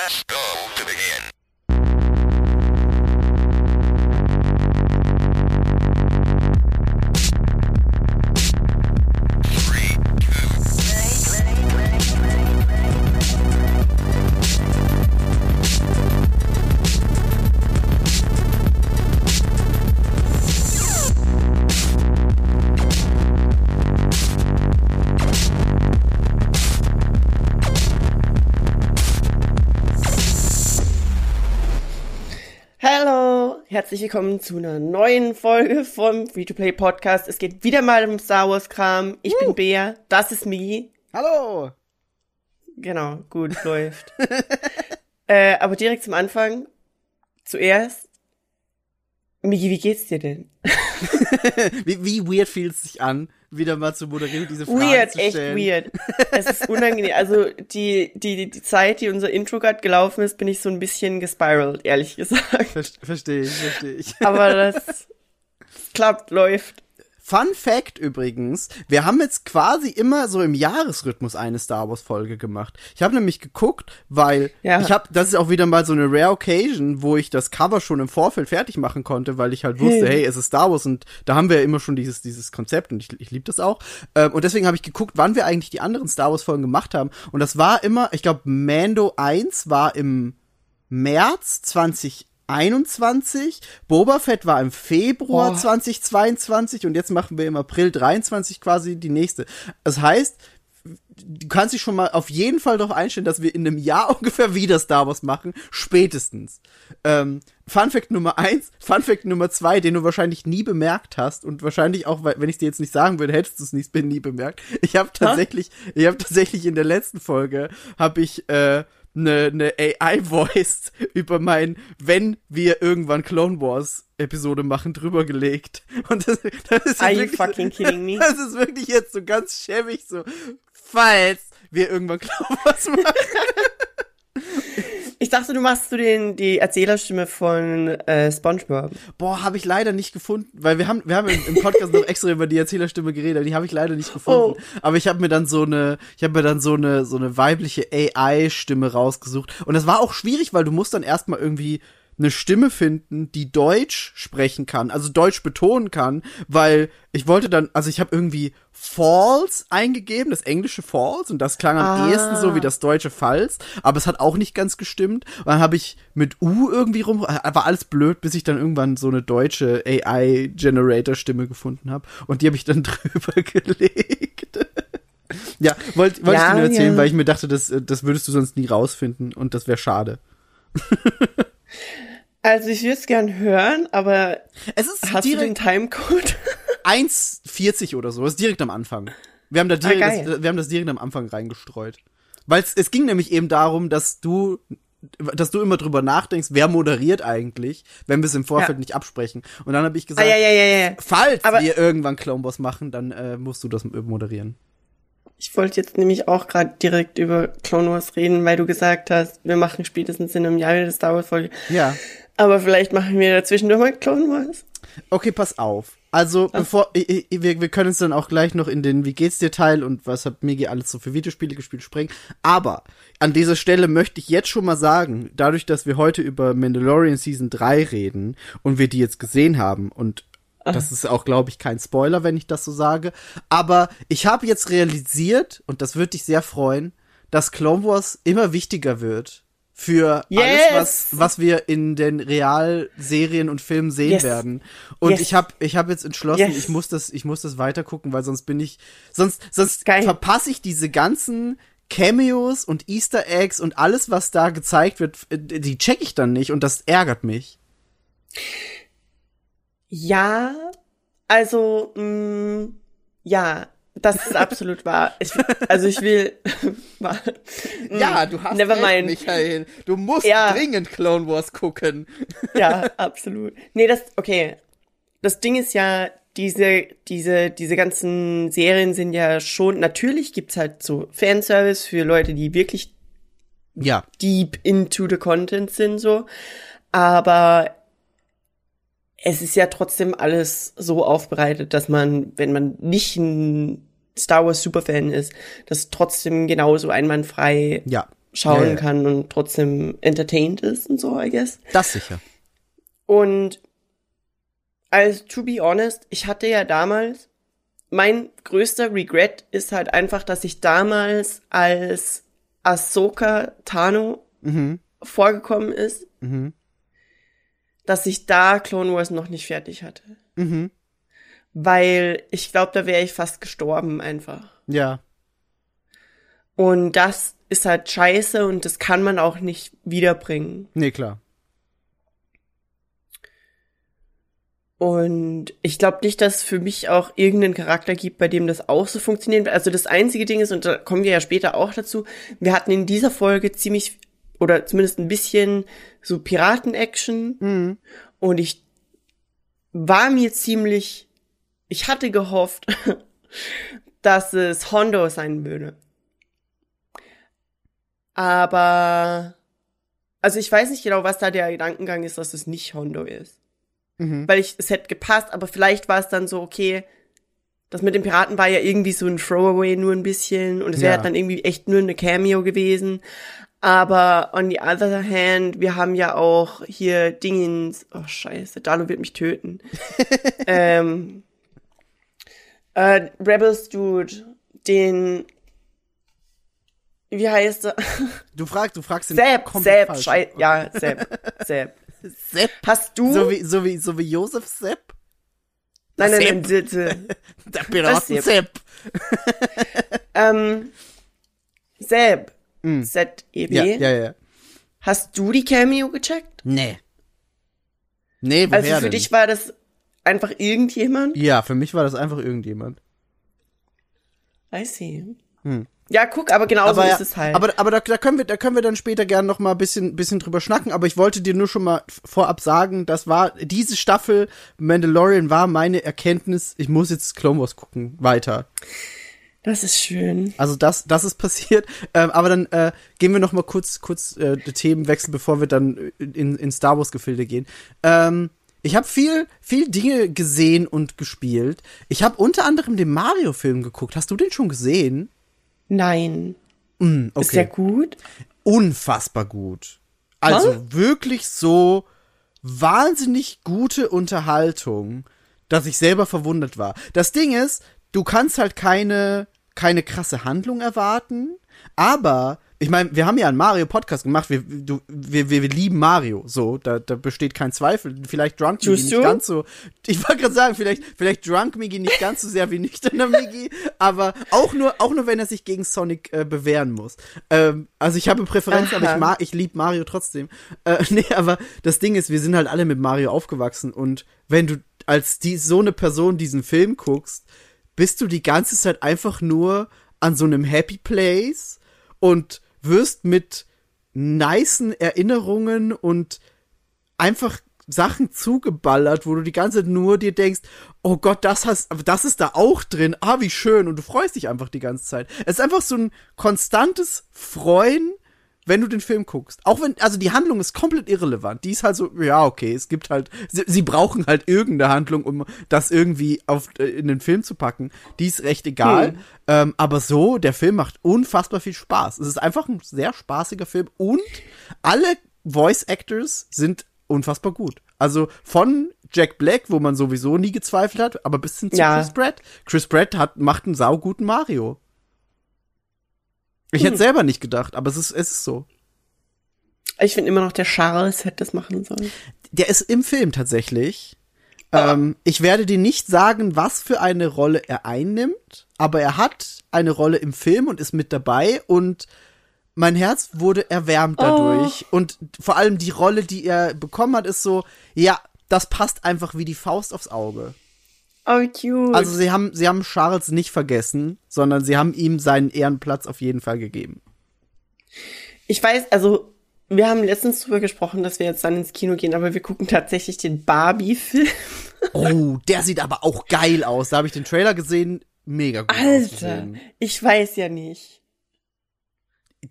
Press go herzlich willkommen zu einer neuen Folge vom Free-to-Play Podcast. Es geht wieder mal um Star Wars Kram. Ich bin Bea, das ist Migi. Hallo! Genau, gut läuft. äh, aber direkt zum Anfang, zuerst, Migi, wie geht's dir denn? Wie, wie weird fühlt es sich an, wieder mal zu moderieren und diese Fragen Weird, zu echt stellen? weird. Es ist unangenehm. Also die, die, die Zeit, die unser Intro gerade gelaufen ist, bin ich so ein bisschen gespiralt, ehrlich gesagt. Ver verstehe ich, verstehe ich. Aber das klappt, läuft. Fun Fact übrigens, wir haben jetzt quasi immer so im Jahresrhythmus eine Star Wars Folge gemacht. Ich habe nämlich geguckt, weil Ja. ich habe, das ist auch wieder mal so eine Rare Occasion, wo ich das Cover schon im Vorfeld fertig machen konnte, weil ich halt wusste, Hm. hey, es ist Star Wars und da haben wir ja immer schon dieses dieses Konzept und ich, ich liebe das auch. Ähm, und deswegen habe ich geguckt, wann wir eigentlich die anderen Star Wars Folgen gemacht haben und das war immer, ich glaube, Mando 1 war im März 2021, Boba Fett war im Februar Boah. 2022 und jetzt machen wir im April 23 quasi die nächste. Das heißt, du kannst dich schon mal auf jeden Fall darauf einstellen, dass wir in einem Jahr ungefähr wieder Star Wars machen, spätestens. Ähm, Fun Fact Nummer eins, Fun Fact Nummer zwei, den du wahrscheinlich nie bemerkt hast und wahrscheinlich auch, wenn ich dir jetzt nicht sagen würde, hättest du es nicht, nie bemerkt. Ich habe tatsächlich, ich habe tatsächlich in der letzten Folge habe ich äh, eine ne AI-Voice über mein, wenn wir irgendwann Clone Wars Episode machen, drüber gelegt. Und das, das ist Are you wirklich, fucking kidding me? Das ist wirklich jetzt so ganz schäbig so, falls wir irgendwann Clone Wars machen. Ich dachte, du machst du den, die Erzählerstimme von äh, SpongeBob. Boah, habe ich leider nicht gefunden, weil wir haben wir haben im, im Podcast noch extra über die Erzählerstimme geredet, aber die habe ich leider nicht gefunden. Oh. Aber ich habe mir dann so eine ich habe mir dann so eine so eine weibliche AI Stimme rausgesucht und das war auch schwierig, weil du musst dann erstmal irgendwie eine Stimme finden, die Deutsch sprechen kann, also Deutsch betonen kann, weil ich wollte dann, also ich habe irgendwie False eingegeben, das englische False, und das klang am Ah. ehesten so wie das deutsche Falls, aber es hat auch nicht ganz gestimmt. Und dann habe ich mit U irgendwie rum, war alles blöd, bis ich dann irgendwann so eine deutsche AI-Generator-Stimme gefunden habe. Und die habe ich dann drüber gelegt. ja, wollte wollt Ja, ich dir nur erzählen, ja. weil ich mir dachte, das, das würdest du sonst nie rausfinden und das wäre schade. Also ich würde es gern hören, aber Es ist hast du den Timecode? 1,40 oder so, ist direkt am Anfang. Wir haben, da direkt, Ah, das, wir haben das direkt am Anfang reingestreut. Weil es ging nämlich eben darum, dass du, dass du immer drüber nachdenkst, wer moderiert eigentlich, wenn wir es im Vorfeld Ja. nicht absprechen. Und dann habe ich ah, gesagt, ja, ja, ja, ja. falls Aber- wir irgendwann Clone Wars machen, dann äh, musst du das moderieren. Ich wollte jetzt nämlich auch gerade direkt über Clone Wars reden, weil du gesagt hast, wir machen spätestens in einem Jahr wieder Star Wars Folge. Ja. Aber vielleicht machen wir dazwischen noch mal Clone Wars. Okay, pass auf. Also, bevor, ich, ich, wir, wir können uns dann auch gleich noch in den Wie geht's dir Teil und was hat Migi alles so für Videospiele gespielt springen. Aber an dieser Stelle möchte ich jetzt schon mal sagen, dadurch, dass wir heute über Mandalorian Season 3 reden und wir die jetzt gesehen haben und das ist auch, glaube ich, kein Spoiler, wenn ich das so sage. Aber ich habe jetzt realisiert, und das würde dich sehr freuen, dass Clone Wars immer wichtiger wird für Yes! alles, was, was wir in den Realserien und Filmen sehen Yes. werden. Und Yes. ich habe ich hab jetzt entschlossen, ich muss das, ich muss das weitergucken, weil sonst bin ich, sonst, sonst Geil. verpasse ich diese ganzen Cameos und Easter Eggs und alles, was da gezeigt wird, die check ich dann nicht und das ärgert mich. Ja, also, mh, ja, das ist absolut wahr. Ich, also ich will. Ja, du hast Never recht, mind. Michael. Du musst Ja. dringend Clone Wars gucken. Ja, absolut. Nee, das, okay. Das Ding ist ja, diese, diese, diese ganzen Serien sind ja schon, natürlich gibt's halt so Fanservice für Leute, die wirklich Ja, deep into the content sind, so. Aber es ist ja trotzdem alles so aufbereitet, dass man, wenn man nicht ein Star Wars Superfan ist, das trotzdem genauso einwandfrei ja. schauen Ja, ja. kann und trotzdem entertained ist und so, I guess. Das sicher. Und also, to be honest, ich hatte ja damals, mein größter Regret ist halt einfach, dass ich damals als Ahsoka Tano Mhm. vorgekommen ist, Mhm. Dass ich da Clone Wars noch nicht fertig hatte. Mhm. Weil ich glaube, da wäre ich fast gestorben einfach. Ja. Und das ist halt scheiße und das kann man auch nicht wiederbringen. Nee, klar. Und ich glaube nicht, dass es für mich auch irgendeinen Charakter gibt, bei dem das auch so funktioniert. Also das einzige Ding ist, und da kommen wir ja später auch dazu, wir hatten in dieser Folge ziemlich, oder zumindest ein bisschen so Piraten-Action. Mhm. Und ich war mir ziemlich, ich hatte gehofft, dass es Hondo sein würde. Aber, also ich weiß nicht genau, was da der Gedankengang ist, dass es nicht Hondo ist. Mhm. Weil ich, es hätte gepasst, aber vielleicht war es dann so, okay, das mit den Piraten war ja irgendwie so ein Throwaway nur ein bisschen und es wäre Ja. dann irgendwie echt nur eine Cameo gewesen. Aber on the other hand, wir haben ja auch hier Dingens, oh scheiße, Dalo wird mich töten. ähm, äh, Rebels Dude, den, wie heißt er? Du fragst, du fragst den Sepp, komplett Sepp, falsch. schei ja, Sepp, Sepp. Sepp. Hast du? So wie, so wie, so wie Josef Sepp? nein, nein, Sepp. nein, bitte. Der Piraten Sepp? Sepp. Ähm, Seb, Z-E-B. Ja, ja, ja. hast du die Cameo gecheckt? Nee. Nee, woher Also für denn? dich war das einfach irgendjemand? Ja, für mich war das einfach irgendjemand. I see. Ja, guck, aber genau so Hm. ist es halt. aber, aber da, da können wir, da können wir dann später gerne noch mal ein bisschen, bisschen drüber schnacken. Aber ich wollte dir nur schon mal vorab sagen, das war, diese Staffel Mandalorian war meine Erkenntnis, ich muss jetzt Clone Wars gucken, weiter. Das ist schön. Also das, das ist passiert. Ähm, aber dann äh, gehen wir noch mal kurz, kurz äh, die Themenwechsel, bevor wir dann in, in Star Wars Gefilde gehen. Ähm, ich habe viel, viel Dinge gesehen und gespielt. Ich habe unter anderem den Mario-Film geguckt. Hast du den schon gesehen? Nein. Mm, okay. Ist der gut? unfassbar gut. Also wirklich so wahnsinnig gute Unterhaltung, dass ich selber verwundert war. Das Ding ist, du kannst halt keine keine krasse Handlung erwarten, aber ich meine, wir haben ja einen Mario Podcast gemacht, wir, du, wir, wir, wir lieben Mario, so, da, da besteht kein Zweifel. Vielleicht Drunk Migi nicht ganz so. Ich wollte gerade sagen, vielleicht, vielleicht Drunk Migi nicht ganz so sehr wie nüchterner Migi, aber auch nur, auch nur, wenn er sich gegen Sonic äh, bewähren muss. Ähm, also ich habe Präferenzen, aber ich mag, ich liebe Mario trotzdem. Äh, nee, aber das Ding ist, wir sind halt alle mit Mario aufgewachsen und wenn du als die, so eine Person diesen Film guckst, bist du die ganze Zeit einfach nur an so einem Happy Place und wirst mit nicen Erinnerungen und einfach Sachen zugeballert, wo du die ganze Zeit nur dir denkst, oh Gott, das hast, das ist da auch drin, ah, wie schön, und du freust dich einfach die ganze Zeit. Es ist einfach so ein konstantes Freuen, wenn du den Film guckst. Auch wenn, also die Handlung ist komplett irrelevant. Die ist halt so, ja, okay, es gibt halt, sie, sie brauchen halt irgendeine Handlung, um das irgendwie auf, äh, in den Film zu packen. Die ist recht egal. Ähm, aber so, der Film macht unfassbar viel Spaß. Es ist einfach ein sehr spaßiger Film und alle Voice Actors sind unfassbar gut. Also von Jack Black, wo man sowieso nie gezweifelt hat, aber bis hin zu Ja. Chris Pratt. Chris Pratt hat, macht einen sauguten Mario. Ich hätte selber nicht gedacht, aber es ist, es ist so. Ich finde immer noch, der Charles hätte das machen sollen. Der ist im Film tatsächlich. Ähm, ich werde dir nicht sagen, was für eine Rolle er einnimmt, aber er hat eine Rolle im Film und ist mit dabei und mein Herz wurde erwärmt dadurch. Und vor allem die Rolle, die er bekommen hat, ist so, ja, das passt einfach wie die Faust aufs Auge. Oh, cute. Also sie haben, sie haben Charles nicht vergessen, sondern sie haben ihm seinen Ehrenplatz auf jeden Fall gegeben. ich weiß, also, wir haben letztens drüber gesprochen, dass wir jetzt dann ins Kino gehen, aber wir gucken tatsächlich den Barbie-Film. Oh, der sieht aber auch geil aus. Da habe ich den Trailer gesehen. Mega gut Alter, ausgesehen. ich weiß ja nicht.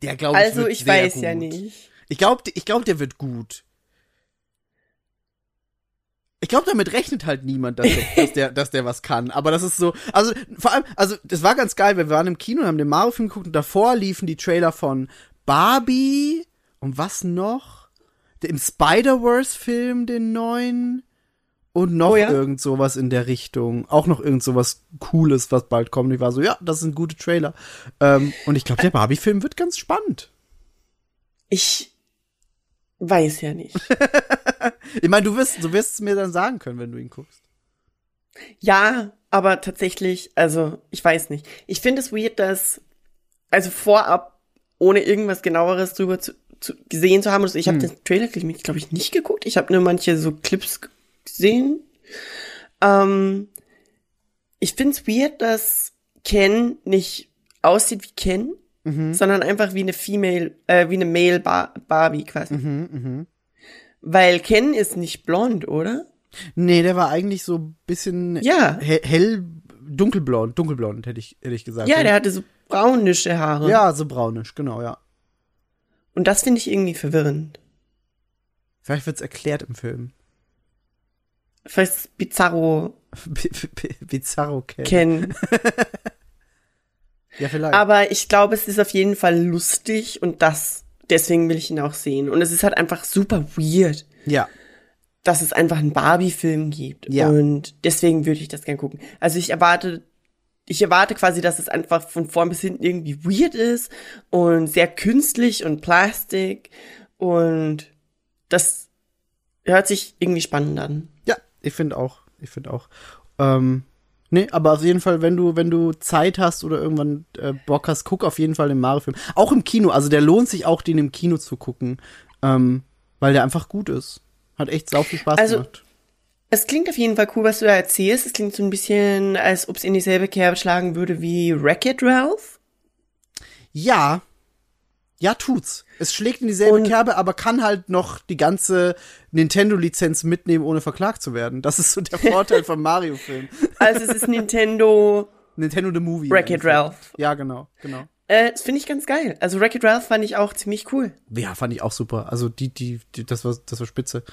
Der glaube ich Also, ich weiß gut. ja nicht. Ich glaube, ich glaub, der wird gut. Ich glaube, damit rechnet halt niemand, dass der, dass, der, dass der was kann. Aber das ist so, also vor allem, also das war ganz geil, weil wir waren im Kino und haben den Mario-Film geguckt und davor liefen die Trailer von Barbie und was noch? Im Spider-Verse-Film, den neuen. Und noch Oh ja? irgend sowas in der Richtung. Auch noch irgend sowas Cooles, was bald kommt. Ich war so, ja, das sind gute Trailer. Ähm, und ich glaube, der Barbie-Film wird ganz spannend. Ich weiß ja nicht. Ich meine, du wirst, du wirst es mir dann sagen können, wenn du ihn guckst. Ja, aber tatsächlich, also ich weiß nicht. Ich finde es weird, dass, also vorab, ohne irgendwas genaueres drüber zu, zu, gesehen zu haben, also ich habe den Trailer, glaube ich, nicht geguckt. Ich habe nur manche so Clips gesehen. Ähm, ich finde es weird, dass Ken nicht aussieht wie Ken, sondern einfach wie eine Female, äh, wie eine Male Bar Barbie quasi. Weil Ken ist nicht blond, oder? Nee, der war eigentlich so ein bisschen Ja. he hell, dunkelblond, dunkelblond, hätte ich, hätte ich gesagt. Ja, der hatte so braunische Haare. Ja, so braunisch, genau, ja. Und das finde ich irgendwie verwirrend. Vielleicht wird's erklärt im Film. Vielleicht ist Bizarro B B Bizarro Ken. kennen. Ja, vielleicht. Aber ich glaube, es ist auf jeden Fall lustig und das, deswegen will ich ihn auch sehen. Und es ist halt einfach super weird, ja. dass es einfach einen Barbie-Film gibt. Ja. Und deswegen würde ich das gern gucken. Also ich erwarte, ich erwarte quasi, dass es einfach von vorn bis hinten irgendwie weird ist und sehr künstlich und plastik und das hört sich irgendwie spannend an. Ja, ich finde auch. Ich finde auch. Ähm, nee, aber auf jeden Fall, wenn du, wenn du Zeit hast oder irgendwann äh, Bock hast, guck auf jeden Fall den Mario-Film. Auch im Kino. Also der lohnt sich auch, den im Kino zu gucken. Ähm, weil der einfach gut ist. Hat echt sau viel Spaß Also, gemacht. Es klingt auf jeden Fall cool, was du da erzählst. Es klingt so ein bisschen, als ob es in dieselbe Kerbe schlagen würde wie Wreck-It Ralph. Ja. Ja, tut's. Es schlägt in dieselbe Und- Kerbe, aber kann halt noch die ganze Nintendo-Lizenz mitnehmen, ohne verklagt zu werden. Das ist so der Vorteil vom Mario-Film. Also es ist Nintendo Nintendo the Movie. Wreck-It. Ralph. Ja, genau, genau. Äh, das finde ich ganz geil. Also Wreck-It Ralph fand ich auch ziemlich cool. Ja, fand ich auch super. Also die, die, die das war, das war spitze.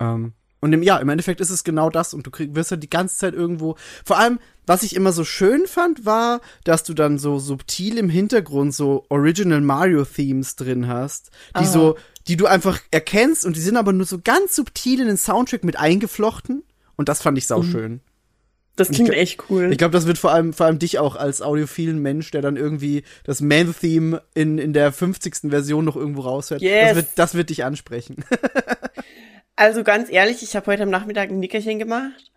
Ähm, und im, ja, im Endeffekt ist es genau das und du krieg, wirst halt die ganze Zeit irgendwo. Vor allem, was ich immer so schön fand, war, dass du dann so subtil im Hintergrund so Original Mario Themes drin hast, die Ah. so, die du einfach erkennst und die sind aber nur so ganz subtil in den Soundtrack mit eingeflochten. Und das fand ich sauschön. Das klingt gl- echt cool. Ich glaube, das wird vor allem, vor allem dich auch als audiophilen Mensch, der dann irgendwie das Man-Theme in, in der 50. Version noch irgendwo raushört. Yes. Das, wird, das wird dich ansprechen. Also ganz ehrlich, ich habe heute am Nachmittag ein Nickerchen gemacht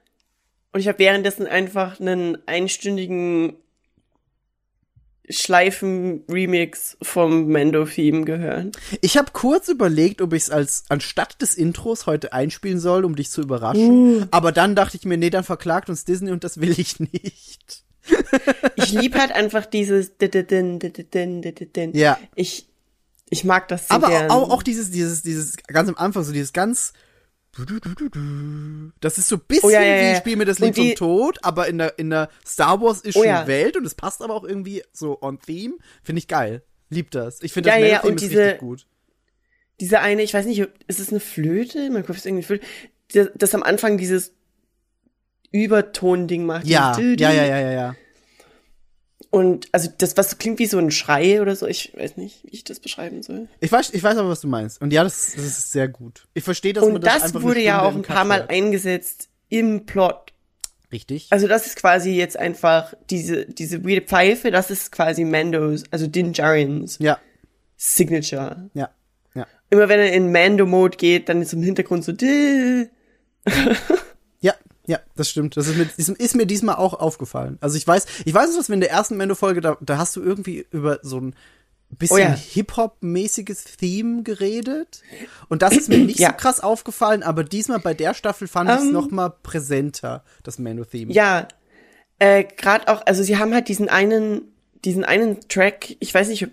und ich habe währenddessen einfach einen einstündigen Schleifen-Remix vom Mando-Theme gehört. Ich habe kurz überlegt, ob ich es als anstatt des Intros heute einspielen soll, um dich zu überraschen. Aber dann dachte ich mir, nee, dann verklagt uns Disney und das will ich nicht. Ich lieb halt einfach dieses. Ja. Ich, ich mag das so Aber gern. auch, auch dieses, dieses, dieses ganz am Anfang, so dieses ganz. Das ist so ein bisschen Oh, ja, ja, wie ja. Spiel mir das Lied vom die- Tod, aber in der, in der Star Wars ist Oh, schon ja. Welt und es passt aber auch irgendwie so on theme. Finde ich geil. Lieb das. Ich finde das ja, ja, und diese- richtig gut. Diese eine, ich weiß nicht, ist es eine Flöte? Mein Kopf ist irgendwie Flöte. Das, das am Anfang dieses Überton-Ding macht. Ja, ja, ja, ja, ja. Und also das, was klingt wie so ein Schrei oder so, ich weiß nicht, wie ich das beschreiben soll. Ich weiß, ich weiß aber, was du meinst. Und ja, das, das ist sehr gut. Ich verstehe, dass man Und das, das, einfach eine wurde ja auch ein paar Mal hört. eingesetzt im Plot. Richtig. Also das ist quasi jetzt einfach diese, diese weirde Pfeife, das ist quasi Mandos, also Din Djarins ja, Signature. ja, ja. Immer wenn er in Mando-Mode geht, dann ist im Hintergrund so. Ja, das stimmt. Das ist mir, ist, mir diesmal auch aufgefallen. Also ich weiß, ich weiß, was wir in der ersten Mendo-Folge, da, da hast du irgendwie über so ein bisschen Oh ja. Hip-Hop-mäßiges Theme geredet. Und das ist mir nicht Ja. so krass aufgefallen, aber diesmal bei der Staffel fand ich es Ähm. noch mal präsenter, das Mendo-Theme. Ja, äh, gerade auch, also sie haben halt diesen einen, diesen einen Track, ich weiß nicht, ob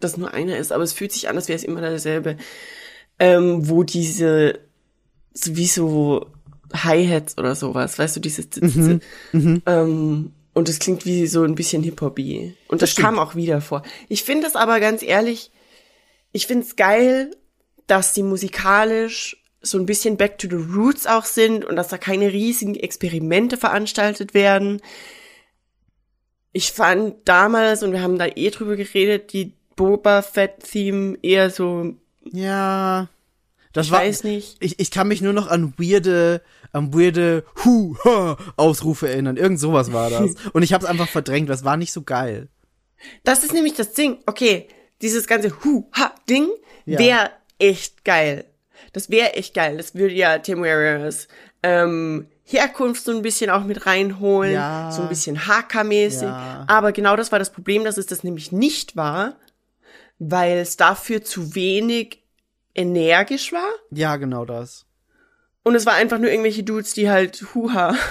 das nur einer ist, aber es fühlt sich an, als wäre es immer derselbe, ähm, wo diese, so wie so Hi-Hats oder sowas, weißt du, dieses, Mhm, ähm, und es klingt wie so ein bisschen Hip-Hop-y. Und das, kam auch wieder vor. Ich finde es aber ganz ehrlich, ich finde es geil, dass die musikalisch so ein bisschen back to the roots auch sind und dass da keine riesigen Experimente veranstaltet werden. Ich fand damals, und wir haben da eh drüber geredet, die Boba Fett-Theme eher so, Ja. Das ich war, weiß nicht. Ich, ich kann mich nur noch an weirde, an weirde Hu, ha, Ausrufe erinnern. Irgend sowas war das. Und ich habe es einfach verdrängt. Das war nicht so geil. Das ist nämlich das Ding. Okay, dieses ganze Hu-Ha-Ding Ja. wäre echt geil. Das wäre echt geil. Das würde ja Temuera's ähm, Herkunft so ein bisschen auch mit reinholen. Ja. So ein bisschen Haka-mäßig. Ja. Aber genau das war das Problem, dass es das nämlich nicht war, weil es dafür zu wenig energisch war. Ja, genau das. Und es war einfach nur irgendwelche Dudes, die halt Huha.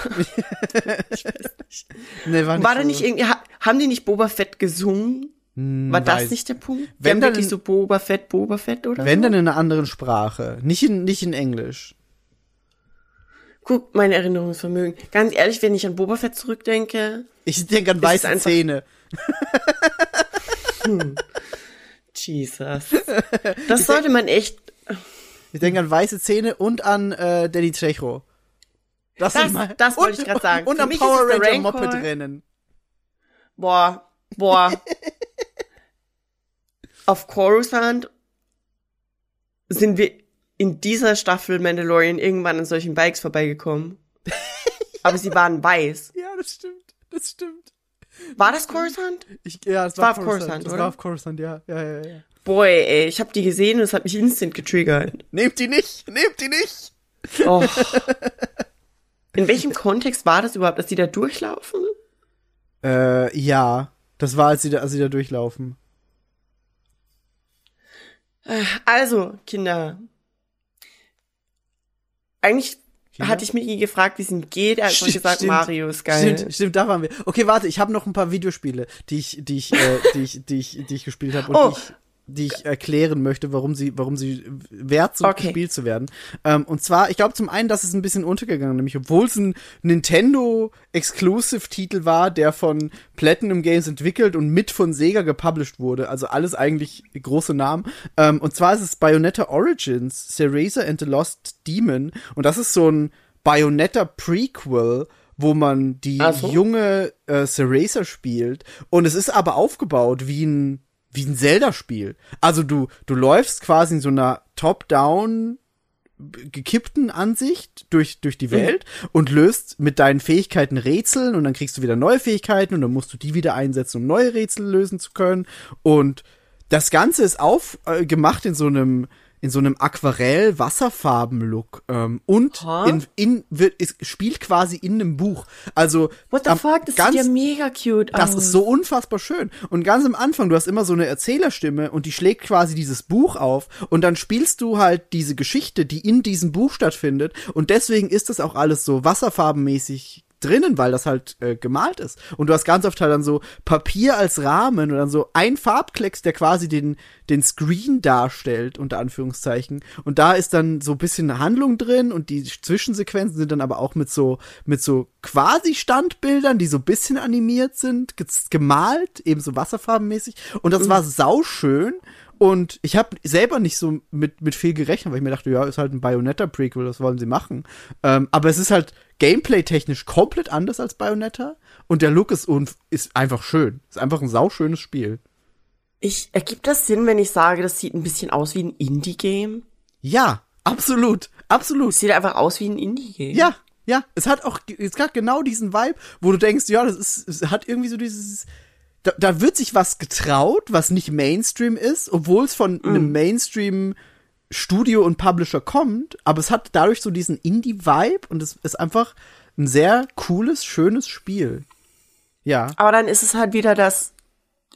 Nee, war nicht War da so. nicht irgendwie, haben die nicht Boba Fett gesungen? War das weiß- nicht der Punkt? Die Wenn haben dann wirklich in- so Boba Fett, Boba Fett oder Wenn so? dann in einer anderen Sprache. Nicht in, nicht in Englisch. Guck, mein Erinnerungsvermögen. Ganz ehrlich, wenn ich an Boba Fett zurückdenke, Ich denke an weiße Zähne. Jesus. Das sollte man echt, Ich denke an weiße Zähne und an äh, Danny Trejo. Das- mein- das wollte und- ich grad sagen. Und Für am mich Power Ranger. Moped rennen. boah, boah. Auf Coruscant sind wir in dieser Staffel Mandalorian irgendwann an solchen Bikes vorbeigekommen. Aber sie waren weiß. Ja, das stimmt. Das stimmt. War das Coruscant? Ich, ja, es war war, auf Coruscant, Coruscant. Das war auf Coruscant, ja. Ja, ja, ja. Boy, ey, ich hab die gesehen und es hat mich instant getriggert. Nehmt die nicht! Nehmt die nicht! Oh. In welchem Kontext war das überhaupt, dass die da durchlaufen? Äh, ja. Das war, als sie da, als sie da durchlaufen. Also, Kinder. Eigentlich Kinder? hatte ich Miki gefragt, wie es ihm geht. Er hat schon Stimmt, gesagt, stimmt. Mario ist geil. Stimmt, stimmt, da waren wir. Okay, warte, ich habe noch ein paar Videospiele, die ich, die ich, äh, die ich, die ich, die ich gespielt habe und Oh. ich, die ich erklären möchte, warum sie, warum sie wert sind, Okay. gespielt zu werden. Ähm, und zwar, ich glaube zum einen, dass es ein bisschen untergegangen, nämlich obwohl es ein Nintendo Exclusive Titel war, der von Platinum Games entwickelt und mit von Sega gepublished wurde, also alles eigentlich große Namen. Ähm, und zwar ist es Bayonetta Origins, Cereza and the Lost Demon und das ist so ein Bayonetta Prequel, wo man die so. junge äh, Cereza spielt und es ist aber aufgebaut wie ein wie ein Zelda-Spiel. Also du du läufst quasi in so einer Top-Down gekippten Ansicht durch, durch die Welt und löst mit deinen Fähigkeiten Rätseln und dann kriegst du wieder neue Fähigkeiten und dann musst du die wieder einsetzen, um neue Rätsel lösen zu können. Und das Ganze ist aufgemacht äh, gemacht in so einem in so einem Aquarell-Wasserfarben-Look ähm, und Ha? in, in wird es spielt quasi in einem Buch. Also What the am- fuck, das ganz, sieht ja mega cute das aus. ist so unfassbar schön. Und ganz am Anfang, du hast immer so eine Erzählerstimme und die schlägt quasi dieses Buch auf und dann spielst du halt diese Geschichte, die in diesem Buch stattfindet. Und deswegen ist das auch alles so wasserfarbenmäßig drinnen, weil das halt äh, gemalt ist. Und du hast ganz oft halt dann so Papier als Rahmen und dann so ein Farbklecks, der quasi den, den Screen darstellt, unter Anführungszeichen. Und da ist dann so ein bisschen Handlung drin und die Zwischensequenzen sind dann aber auch mit so, mit so quasi Standbildern, die so ein bisschen animiert sind, ge- gemalt, eben so wasserfarbenmäßig. Und das war sauschön. Und ich habe selber nicht so mit, mit viel gerechnet, weil ich mir dachte, ja, ist halt ein Bayonetta-Prequel, das wollen sie machen. Ähm, aber es ist halt gameplay-technisch komplett anders als Bayonetta. Und der Look ist, unf ist einfach schön. Ist einfach ein sauschönes Spiel. Ich, ergibt das Sinn, wenn ich sage, das sieht ein bisschen aus wie ein Indie-Game? Ja, absolut. Absolut. Es sieht einfach aus wie ein Indie-Game. Ja, ja. Es hat auch, es hat genau diesen Vibe, wo du denkst, ja, das ist, es hat irgendwie so dieses, da, da wird sich was getraut, was nicht Mainstream ist, obwohl es von einem Mainstream Studio und Publisher kommt, aber es hat dadurch so diesen Indie-Vibe und es ist einfach ein sehr cooles, schönes Spiel. Ja, Aber dann ist es halt wieder das,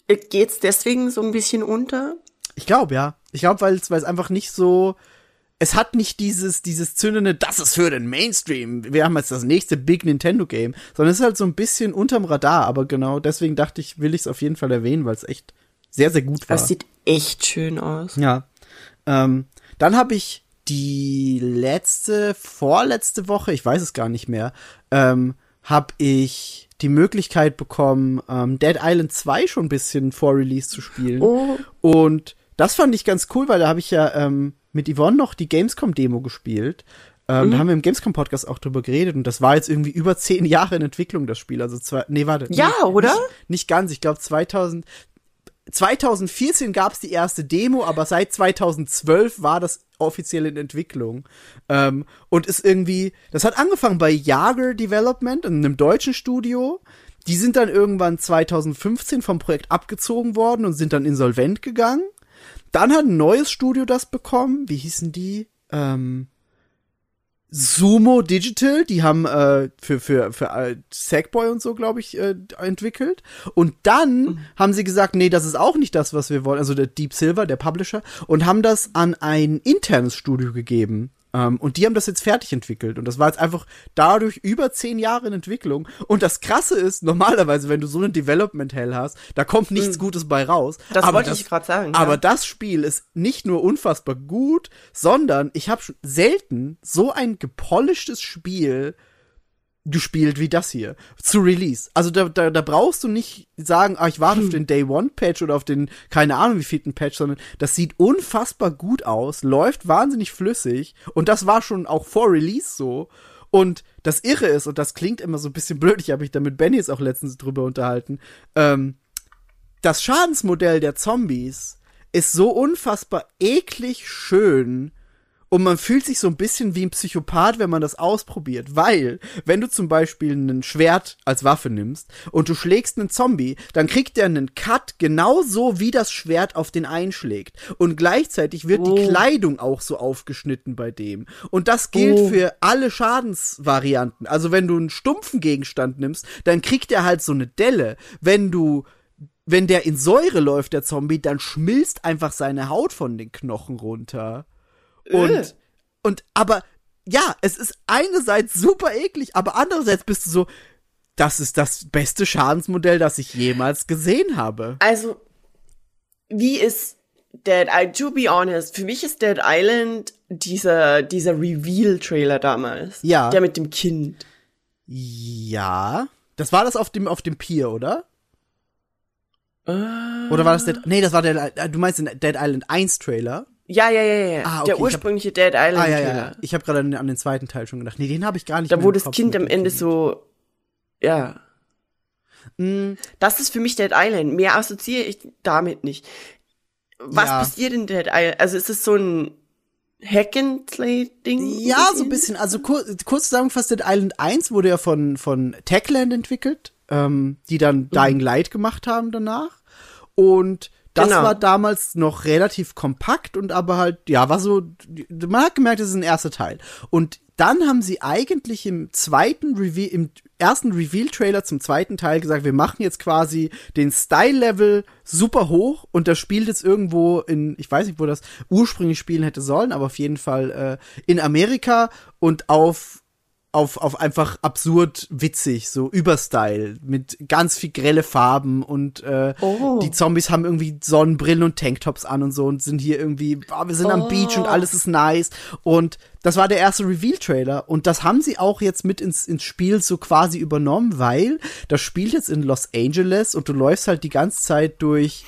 äh, geht's deswegen so ein bisschen unter? ich glaube, ja. Ich glaube, weil es weil es einfach nicht so es hat nicht dieses, dieses zündende, das ist für den Mainstream. Wir haben jetzt das nächste Big Nintendo Game, sondern es ist halt so ein bisschen unterm Radar. Aber genau deswegen dachte ich, will ich es auf jeden Fall erwähnen, weil es echt sehr, sehr gut war. Das sieht echt schön aus. Ja. Ähm, dann habe ich die letzte, vorletzte Woche, ich weiß es gar nicht mehr, ähm, habe ich die Möglichkeit bekommen, ähm, Dead Island 2 schon ein bisschen vor Release zu spielen. Oh. Und das fand ich ganz cool, weil da habe ich ja ähm, mit Yvonne noch die Gamescom-Demo gespielt. Ähm, Da haben wir im Gamescom-Podcast auch drüber geredet und das war jetzt irgendwie über zehn Jahre in Entwicklung, das Spiel. Also zwei, nee, warte. Ja, nee, oder? Nicht, nicht ganz, ich glaube 2000, 2014 gab es die erste Demo, aber seit 2012 war das offiziell in Entwicklung. Ähm, und ist irgendwie, das hat angefangen bei Jager Development, einem deutschen Studio. Die sind dann irgendwann 2015 vom Projekt abgezogen worden und sind dann insolvent gegangen. Dann hat ein neues Studio das bekommen. Wie hießen die? Ähm, Sumo Digital, die haben äh, für für für äh, Sackboy und so, glaube ich, äh, entwickelt. Und dann Mhm. haben sie gesagt, nee, das ist auch nicht das, was wir wollen. Also der Deep Silver, der Publisher, und haben das an ein internes Studio gegeben. Ähm, und die haben das jetzt fertig entwickelt. Und das war jetzt einfach dadurch über zehn Jahre in Entwicklung. Und das Krasse ist, normalerweise, wenn du so eine Development Hell hast, da kommt nichts Gutes bei raus. Mhm. Das Aber wollte ich gerade sagen. aber ja. das Spiel ist nicht nur unfassbar gut, sondern ich habe selten so ein gepolischtes Spiel gespielt wie das hier zu Release. Also da, da, da brauchst du nicht sagen, ah, ich warte auf den Day One Patch oder auf den keine Ahnung wie vierten Patch, sondern das sieht unfassbar gut aus, läuft wahnsinnig flüssig und das war schon auch vor Release so. Und das Irre ist, und das klingt immer so ein bisschen blöd, ich habe mich da mit Benny jetzt auch letztens drüber unterhalten, ähm, das Schadensmodell der Zombies ist so unfassbar eklig schön und man fühlt sich so ein bisschen wie ein Psychopath, wenn man das ausprobiert, weil wenn du zum Beispiel ein Schwert als Waffe nimmst und du schlägst einen Zombie, dann kriegt der einen Cut genauso wie das Schwert auf den einschlägt und gleichzeitig wird die Oh. Kleidung auch so aufgeschnitten bei dem und das gilt Oh. für alle Schadensvarianten. Also wenn du einen stumpfen Gegenstand nimmst, dann kriegt er halt so eine Delle. Wenn du wenn der in Säure läuft, der Zombie, dann schmilzt einfach seine Haut von den Knochen runter. Äh. Und, und, aber, ja, es ist einerseits super eklig, aber andererseits bist du so, das ist das beste Schadensmodell, das ich jemals gesehen habe. Also, wie ist Dead Island? To be honest, für mich ist Dead Island dieser, dieser Reveal-Trailer damals. Ja. Der mit dem Kind. Ja. Das war das auf dem, auf dem Pier, oder? Äh, Oder war das Dead, nee, das war der, du meinst den Dead Island 1 Trailer? Ja, ja, ja, ja. Ah, okay, der ich hab- ursprüngliche Dead Island Ah, ja, Trailer. ja. Ich habe gerade an, an den zweiten Teil schon gedacht. Nee, den habe ich gar nicht Da wo das Kind am Ende so, ja. Mm, Das ist für mich Dead Island. Mehr assoziiere ich damit nicht. Was Ja. passiert in Dead Island? Also ist es so ein Hack-and-Slay-Ding? Ja, so ein bisschen. Also kur kurz zusammengefasst, Dead Island 1 wurde ja von, von Techland entwickelt, ähm, die Mhm. dann Dying Light gemacht haben danach. Und das Genau. war damals noch relativ kompakt und aber halt, ja, war so, man hat gemerkt, das ist ein erster Teil. Und dann haben sie eigentlich im zweiten Reveal, im ersten Reveal-Trailer zum zweiten Teil gesagt, wir machen jetzt quasi den Style-Level super hoch und das spielt jetzt irgendwo in, ich weiß nicht, wo das ursprünglich spielen hätte sollen, aber auf jeden Fall äh, in Amerika und auf auf, auf einfach absurd witzig, so Überstyle, mit ganz viel grelle Farben und äh, Oh. die Zombies haben irgendwie Sonnenbrillen und Tanktops an und so und sind hier irgendwie, ah, wir sind am Oh. Beach und alles ist nice. Und das war der erste Reveal-Trailer und das haben sie auch jetzt mit ins, ins Spiel so quasi übernommen, weil das spielt jetzt in Los Angeles und du läufst halt die ganze Zeit durch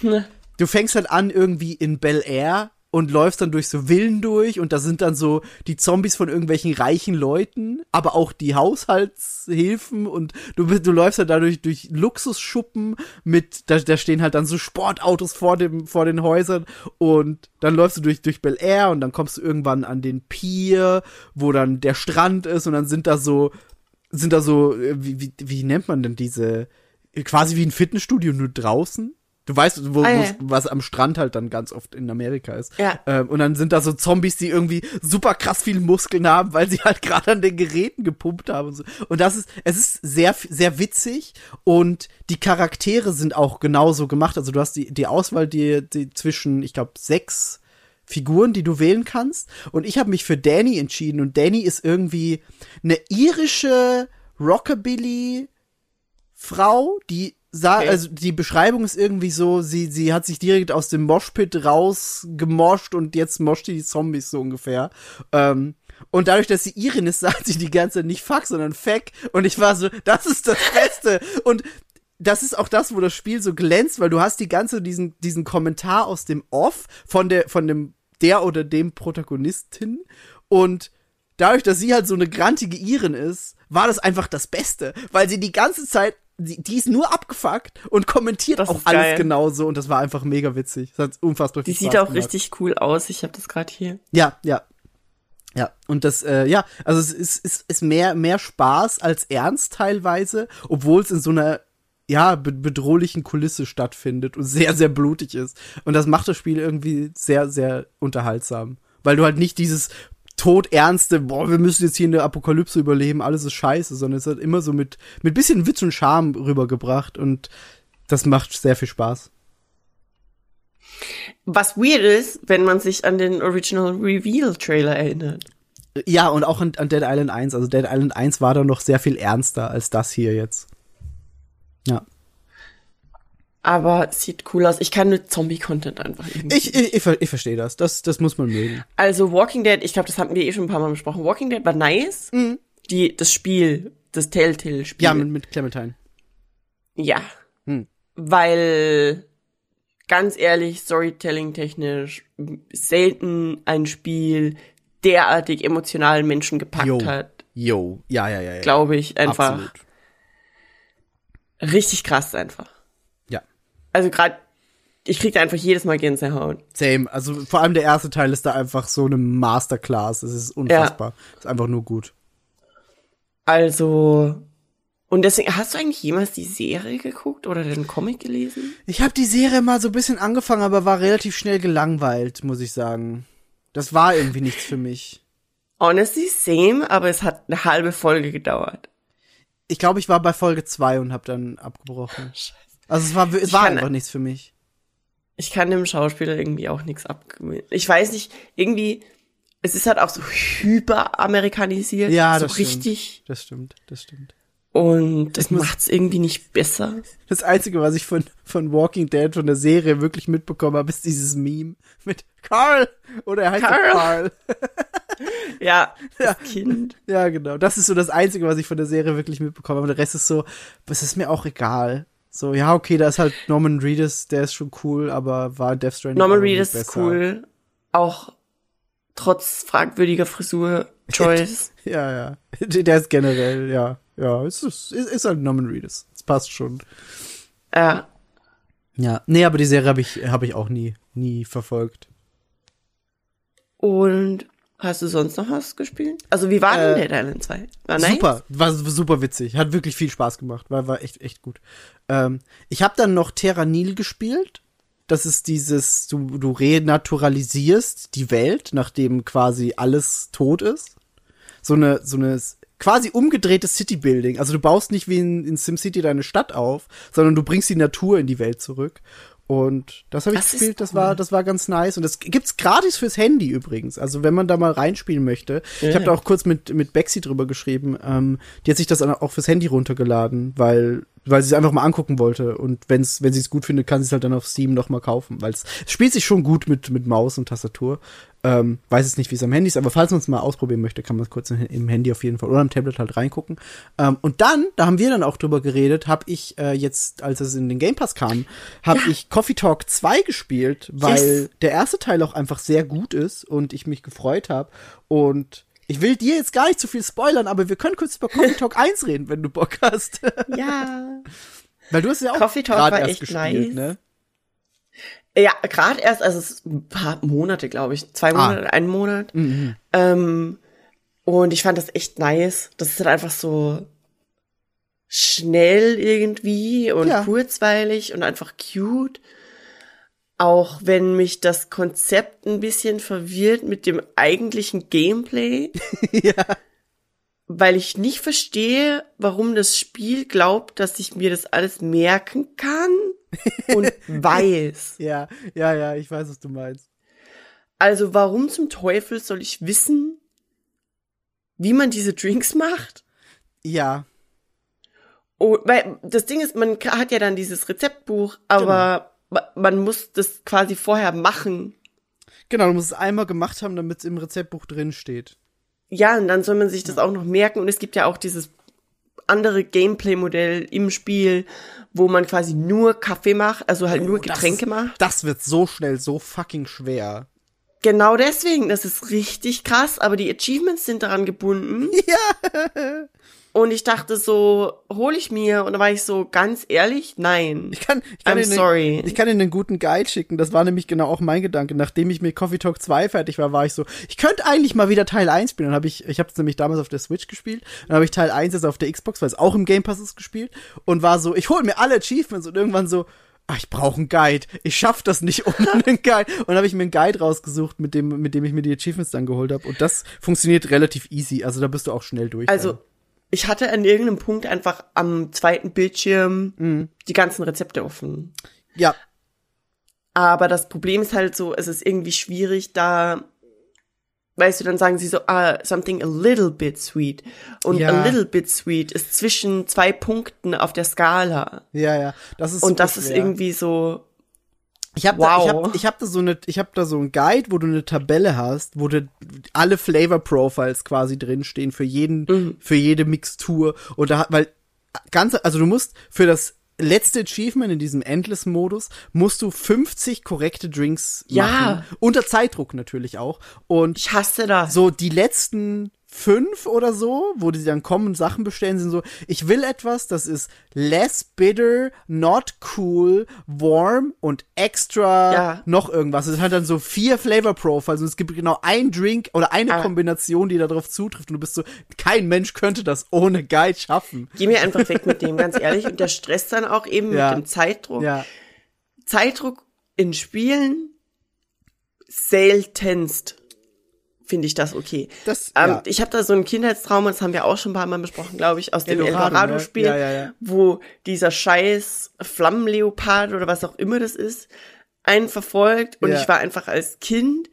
du fängst halt an irgendwie in Bel Air und läufst dann durch so Villen durch und da sind dann so die Zombies von irgendwelchen reichen Leuten, aber auch die Haushaltshilfen und du du läufst halt dadurch durch Luxusschuppen mit, da, da stehen halt dann so Sportautos vor dem, vor den Häusern und dann läufst du durch, durch Bel Air und dann kommst du irgendwann an den Pier, wo dann der Strand ist und dann sind da so, sind da so, äh, wie, wie, wie nennt man denn diese, quasi wie ein Fitnessstudio nur draußen? Du weißt, wo, Ah, ja. was am Strand halt dann ganz oft in Amerika ist. Ja. Ähm, und dann sind da so Zombies, die irgendwie super krass viele Muskeln haben, weil sie halt gerade an den Geräten gepumpt haben und so. Und das ist, es ist sehr, sehr witzig und die Charaktere sind auch genauso gemacht. Also du hast die, die Auswahl, die, die zwischen, ich glaube, sechs Figuren, die du wählen kannst. Und ich habe mich für Danny entschieden. Und Danny ist irgendwie eine irische Rockabilly Frau, die sah, Okay. also die Beschreibung ist irgendwie so, sie, sie hat sich direkt aus dem Moshpit rausgemoscht und jetzt moscht die Zombies so ungefähr. Ähm, und dadurch, dass sie Irin ist, sagt sie die ganze Zeit nicht fuck, sondern feck. Und ich war so, das ist das Beste. und das ist auch das, wo das Spiel so glänzt, weil du hast die ganze, diesen, diesen Kommentar aus dem Off von der, von dem, der oder dem Protagonistin. Und dadurch, dass sie halt so eine grantige Iren ist, war das einfach das Beste, weil sie die ganze Zeit die, die ist nur abgefuckt und kommentiert Das auch alles geil. genauso und das war einfach mega witzig. Das hat unfassbar Die sieht Spaß auch gemacht. richtig cool aus. Ich habe das gerade hier. Ja, ja. Ja, und das, äh, ja, also es ist, ist, ist mehr, mehr Spaß als Ernst teilweise, obwohl es in so einer, ja, be bedrohlichen Kulisse stattfindet und sehr, sehr blutig ist. Und das macht das Spiel irgendwie sehr, sehr unterhaltsam. Weil du halt nicht dieses todernste, boah, wir müssen jetzt hier in der Apokalypse überleben, alles ist scheiße, sondern es hat immer so mit, mit bisschen Witz und Charme rübergebracht und das macht sehr viel Spaß. Was weird ist, wenn man sich an den Original Reveal Trailer erinnert. Ja, und auch an, an Dead Island 1. Also Dead Island 1 war da noch sehr viel ernster als das hier jetzt. Ja. Aber sieht cool aus. Ich kann mit Zombie-Content einfach irgendwie. Ich, ich, ich, ich verstehe das. das. Das muss man mögen. Also Walking Dead, ich glaube, das hatten wir eh schon ein paar Mal besprochen. Walking Dead war nice. Die, das Spiel, das Telltale-Spiel. Ja, mit, mit Clementine. Ja. Hm. Weil, ganz ehrlich, Storytelling-technisch selten ein Spiel derartig emotionalen Menschen gepackt Jo. hat. Yo. Ja, ja, ja. ja. Glaube ich einfach. Absolut. Richtig krass einfach. Ja. Also gerade, ich krieg da einfach jedes Mal Gänsehaut. Same. Also vor allem der erste Teil ist da einfach so eine Masterclass. Es ist unfassbar. Ist einfach nur gut. Also, und deswegen, hast du eigentlich jemals die Serie geguckt oder den Comic gelesen? Ich habe die Serie mal so ein bisschen angefangen, aber war relativ schnell gelangweilt, muss ich sagen. Das war irgendwie nichts für mich. Honestly, same, aber es hat eine halbe Folge gedauert. Ich glaube, ich war bei Folge 2 und habe dann abgebrochen. Also es war, es war kann- einfach nichts für mich. Ich kann dem Schauspieler irgendwie auch nichts abgewinnen. Ich weiß nicht, irgendwie, es ist halt auch so hyperamerikanisiert. Ja, so das stimmt. richtig. Das stimmt, das stimmt. Und das muss- macht's irgendwie nicht besser. Das Einzige, was ich von, von Walking Dead, von der Serie wirklich mitbekommen habe, ist dieses Meme mit Carl. Oder er heißt ja Carl. Carl. Ja, das Kind. Ja, genau. Das ist so das Einzige, was ich von der Serie wirklich mitbekommen habe. Der Rest ist so, es ist mir auch egal. So, ja, okay, da ist halt Norman Reedus, der ist schon cool, aber war Death Stranding Norman Reedus ist cool. Auch trotz fragwürdiger Frisur, Choice. Ja, ja. Der ist generell, ja, ja, es ist, ist, ist halt Norman Reedus. Das passt schon. ja. Ja. Nee, aber die Serie habe ich, habe ich auch nie, nie verfolgt. Und hast du sonst noch was gespielt? Also wie war Äh, denn Dead Island 2? War nice? Super, war super witzig, hat wirklich viel Spaß gemacht, war, war echt, echt gut. Ähm, ich habe dann noch Terra Nil gespielt. Das ist dieses, du, du renaturalisierst die Welt, nachdem quasi alles tot ist. So eine, so eine quasi umgedrehtes City-Building. Also du baust nicht wie in, in SimCity deine Stadt auf, sondern du bringst die Natur in die Welt zurück. Und das habe ich Das gespielt, das cool. war, das war ganz nice. Und das gibt's gratis fürs Handy übrigens. Also wenn man da mal reinspielen möchte. Ich habe da auch kurz mit, mit Bexy drüber geschrieben. Ähm, die hat sich das auch fürs Handy runtergeladen, weil, weil sie es einfach mal angucken wollte. Und wenn's, wenn sie es gut findet, kann sie es halt dann auf Steam noch mal kaufen. Weil es spielt sich schon gut mit, mit Maus und Tastatur. Ähm, weiß jetzt nicht, wie es am Handy ist, aber falls man es mal ausprobieren möchte, kann man es kurz im Handy auf jeden Fall oder am Tablet halt reingucken. Ähm, und dann, da haben wir dann auch drüber geredet, habe ich äh, jetzt, als es in den Game Pass kam, habe ich Coffee Talk 2 gespielt, weil Yes. der erste Teil auch einfach sehr gut ist und ich mich gefreut habe. Und ich will dir jetzt gar nicht zu viel spoilern, aber wir können kurz über Coffee Talk 1 reden, wenn du Bock hast. Ja. weil du hast ja auch Coffee Talk war erst echt gespielt, nice. ne? Ja, gerade erst, also es ein paar Monate, glaube ich. Zwei Ah. Monate, einen Monat. Ähm, und ich fand das echt nice. Das ist halt einfach so schnell irgendwie und Ja. kurzweilig und einfach cute. Auch wenn mich das Konzept ein bisschen verwirrt mit dem eigentlichen Gameplay. ja. weil ich nicht verstehe, warum das Spiel glaubt, dass ich mir das alles merken kann und weiß. Ja, ja, ja, ich weiß, was du meinst. Also warum zum Teufel soll ich wissen, wie man diese Drinks macht? Ja, Oh, weil das Ding ist, man hat ja dann dieses Rezeptbuch, aber ma- man muss das quasi vorher machen. genau, du musst es einmal gemacht haben, damit es im Rezeptbuch drin steht. Ja, und dann soll man sich das auch noch merken. Und es gibt ja auch dieses andere Gameplay-Modell im Spiel, wo man quasi nur Kaffee macht, also halt nur Oh, das Getränke ist- macht. Das wird so schnell so fucking schwer. Genau deswegen, das ist richtig krass, aber die Achievements sind daran gebunden. Ja. Und ich dachte so, hole ich mir? Und da war ich so, ganz ehrlich, nein. Ich kann, ich kann I'm Ihnen, sorry. Ich kann Ihnen einen guten Guide schicken. Das war nämlich genau auch mein Gedanke. Nachdem ich mit Coffee Talk 2 fertig war, war ich so, ich könnte eigentlich mal wieder Teil 1 spielen. Dann habe ich, ich habe es nämlich damals auf der Switch gespielt. Dann habe ich Teil 1 jetzt auf der Xbox, weil es auch im Game Pass ist, gespielt. Und war so, ich hole mir alle Achievements und irgendwann so, ah, ich brauche einen Guide. Ich schaff das nicht ohne einen Guide. Und dann habe ich mir einen Guide rausgesucht, mit dem, mit dem ich mir die Achievements dann geholt habe. Und das funktioniert relativ easy. Also da bist du auch schnell durch. Also, ich hatte an irgendeinem Punkt einfach am zweiten Bildschirm Mhm. die ganzen Rezepte offen. ja, Aber das Problem ist halt so, es ist irgendwie schwierig, da, weißt du, dann sagen sie so, ah, something a little bit sweet. Und Ja. a little bit sweet ist zwischen zwei Punkten auf der Skala. ja, ja. Das ist Und das super ist schwer. irgendwie so, Ich habe da, ich Wow. hab, ich hab da so eine, ich habe da so ein Guide, wo du eine Tabelle hast, wo du alle Flavor Profiles quasi drinstehen für jeden, Mhm. für jede Mixtur und da, weil ganz, also du musst für das letzte Achievement in diesem Endless-Modus musst du 50 korrekte Drinks Ja. machen. Unter Zeitdruck natürlich auch. Und ich hasse das. so die letzten fünf oder so, wo die dann kommen und Sachen bestellen, sind so, ich will etwas, das ist less bitter, not cool, warm und extra Ja. noch irgendwas. Es hat dann so vier Flavor Profiles und es gibt genau ein Drink oder eine Ah. Kombination, die darauf zutrifft und du bist so, kein Mensch könnte das ohne Guide schaffen. Geh mir einfach weg mit dem, ganz ehrlich. Und der Stress dann auch eben Ja. mit dem Zeitdruck. Ja, Zeitdruck in Spielen seltenst finde ich das okay. Das- ähm, ja. Ich habe da so ein Kindheitstrauma, das haben wir auch schon ein paar Mal besprochen, glaube ich, aus dem ne? Eldorado-Spiel, Ja, ja, ja. wo dieser scheiß Flammenleopard oder was auch immer das ist, einen verfolgt und ich war einfach als Kind,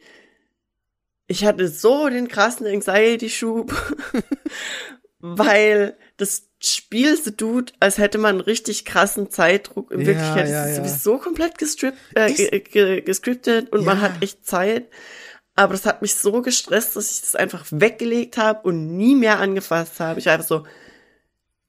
ich hatte so den krassen Anxiety-Schub, weil das Spiel so tut, als hätte man einen richtig krassen Zeitdruck. In Ja, Wirklichkeit ja, ist es ja. sowieso komplett gestrippt, äh, gescriptet und man hat echt Zeit. Aber das hat mich so gestresst, dass ich das einfach weggelegt habe und nie mehr angefasst habe. Ich war einfach so,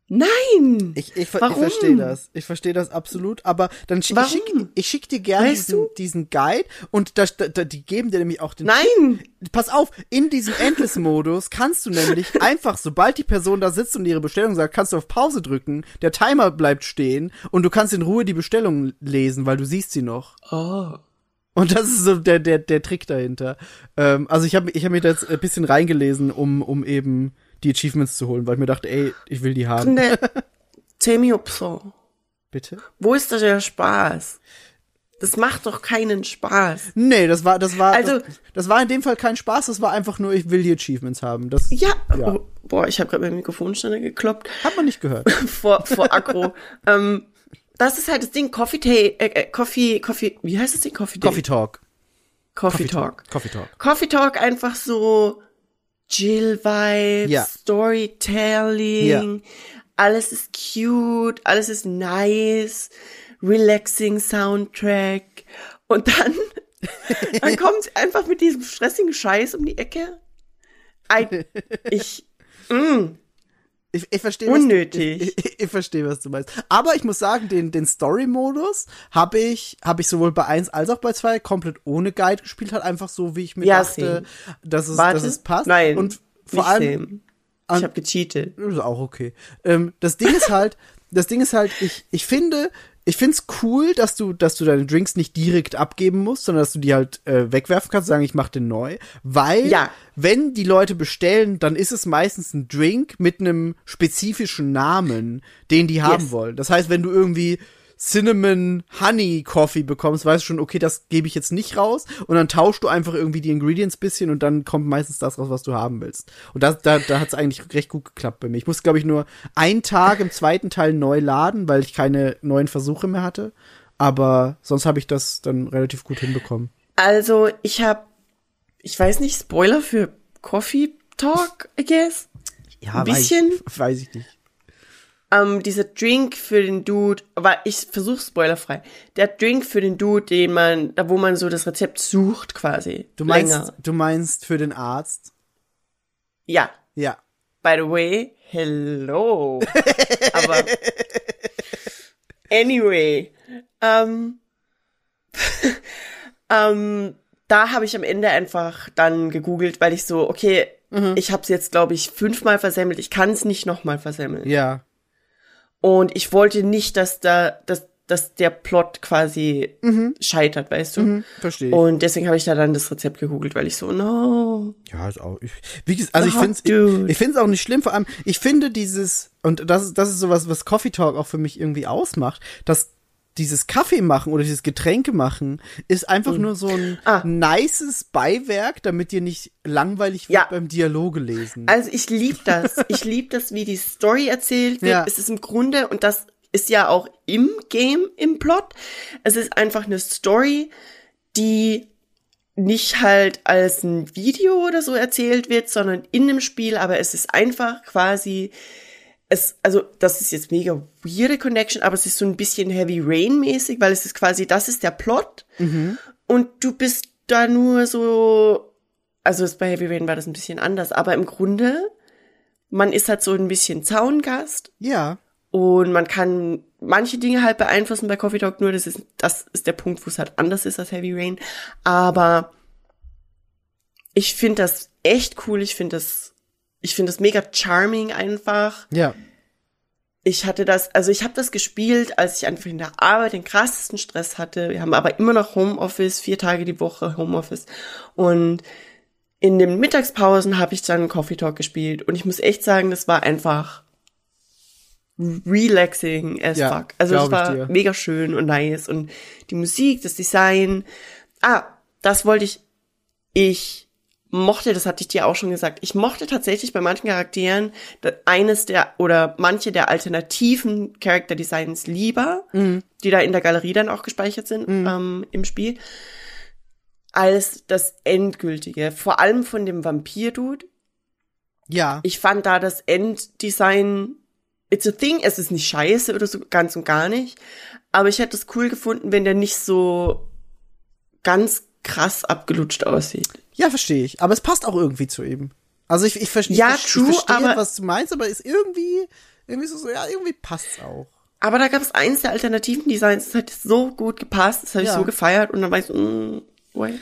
nein! Ich, ich, ver- ich Warum? verstehe das. Ich verstehe das absolut. Aber dann schick, ich, Warum? schick, ich schick dir gerne Weißt diesen, du? diesen Guide und da, da, die geben dir nämlich auch den Nein! Pass auf, in diesem Endless-Modus kannst du nämlich einfach, sobald die Person da sitzt und ihre Bestellung sagt, kannst du auf Pause drücken, der Timer bleibt stehen und du kannst in Ruhe die Bestellung lesen, weil du siehst sie noch. Oh. Und das ist so der, der, der Trick dahinter. Ähm, also ich habe ich hab mir da jetzt ein bisschen reingelesen, um, um eben die Achievements zu holen, weil ich mir dachte, ey, ich will die haben. Ne, Temio-Pso. Bitte? Wo ist da der Spaß? Das macht doch keinen Spaß. Nee, das war, das war, Also- das, das war in dem Fall kein Spaß, das war einfach nur, ich will die Achievements haben. Das Ja. Ja. Oh, boah, ich habe gerade mein Mikrofonständer gekloppt. hat man nicht gehört. vor, vor Akro. ähm, das ist halt das Ding, Coffee Day, äh, äh, Coffee, Coffee, wie heißt das Ding? Coffee Day? Coffee Talk. Coffee, Talk. Coffee Talk. Coffee Talk einfach so Chill Vibes, Ja. Storytelling, alles ist cute, alles ist nice, relaxing Soundtrack und dann, dann kommt sie einfach mit diesem stressigen Scheiß um die Ecke. I, ich, mm, Ich, ich verstehe Unnötig. Was, ich, ich, ich verstehe, was du meinst. Aber ich muss sagen, den, den Story-Modus habe ich, habe ich sowohl bei 1 als auch bei 2 komplett ohne Guide gespielt, hat einfach so, wie ich mir Ja, dachte, same. dass es, warte, dass es passt. nein, Und vor allem, same. ich habe gecheatet. Das ist auch okay. Ähm, das Ding ist halt, das Ding ist halt, ich, ich finde, ich find's cool, dass du, dass du deine Drinks nicht direkt abgeben musst, sondern dass du die halt äh, wegwerfen kannst, sagen, ich mach den neu. Weil, Ja. wenn die Leute bestellen, dann ist es meistens ein Drink mit einem spezifischen Namen, den die haben Yes. wollen. Das heißt, wenn du irgendwie Cinnamon Honey Coffee bekommst, weißt du schon, okay, das gebe ich jetzt nicht raus und dann tauschst du einfach irgendwie die Ingredients bisschen und dann kommt meistens das raus, was du haben willst. Und das, da, da hat es eigentlich recht gut geklappt bei mir. Ich musste, glaube ich, nur einen Tag im zweiten Teil neu laden, weil ich keine neuen Versuche mehr hatte. Aber sonst habe ich das dann relativ gut hinbekommen. Also, ich habe, ich weiß nicht, Spoiler für Coffee Talk, I guess. Ja, Ein bisschen? Weiß, ich- weiß ich nicht. Ähm, dieser Drink für den Dude, aber ich versuche spoilerfrei. Der Drink für den Dude, den man, da wo man so das Rezept sucht quasi. Du meinst, Länger. du meinst für den Arzt? Ja. Ja. By the way, hello. aber anyway, ähm, ähm, da habe ich am Ende einfach dann gegoogelt, weil ich so, okay, ich habe es jetzt, glaube ich, fünfmal versemmelt. Ich kann es nicht nochmal versemmeln. Ja. Und ich wollte nicht, dass da, dass, dass der Plot quasi scheitert, weißt du? Mhm, verstehe ich. Und deswegen habe ich da dann das Rezept gegoogelt, weil ich so, no. Ja, ist auch. Ich, wie gesagt, also ich Oh, finde es dude. ich, find's auch nicht schlimm, vor allem, ich finde dieses, und das, ist- das ist sowas, was Coffee Talk auch für mich irgendwie ausmacht, dass dieses Kaffee machen oder dieses Getränke machen ist einfach nur so ein Ah. nices Beiwerk, damit dir nicht langweilig wird Ja. beim Dialoge lesen. Also ich lieb das. Ich lieb das, wie die Story erzählt wird. Ja. Es ist im Grunde, und das ist ja auch im Game, im Plot, es ist einfach eine Story, die nicht halt als ein Video oder so erzählt wird, sondern in einem Spiel, aber es ist einfach quasi, es, also das ist jetzt mega weirde Connection, aber es ist so ein bisschen Heavy Rain mäßig, weil es ist quasi, das ist der Plot und du bist da nur so, also es- bei Heavy Rain war das ein bisschen anders, aber im Grunde, man ist halt so ein bisschen Zaungast ja. und man kann manche Dinge halt beeinflussen bei Coffee Talk, nur das ist, das ist der Punkt, wo es halt anders ist als Heavy Rain. Aber ich finde das echt cool, ich finde das, ich finde das mega charming einfach. Ja. Ich hatte das, also ich habe das gespielt, als ich einfach in der Arbeit den krassesten Stress hatte. Wir haben aber immer noch Homeoffice, vier Tage die Woche Homeoffice. Und in den Mittagspausen habe ich dann Coffee Talk gespielt. Und ich muss echt sagen, das war einfach relaxing as Ja, fuck. Also ich war dir. mega schön und nice. Und die Musik, das Design. Ah, das wollte ich. Ich mochte, das hatte ich dir auch schon gesagt, ich mochte tatsächlich bei manchen Charakteren eines der oder manche der alternativen Character Designs lieber, die da in der Galerie dann auch gespeichert sind ähm, im Spiel, als das endgültige. Vor allem von dem Vampir-Dude. Ja. Ich fand da das Enddesign, it's a thing, es ist nicht scheiße oder so, ganz und gar nicht. Aber ich hätte es cool gefunden, wenn der nicht so ganz krass abgelutscht aussieht. Ja, verstehe ich. Aber es passt auch irgendwie zu ihm. Also ich, ich, verstehe, Ja, ich, ich true, verstehe, aber- was du meinst, aber ist irgendwie, irgendwie so, so ja, irgendwie passt's auch. Aber da gab es eins der alternativen Designs, das hat so gut gepasst, das habe ich Ja. so gefeiert und dann war ich so, mm, wait.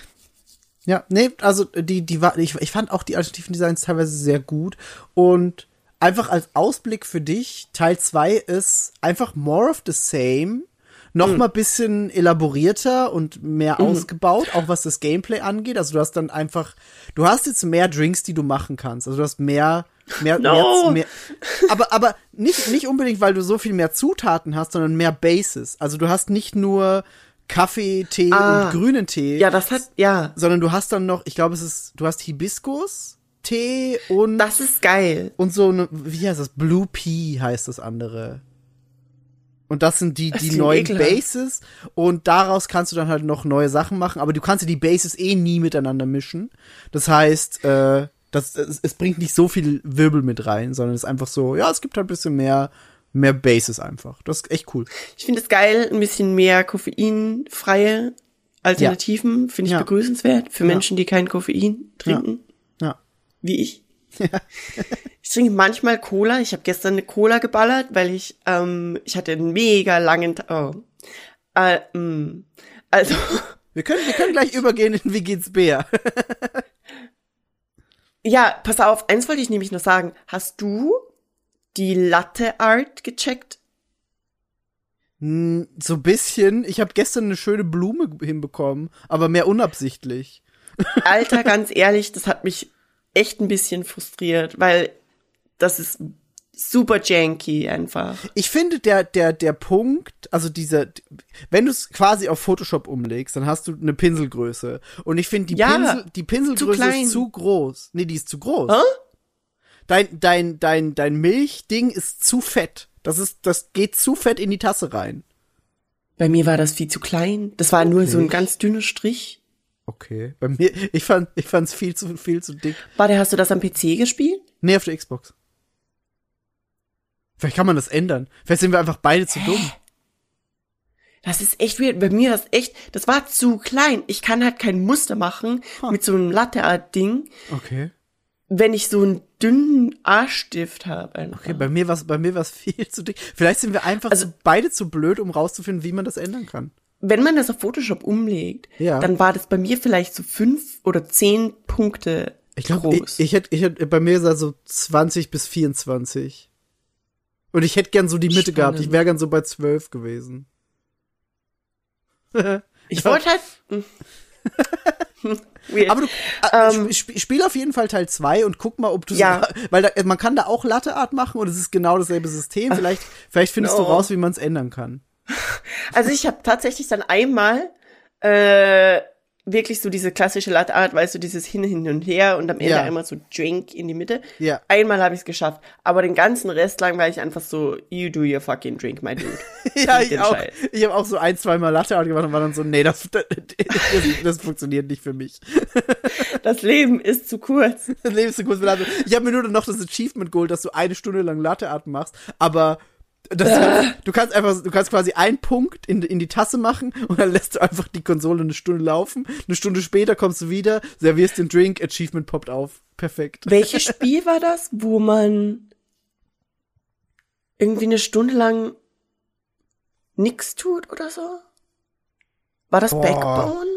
Ja, nee, also die, die war, ich, ich fand auch die alternativen Designs teilweise sehr gut und einfach als Ausblick für dich, Teil 2 ist einfach more of the same, noch Hm. mal bisschen elaborierter und mehr Mhm. ausgebaut, auch was das Gameplay angeht. Also du hast dann einfach, du hast jetzt mehr Drinks, die du machen kannst. Also du hast mehr, mehr, No. mehr, mehr aber, aber nicht, nicht unbedingt, weil du so viel mehr Zutaten hast, sondern mehr Bases. Also du hast nicht nur Kaffee, Tee Ah. und grünen Tee Ja, das hat, ja, sondern du hast dann noch, ich glaube, es ist, du hast Hibiskus, Tee und das ist geil. und so eine, wie heißt das? Blue Pea heißt das andere. Und das sind die, Das die neuen ekelhaft. Bases. Und daraus kannst du dann halt noch neue Sachen machen. Aber du kannst ja die Bases eh nie miteinander mischen. Das heißt, äh, das, es, es bringt nicht so viel Wirbel mit rein, sondern es ist einfach so, ja, es gibt halt ein bisschen mehr, mehr Bases einfach. Das ist echt cool. Ich finde es geil, ein bisschen mehr koffeinfreie Alternativen, finde ich Ja. begrüßenswert für Menschen, die kein Koffein trinken, Ja. wie ich. Ich trinke manchmal Cola. Ich habe gestern eine Cola geballert, weil ich, ähm, ich hatte einen mega langen Tag. Oh. Äh, mm. also, Wir können, wir können gleich übergehen in Wie geht's Bär? ja, pass auf, eins wollte ich nämlich noch sagen. Hast du die Latte Art gecheckt? Hm, So ein bisschen. Ich habe gestern eine schöne Blume hinbekommen, aber mehr unabsichtlich. Alter, ganz ehrlich, das hat mich echt ein bisschen frustriert, weil das ist super janky einfach. Ich finde der der der Punkt, also dieser, wenn du es quasi auf Photoshop umlegst, dann hast du eine Pinselgröße und ich finde die Ja, Pinsel die Pinselgröße klein. ist zu groß. Nee, die ist zu groß. Hä? Dein dein dein dein Milchding ist zu fett. Das ist das geht zu fett in die Tasse rein. Bei mir war das viel zu klein. Das war nur so ein ganz dünner Strich. Okay, bei mir ich fand ich fand's viel zu viel zu dick. Warte, hast du das am PC gespielt? Nee, auf der Xbox. Vielleicht kann man das ändern. Vielleicht sind wir einfach beide zu dumm. Das ist echt weird. Bei mir war das echt, das war zu klein. Ich kann halt kein Muster machen mit so einem Latte-Art-Ding, Okay. wenn ich so einen dünnen Arschstift habe. Okay, bei mir war's bei mir war's viel zu dick. Vielleicht sind wir einfach Also- zu, beide zu blöd, um rauszufinden, wie man das ändern kann. Wenn man das auf Photoshop umlegt, Ja. dann war das bei mir vielleicht so fünf oder zehn Punkte Ich glaube, ich, groß. ich hätte, ich hätte, bei mir ist er so 20 bis 24. Und ich hätte gern so die Mitte gehabt. Ich Spannend. wäre gern so bei 12 gewesen. Ich wollte halt. Hm. Weird. Aber du äh, Ähm, sp spiel auf jeden Fall Teil 2 und guck mal, ob du Ja. so, weil da, man kann da auch Latteart machen und es ist genau dasselbe System. Vielleicht, vielleicht findest du no. raus, wie man es ändern kann. Also ich habe tatsächlich dann einmal äh, wirklich so diese klassische Latte Art, weißt du, dieses hin, hin und her und am Ende Ja. einmal so Drink in die Mitte. Ja. Einmal habe ich es geschafft, aber den ganzen Rest lang war ich einfach so, you do your fucking drink, my dude. Ja, ich auch. Scheiß. Ich habe auch so ein, zwei Mal Latteart gemacht und war dann so, nee, das, das, das, das funktioniert nicht für mich. Das Leben ist zu kurz. Das Leben ist zu kurz für Latte. Ich habe mir nur noch das Achievement geholt, dass du eine Stunde lang Latteart machst, aber das kannst, du kannst einfach, du kannst quasi einen Punkt in, in die Tasse machen und dann lässt du einfach die Konsole eine Stunde laufen. Eine Stunde später kommst du wieder, servierst den Drink, Achievement poppt auf. Perfekt. Welches Spiel war das, wo man irgendwie eine Stunde lang nix tut oder so? War das Boah. Backbone?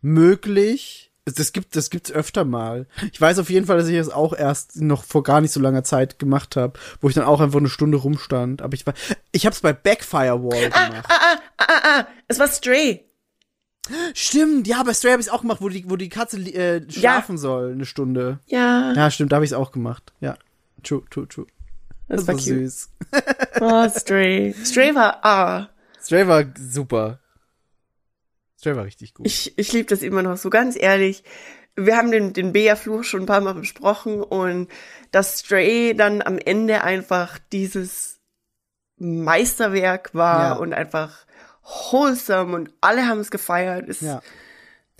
Möglich. Das gibt, das gibt's öfter mal. Ich weiß auf jeden Fall, dass ich das auch erst noch vor gar nicht so langer Zeit gemacht habe, wo ich dann auch einfach eine Stunde rumstand. Aber ich war, ich habe es bei Backfirewall gemacht. Ah, ah, ah, es war Stray. Stimmt, ja, bei Stray habe ich auch gemacht, wo die, wo die Katze äh, schlafen soll, eine Stunde. Ja, Ja, stimmt, da habe ich auch gemacht. Ja, true, true, true. das, Das war war süß. Oh, Stray. Stray war ah. Stray war super. Stray war richtig gut. Ich, ich liebe das immer noch, so ganz ehrlich. Wir haben den, den Bea-Fluch schon ein paar Mal besprochen und dass Stray dann am Ende einfach dieses Meisterwerk war Ja. und einfach wholesome und alle haben es gefeiert. Ist, ja.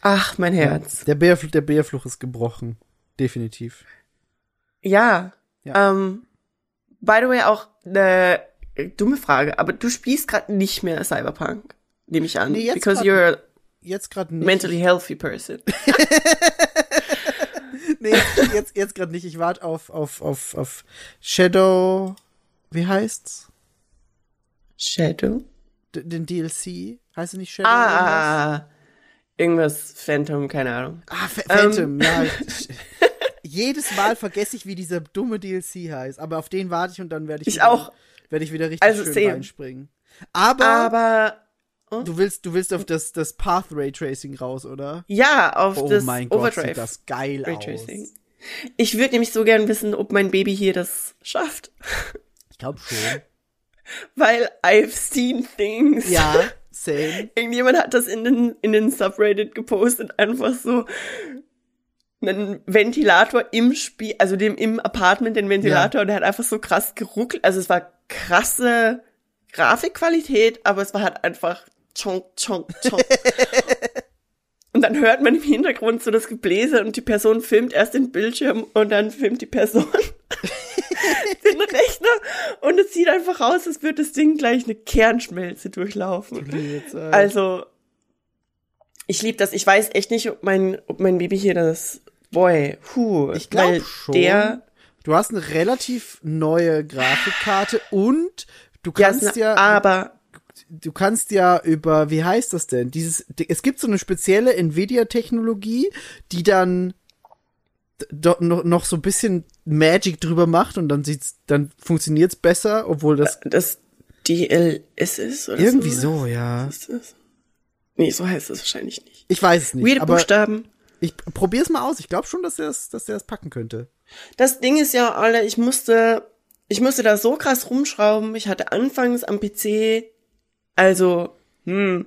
Ach, mein Herz. Der, Bärfl der Bärfluch ist gebrochen. Definitiv. Ja. Ja. Ähm, by the way, auch eine dumme Frage, aber du spielst gerade nicht mehr Cyberpunk, nehme ich an. Nee, jetzt because you're Jetzt gerade nicht. mentally healthy person. Nee, jetzt, jetzt gerade nicht. Ich warte auf, auf, auf, auf Shadow. Wie heißt's? Shadow? D den DLC? Heißt er nicht Shadow? Ah, irgendwas? ah, ah. irgendwas Phantom, keine Ahnung. Ah, Ph- Phantom, ja. Ich- Jedes Mal vergesse ich, wie dieser dumme DLC heißt. Aber auf den warte ich und dann werde ich, Ich wieder, auch. werde ich wieder richtig Also schön same. reinspringen. Aber, Aber du willst, du willst auf das, das Path Ray Tracing raus, oder? ja, auf Oh das mein Gott, Overdrive sieht das geil Raytracing. aus. Ich würde nämlich so gern wissen, ob mein Baby hier das schafft. Ich glaube schon. Weil I've seen things. Ja, same. Irgendjemand hat das in den, in den Subreddit gepostet, einfach so einen Ventilator im Spiel, also dem im Apartment den Ventilator und der hat einfach so krass geruckelt. Also es war krasse Grafikqualität, aber es war halt einfach chonk, chonk, chonk. und dann hört man im Hintergrund so das Gebläse und die Person filmt erst den Bildschirm und dann filmt die Person den Rechner und es sieht einfach aus, als würde das Ding gleich eine Kernschmelze durchlaufen. Also, ich liebe das. Ich weiß echt nicht, ob mein, ob mein Baby hier das. Boy, puh. Ich glaube schon. Der, du hast eine relativ neue Grafikkarte und du kannst ja, aber du kannst ja über, wie heißt das denn? Dieses, es gibt so eine spezielle Nvidia-Technologie, die dann noch, noch so ein bisschen Magic drüber macht und dann sieht's, dann funktioniert's besser, obwohl das das DLS ist oder irgendwie so. so, ja. Was ist das? Nee, so heißt das wahrscheinlich nicht. Ich weiß es nicht, Weirde Buchstaben. ich probier's mal aus. Ich glaube schon, dass es, dass der es packen könnte. Das Ding ist ja, alle, ich musste, ich musste da so krass rumschrauben. Ich hatte anfangs am PC, also, hm,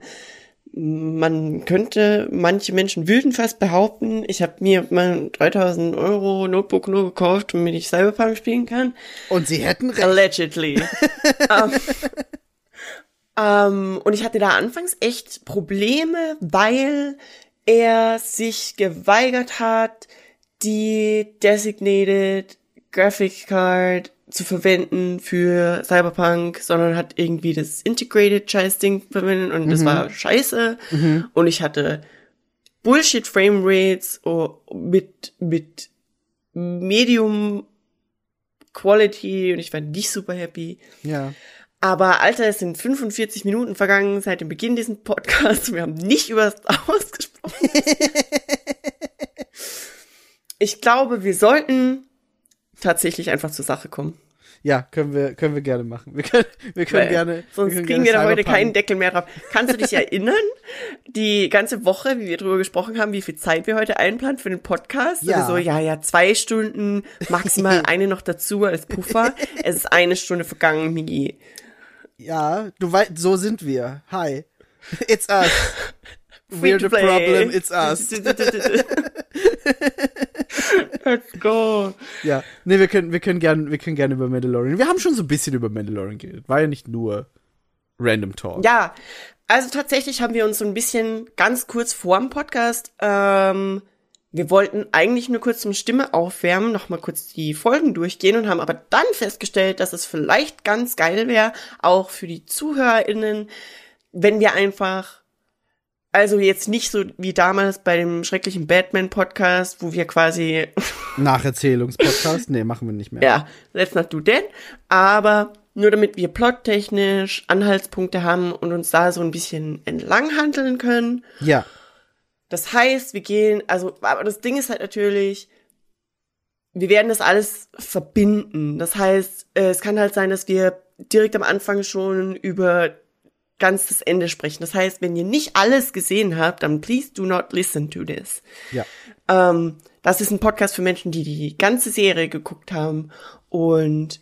man könnte, manche Menschen würden fast behaupten, ich habe mir mein 3000 Euro Notebook nur gekauft, damit ich Cyberpunk spielen kann. Und sie hätten recht. Allegedly. ähm, ähm, und ich hatte da anfangs echt Probleme, weil er sich geweigert hat, die Designated Graphic Card zu verwenden für Cyberpunk, sondern hat irgendwie das Integrated Scheiß Ding verwendet und das war scheiße. Und ich hatte Bullshit Frame Rates oh, mit, mit Medium Quality und ich war nicht super happy. Ja. Aber Alter, es sind 45 Minuten vergangen seit dem Beginn dieses Podcasts. Wir haben nicht über Star Wars gesprochen. ich glaube, wir sollten tatsächlich einfach zur Sache kommen. Ja, können wir, können wir gerne machen. Wir können, wir können Weil gerne. Sonst können kriegen wir da heute keinen Deckel mehr drauf. Kannst du dich erinnern, die ganze Woche, wie wir drüber gesprochen haben, wie viel Zeit wir heute einplanen für den Podcast? Ja. Wir so, ja, ja, zwei Stunden, maximal eine noch dazu als Puffer. es ist eine Stunde vergangen, Migi. Ja, du weißt, so sind wir. Hi. It's us. We're the problem, it's us. Let's go. Ja. Nee, wir können, wir können gerne, wir können gerne über Mandalorian. Wir haben schon so ein bisschen über Mandalorian geredet. War ja nicht nur Random Talk. Ja, also tatsächlich haben wir uns so ein bisschen ganz kurz vor dem Podcast, ähm, wir wollten eigentlich nur kurz zum Stimme aufwärmen, nochmal kurz die Folgen durchgehen und haben aber dann festgestellt, dass es vielleicht ganz geil wäre, auch für die ZuhörerInnen, wenn wir einfach, also jetzt nicht so wie damals bei dem schrecklichen Batman-Podcast, wo wir quasi Nacherzählungspodcast? Nee, machen wir nicht mehr. ja, let's not do that. Aber nur damit wir plottechnisch Anhaltspunkte haben und uns da so ein bisschen entlang handeln können. Ja. Das heißt, wir gehen, also, aber das Ding ist halt natürlich, wir werden das alles verbinden. Das heißt, äh, es kann halt sein, dass wir direkt am Anfang schon über ganz das Ende sprechen. Das heißt, wenn ihr nicht alles gesehen habt, dann please do not listen to this. Ja. Ähm, das ist ein Podcast für Menschen, die die ganze Serie geguckt haben und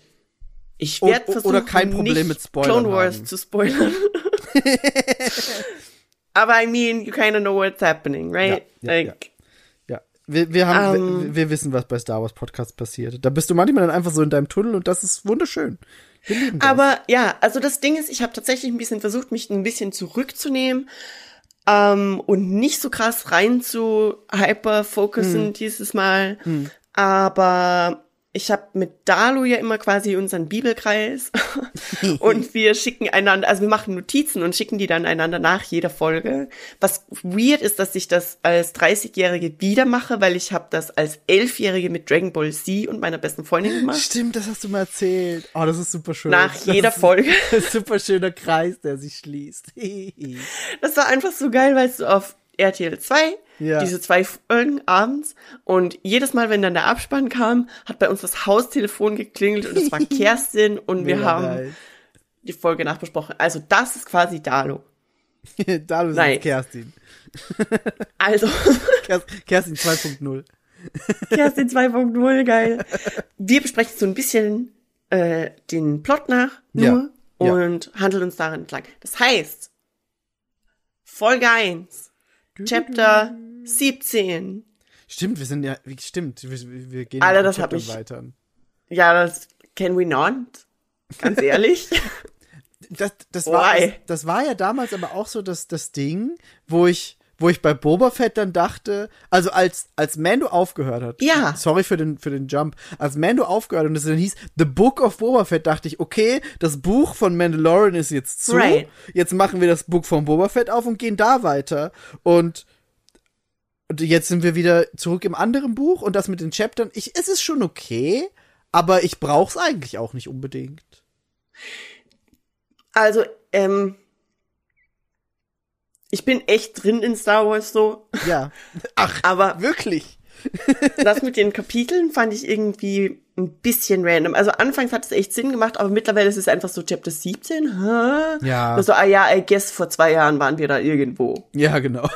ich werde versuchen, oder kein Problem nicht mit Spoilern Clone Wars haben. zu spoilern. Aber I mean, you kind of know what's happening, right? Ja, ja, like, Ja. Wir, wir haben, Ähm. wir, wir wissen, was bei Star Wars Podcasts passiert. Da bist du manchmal dann einfach so in deinem Tunnel und das ist wunderschön. Aber ja, also das Ding ist, ich habe tatsächlich ein bisschen versucht, mich ein bisschen zurückzunehmen ähm, und nicht so krass rein zu hyper-focussen Hm. dieses Mal. Aber ich habe mit Dalu ja immer quasi unseren Bibelkreis und wir schicken einander, also wir machen Notizen und schicken die dann einander nach jeder Folge. Was weird ist, dass ich das als 30-Jährige wieder mache, weil ich habe das als 11-Jährige mit Dragon Ball Z und meiner besten Freundin gemacht. Stimmt, das hast du mal erzählt. Oh, das ist super schön. Nach das jeder ist Folge. Ein super schöner Kreis, der sich schließt. Das war einfach so geil, weil du auf RTL 2 Ja. diese zwei Folgen abends und jedes Mal, wenn dann der Abspann kam, hat bei uns das Haustelefon geklingelt und es war Kerstin und wir Mega haben nice. die Folge nachbesprochen. Also das ist quasi Dalo. da ist Nice. Kerstin. Also Kers- Kerstin 2.0. Kerstin 2.0, geil. Wir besprechen so ein bisschen äh, den Plot nach nur Ja. Ja. und handeln uns daran entlang. Das heißt, Folge 1, Chapter 17. Stimmt, wir sind ja, stimmt, wir, wir gehen Alter, das Chapter mich- weiter. Ja, das can we not? Ganz ehrlich. Das, das, war, das, das war ja damals aber auch so das, das Ding, wo ich, wo ich bei Boba Fett dann dachte, also als, als Mando aufgehört hat. Ja. Sorry für den, für den Jump. Als Mando aufgehört hat und es dann hieß The Book of Boba Fett, dachte ich, okay, das Buch von Mandalorian ist jetzt zu. Right. Jetzt machen wir das Buch von Boba Fett auf und gehen da weiter. Und, und jetzt sind wir wieder zurück im anderen Buch und das mit den Chaptern. Ich, es ist schon okay, aber ich brauch's eigentlich auch nicht unbedingt. Also, ähm, ich bin echt drin in Star Wars so, Ja. Ach, aber wirklich. das mit den Kapiteln fand ich irgendwie ein bisschen random. Also anfangs hat es echt Sinn gemacht, aber mittlerweile ist es einfach so Chapter 17. Hä? Ja. Also, ah ja, I guess vor zwei Jahren waren wir da irgendwo. Ja, genau.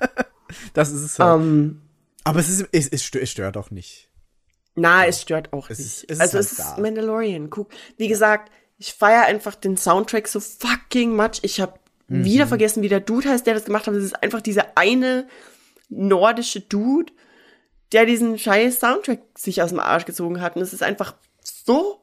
das ist es halt. Ähm, Aber es, ist, es, es, stört, es stört auch nicht. na, es stört auch Es nicht. ist- es ist also halt es ist da. Mandalorian. Guck, wie gesagt, ich feiere einfach den Soundtrack so fucking much. Ich habe Mhm. wieder vergessen, wie der Dude heißt, der das gemacht hat. Es ist einfach dieser eine nordische Dude, der diesen scheiß Soundtrack sich aus dem Arsch gezogen hat. Und es ist einfach so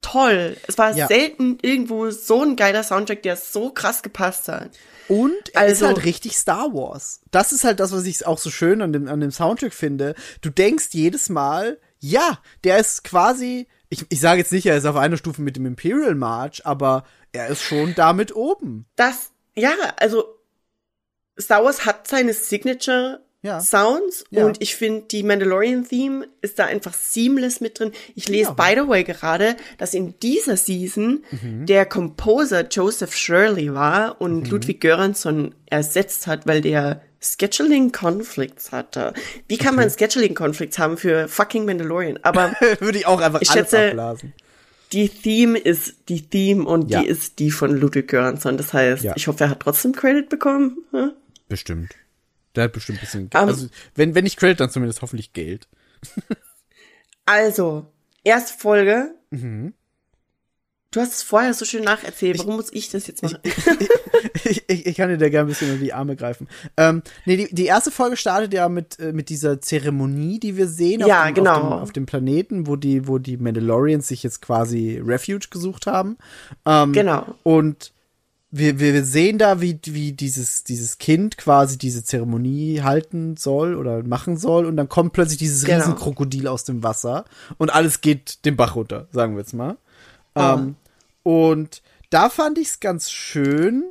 toll. Es war Ja. selten irgendwo so ein geiler Soundtrack, der so krass gepasst hat. Und er Also- ist halt richtig Star Wars. Das ist halt das, was ich auch so schön an dem, an dem Soundtrack finde. Du denkst jedes Mal, ja, der ist quasi, ich, ich sage jetzt nicht, er ist auf einer Stufe mit dem Imperial March, aber er ist schon damit oben. Das, ja, also Star Wars hat seine Signature Ja. Sounds Ja. und ich finde, die Mandalorian-Theme ist da einfach seamless mit drin. Ich lese, Ja. by the way, gerade, dass in dieser Season Mhm. der Composer Joseph Shirley war und Mhm. Ludwig Göransson ersetzt hat, weil der Scheduling Conflicts hatte. Wie kann man Scheduling Conflicts haben für fucking Mandalorian? Aber Würde ich auch einfach Ich alles schätze- abblasen. Die Theme ist die Theme und Ja. die ist die von Ludwig Göransson. Das heißt, Ja. ich hoffe, er hat trotzdem Credit bekommen. Hm? Bestimmt. Der hat bestimmt ein bisschen, Ähm, also, wenn, wenn nicht Credit, dann zumindest hoffentlich Geld. Also, erste Folge. Mhm. Du hast es vorher so schön nacherzählt. Warum muss ich das jetzt machen? ich, ich, ich kann dir da gerne ein bisschen unter die Arme greifen. Ähm, nee, die, die erste Folge startet ja mit, äh, mit dieser Zeremonie, die wir sehen Ja, auf, dem, genau. auf, dem, auf dem Planeten, wo die, wo die Mandalorians sich jetzt quasi Refuge gesucht haben. Ähm, Genau. Und wir, wir wir sehen da, wie, wie dieses, dieses Kind quasi diese Zeremonie halten soll oder machen soll. Und dann kommt plötzlich dieses Genau. Riesenkrokodil aus dem Wasser und alles geht den Bach runter, sagen wir jetzt mal. Ah. Ähm, und da fand ich es ganz schön,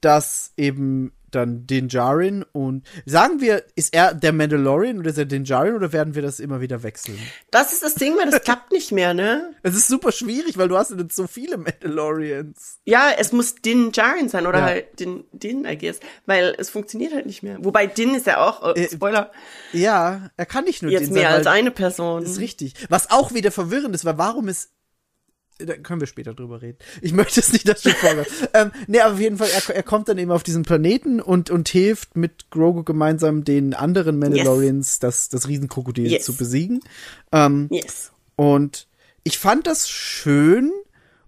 dass eben dann Din Djarin und sagen wir, ist er der Mandalorian oder ist er Din Djarin oder werden wir das immer wieder wechseln? Das ist das Ding, weil das klappt nicht mehr, ne? Es ist super schwierig, weil du hast nicht so viele Mandalorians. Ja, es muss Din Djarin sein oder Ja. halt Din, Din, I guess. Weil es funktioniert halt nicht mehr. Wobei Din ist ja auch, äh, Äh, Spoiler, Ja, er kann nicht nur jetzt Din mehr sein, als eine Person. Das ist richtig. Was auch wieder verwirrend ist, weil warum ist. Da können wir später drüber reden. Ich möchte es nicht, dass du vorgehst. ähm, nee, aber auf jeden Fall, er, er kommt dann eben auf diesen Planeten und, und hilft mit Grogu gemeinsam den anderen Mandalorians, das, das Riesenkrokodil Yes. zu besiegen. Ähm, Yes. und ich fand das schön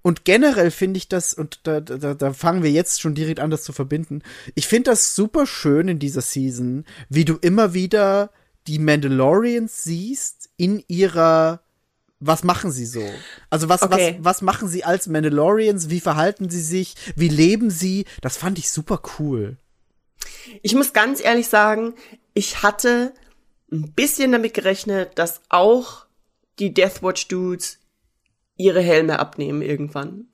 und generell finde ich das, und da, da, da fangen wir jetzt schon direkt an, das zu verbinden. Ich finde das super schön in dieser Season, wie du immer wieder die Mandalorians siehst in ihrer was machen sie so? Also was, Okay. was, was machen sie als Mandalorians? Wie verhalten sie sich? Wie leben sie? Das fand ich super cool. Ich muss ganz ehrlich sagen, ich hatte ein bisschen damit gerechnet, dass auch die Deathwatch Dudes ihre Helme abnehmen irgendwann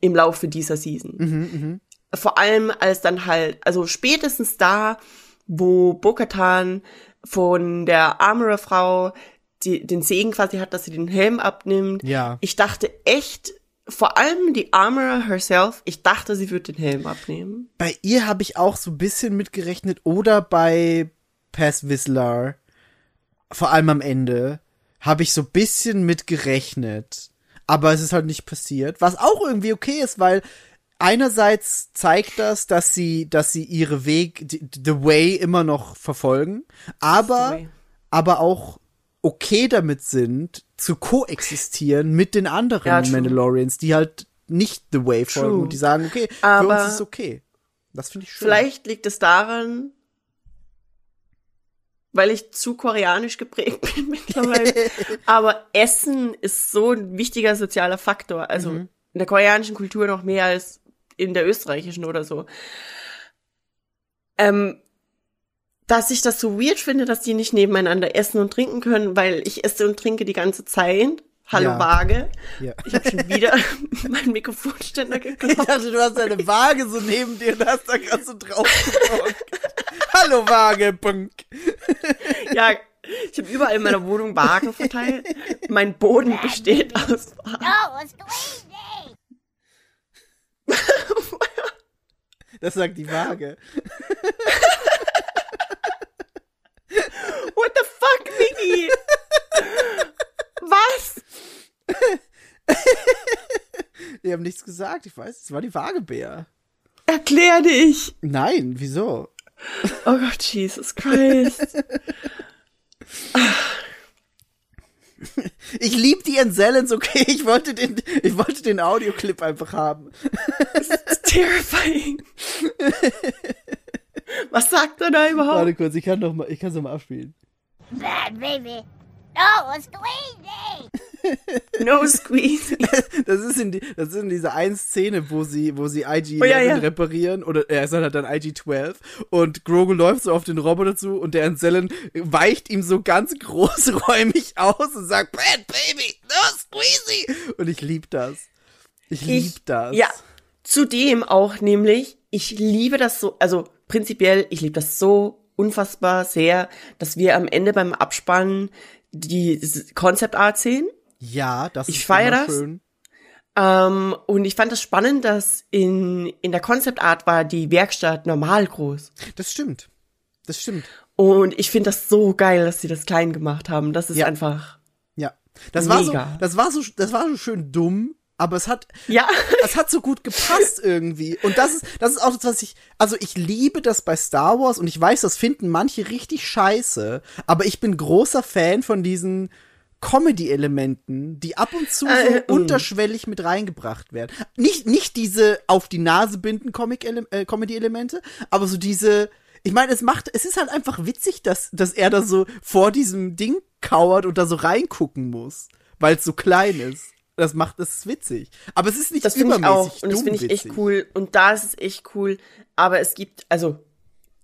im Laufe dieser Season. Vor allem als dann halt, also spätestens da, wo Bo-Katan von der Armorer-Frau die, den Segen quasi hat, dass sie den Helm abnimmt. Ja. Ich dachte echt, vor allem die Armorer herself, ich dachte, sie wird den Helm abnehmen. Bei ihr habe ich auch so ein bisschen mitgerechnet oder bei Pass Whistler, vor allem am Ende, habe ich so ein bisschen mitgerechnet. Aber es ist halt nicht passiert. Was auch irgendwie okay ist, weil einerseits zeigt das, dass sie, dass sie ihre Weg, the way immer noch verfolgen, aber, aber auch okay damit sind, zu koexistieren mit den anderen Ja. Mandalorians, die halt nicht the way folgen True. und die sagen, okay, für Aber uns ist okay. Das finde ich schön. Vielleicht liegt es daran, weil ich zu koreanisch geprägt bin mittlerweile. Aber Essen ist so ein wichtiger sozialer Faktor. Also Mhm. in der koreanischen Kultur noch mehr als in der österreichischen oder so. Ähm, dass ich das so weird finde, dass die nicht nebeneinander essen und trinken können, weil ich esse und trinke die ganze Zeit. Hallo Ja. Waage. Ja. Ich habe schon wieder meinen Mikrofonständer Ich gekauft. dachte, du hast eine Waage so neben dir und hast da gerade so drauf. Hallo Waage, Punk. Ja, ich habe überall in meiner Wohnung Wagen verteilt. Mein Boden besteht aus Wagen. Oh, it's crazy! Das sagt die Waage. What the fuck, Vicky? Was? Die haben nichts gesagt, ich weiß, es war die Waagebär. Erklär dich. Nein, wieso? Oh Gott, Jesus Christ. Ich lieb die Enzellens, okay, ich wollte den, ich wollte den Audioclip einfach haben. It's terrifying. Was sagt er da überhaupt? Warte kurz, ich kann noch mal, ich kann es mal abspielen. Bad baby. Oh, it's crazy! No squeeze. Das ist in die, das ist in dieser einen Szene, wo sie, wo sie IG-11 Oh, ja, ja. reparieren oder er ist halt dann IG-12 und Grogu läuft so auf den Roboter zu und der Enzellen weicht ihm so ganz großräumig aus und sagt, Bad Baby, no squeezy. Und ich lieb das. Ich lieb das. Ja, zudem auch nämlich, ich liebe das so, also prinzipiell, ich liebe das so unfassbar sehr, dass wir am Ende beim Abspannen die Concept Art sehen. Ja, das Ich ist feier das. schön. Ähm, und ich fand das spannend, dass in, in der Concept Art war die Werkstatt normal groß. Das stimmt. Das stimmt. Und ich finde das so geil, dass sie das klein gemacht haben. Das ist Ja. einfach. Ja. Das war so, Mega. das war so, das war so schön dumm, aber es hat, Ja. es hat so gut gepasst irgendwie. Und das ist, das ist auch das, was ich, also ich liebe das bei Star Wars und ich weiß, das finden manche richtig scheiße, aber ich bin großer Fan von diesen Comedy-Elementen, die ab und zu so Äh, mm. unterschwellig mit reingebracht werden. Nicht, nicht diese auf die Nase binden Comic äh, Comedy-Elemente, aber so diese, ich meine, es macht, es ist halt einfach witzig, dass, dass er da so vor diesem Ding kauert und da so reingucken muss, weil es so klein ist. Das macht, ist witzig. Aber es ist nicht Das finde ich übermäßig auch. Und das finde ich echt cool. Und da ist es echt cool. Aber es gibt, also,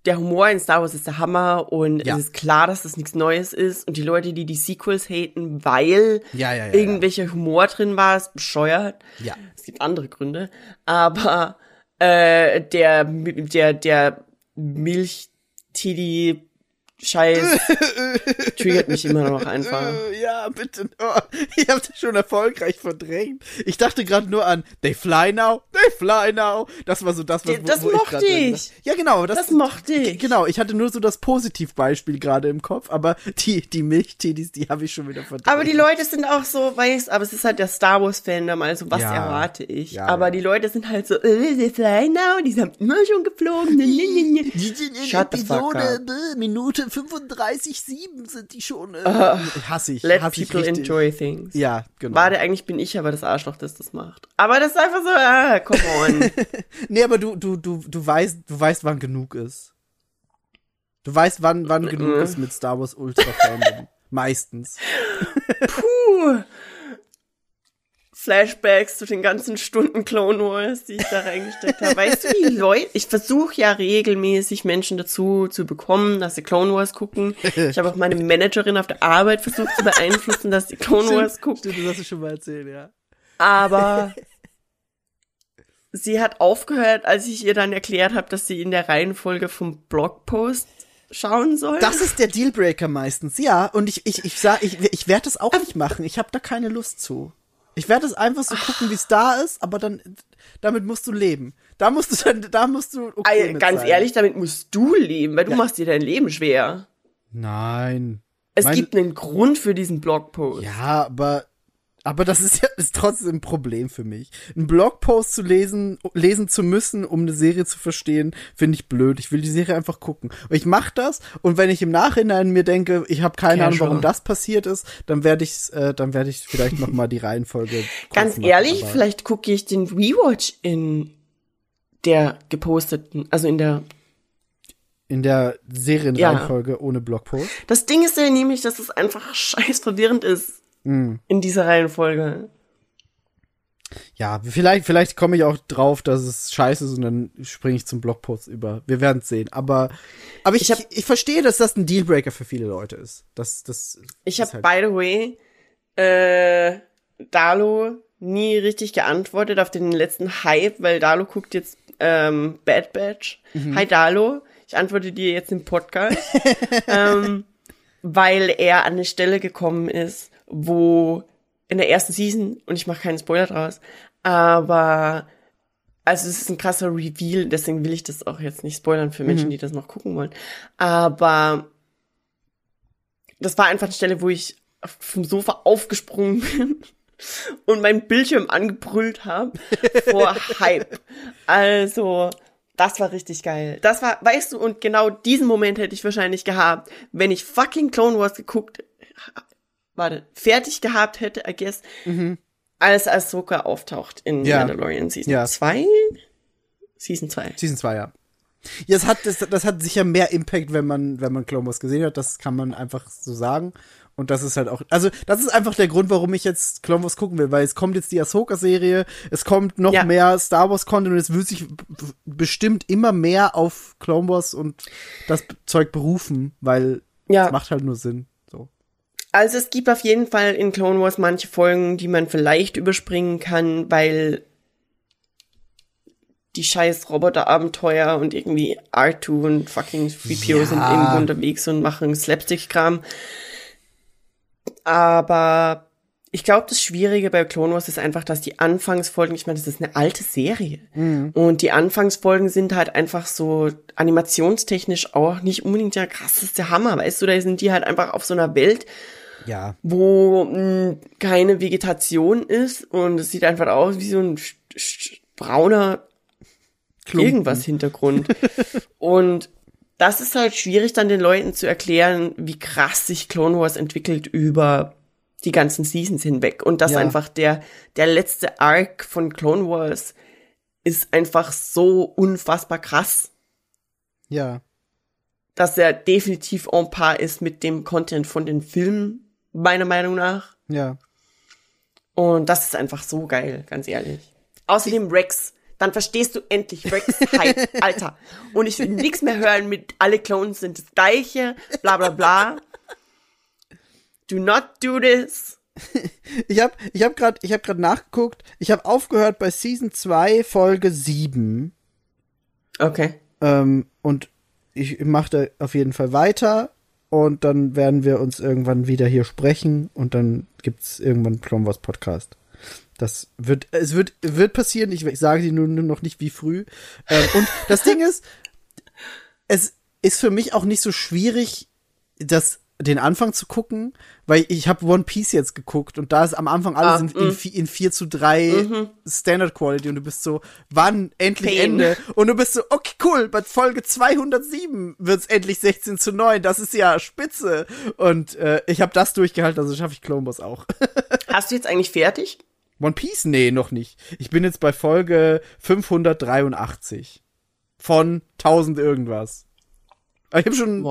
der Humor in Star Wars ist der Hammer und Ja. es ist klar, dass das nichts Neues ist. Und die Leute, die die Sequels haten, weil Ja, ja, irgendwelcher Humor drin war, ist bescheuert. Ja. Es gibt andere Gründe. Aber äh, der, der, der Milch-Tidi Scheiß triggert mich immer noch einfach. Äh, Ja, bitte. Oh, ich habe das schon erfolgreich verdrängt. Ich dachte gerade nur an They Fly Now, They Fly Now. Das war so das, was Das wo, wo mochte ich. war. Ja, genau. Das, Das mochte ich. Genau, ich hatte nur so das Positivbeispiel gerade im Kopf, aber die, die Milchtedis, die habe ich schon wieder verdrängt. Aber die Leute sind auch so, weiß, aber es ist halt der Star Wars Fandom, also was Ja. erwarte ich? Ja, aber ja. die Leute sind halt so, äh, they fly now, die sind immer schon geflogen. ne, ne, ne, ne. Shut the fuck Episode up. äh, Minute 35,7 sind die schon. Äh, hasse ich. Let hasse ich people richtig. enjoy things. Ja, genau. Warte, eigentlich bin ich aber das Arschloch, das das macht. Aber das ist einfach so, ah, come on. Nee, aber du, du, du, du weißt, du weißt, wann genug ist. Du weißt, wann, wann genug Mhm. ist mit Star Wars Ultra Fandom. Meistens. Puh. Flashbacks zu den ganzen Stunden Clone Wars, die ich da reingesteckt habe. Weißt du, wie Leute, ich versuche ja regelmäßig Menschen dazu zu bekommen, dass sie Clone Wars gucken. Ich habe auch meine Managerin auf der Arbeit versucht zu beeinflussen, dass sie Clone Wars guckt. Stimmt, das hast du schon mal erzählt, ja. Aber sie hat aufgehört, als ich ihr dann erklärt habe, dass sie in der Reihenfolge vom Blogpost schauen soll. Das ist der Dealbreaker meistens, ja. Und ich, ich, ich sag, ich, ich werde das auch nicht machen. Ich habe da keine Lust zu. Ich werde es einfach so gucken, wie es da ist, aber dann, damit musst du leben. Da musst du dann, da musst du okay mit ganz sein. ehrlich, damit musst du leben, weil du machst dir dein Leben schwer. Nein. Es Mein- gibt einen Grund für diesen Blogpost. Ja, aber, aber das ist ja, ist trotzdem ein Problem für mich. Einen Blogpost zu lesen, lesen zu müssen, um eine Serie zu verstehen, finde ich blöd. Ich will die Serie einfach gucken. Und ich mache das und wenn ich im Nachhinein mir denke, ich habe keine Ahnung, warum das passiert ist, dann werde ich, äh, dann werde ich vielleicht noch mal die Reihenfolge. Ganz machen, ehrlich, aber- vielleicht gucke ich den Rewatch in der geposteten, also in der. in der Serienreihenfolge ohne Blogpost. Das Ding ist ja nämlich, dass es einfach scheiß verwirrend ist Hm. in dieser Reihenfolge. Ja, vielleicht, vielleicht komme ich auch drauf, dass es scheiße ist und dann springe ich zum Blogpost über. Wir werden es sehen. Aber, aber ich, Ich hab- ich, ich verstehe, dass das ein Dealbreaker für viele Leute ist. Das, das Ich habe, halt- by the way, äh, Dalo nie richtig geantwortet auf den letzten Hype, weil Dalo guckt jetzt ähm, Bad Batch. Mhm. Hi Dalo, ich antworte dir jetzt im Podcast, ähm, weil er an eine Stelle gekommen ist, wo in der ersten Season, und ich mache keinen Spoiler draus, aber also es ist ein krasser Reveal, deswegen will ich das auch jetzt nicht spoilern für Menschen, die das noch gucken wollen. Aber das war einfach eine Stelle, wo ich vom Sofa aufgesprungen bin und meinen Bildschirm angebrüllt habe vor Hype. Also, das war richtig geil. Das war, weißt du, und genau diesen Moment hätte ich wahrscheinlich gehabt, wenn ich fucking Clone Wars geguckt, warte, fertig gehabt hätte, I guess, als Ahsoka auftaucht in Ja. Mandalorian Season Ja. 2? Season 2. Season 2, ja. Ja, es hat, das, das hat sicher mehr Impact, wenn man, wenn man Clone Wars gesehen hat. Das kann man einfach so sagen. Und das ist halt auch, also, das ist einfach der Grund, warum ich jetzt Clone Wars gucken will, weil es kommt jetzt die Ahsoka-Serie, es kommt noch Ja. mehr Star Wars-Content und es wird sich bestimmt immer mehr auf Clone Wars und das Zeug berufen, weil Ja. es macht halt nur Sinn. So. Also es gibt auf jeden Fall in Clone Wars manche Folgen, die man vielleicht überspringen kann, weil die scheiß Roboterabenteuer und irgendwie R2 und fucking 3PO Ja. sind irgendwo unterwegs und machen Slapstick-Kram. Aber ich glaube, das Schwierige bei Clone Wars ist einfach, dass die Anfangsfolgen, ich meine, das ist eine alte Serie. Und die Anfangsfolgen sind halt einfach so animationstechnisch auch nicht unbedingt der krasseste Hammer. Weißt du, da sind die halt einfach auf so einer Welt, Ja. wo mh, keine Vegetation ist und es sieht einfach aus wie so ein brauner Klumpen. irgendwas Hintergrund. und das ist halt schwierig dann den Leuten zu erklären, wie krass sich Clone Wars entwickelt über die ganzen Seasons hinweg und dass Ja. einfach der der letzte Arc von Clone Wars ist einfach so unfassbar krass, Ja. dass er definitiv en par ist mit dem Content von den Filmen meiner Meinung nach. Ja. Und das ist einfach so geil, ganz ehrlich. Außerdem Rex. Dann verstehst du endlich Rex Hype, Alter. Und ich will nichts mehr hören mit alle Clones sind das gleiche, bla bla bla. Do not do this. Ich habe ich hab gerade ich nachgeguckt. Ich habe aufgehört bei Season 2, Folge 7. Okay. Ähm, und ich mache da auf jeden Fall weiter. Und dann werden wir uns irgendwann wieder hier sprechen. Und dann gibt's irgendwann Wars Podcast. Das wird, es wird, wird passieren. Ich, ich sage dir nur, nur noch nicht wie früh. Ähm, und das Ding ist, es ist für mich auch nicht so schwierig, das den Anfang zu gucken, weil ich habe One Piece jetzt geguckt und da ist am Anfang alles Ah, in, in, vi- in 4 zu 3 Standard Quality und du bist so, wann endlich Pain. Ende? Und du bist so, okay, cool, bei Folge 207 wird's endlich 16 zu 9, das ist ja spitze. Und äh, ich habe das durchgehalten, also schaffe ich Clone Wars auch. Hast du jetzt eigentlich fertig? One Piece? Nee, noch nicht. Ich bin jetzt bei Folge 583 von 1000 irgendwas. Aber ich habe schon,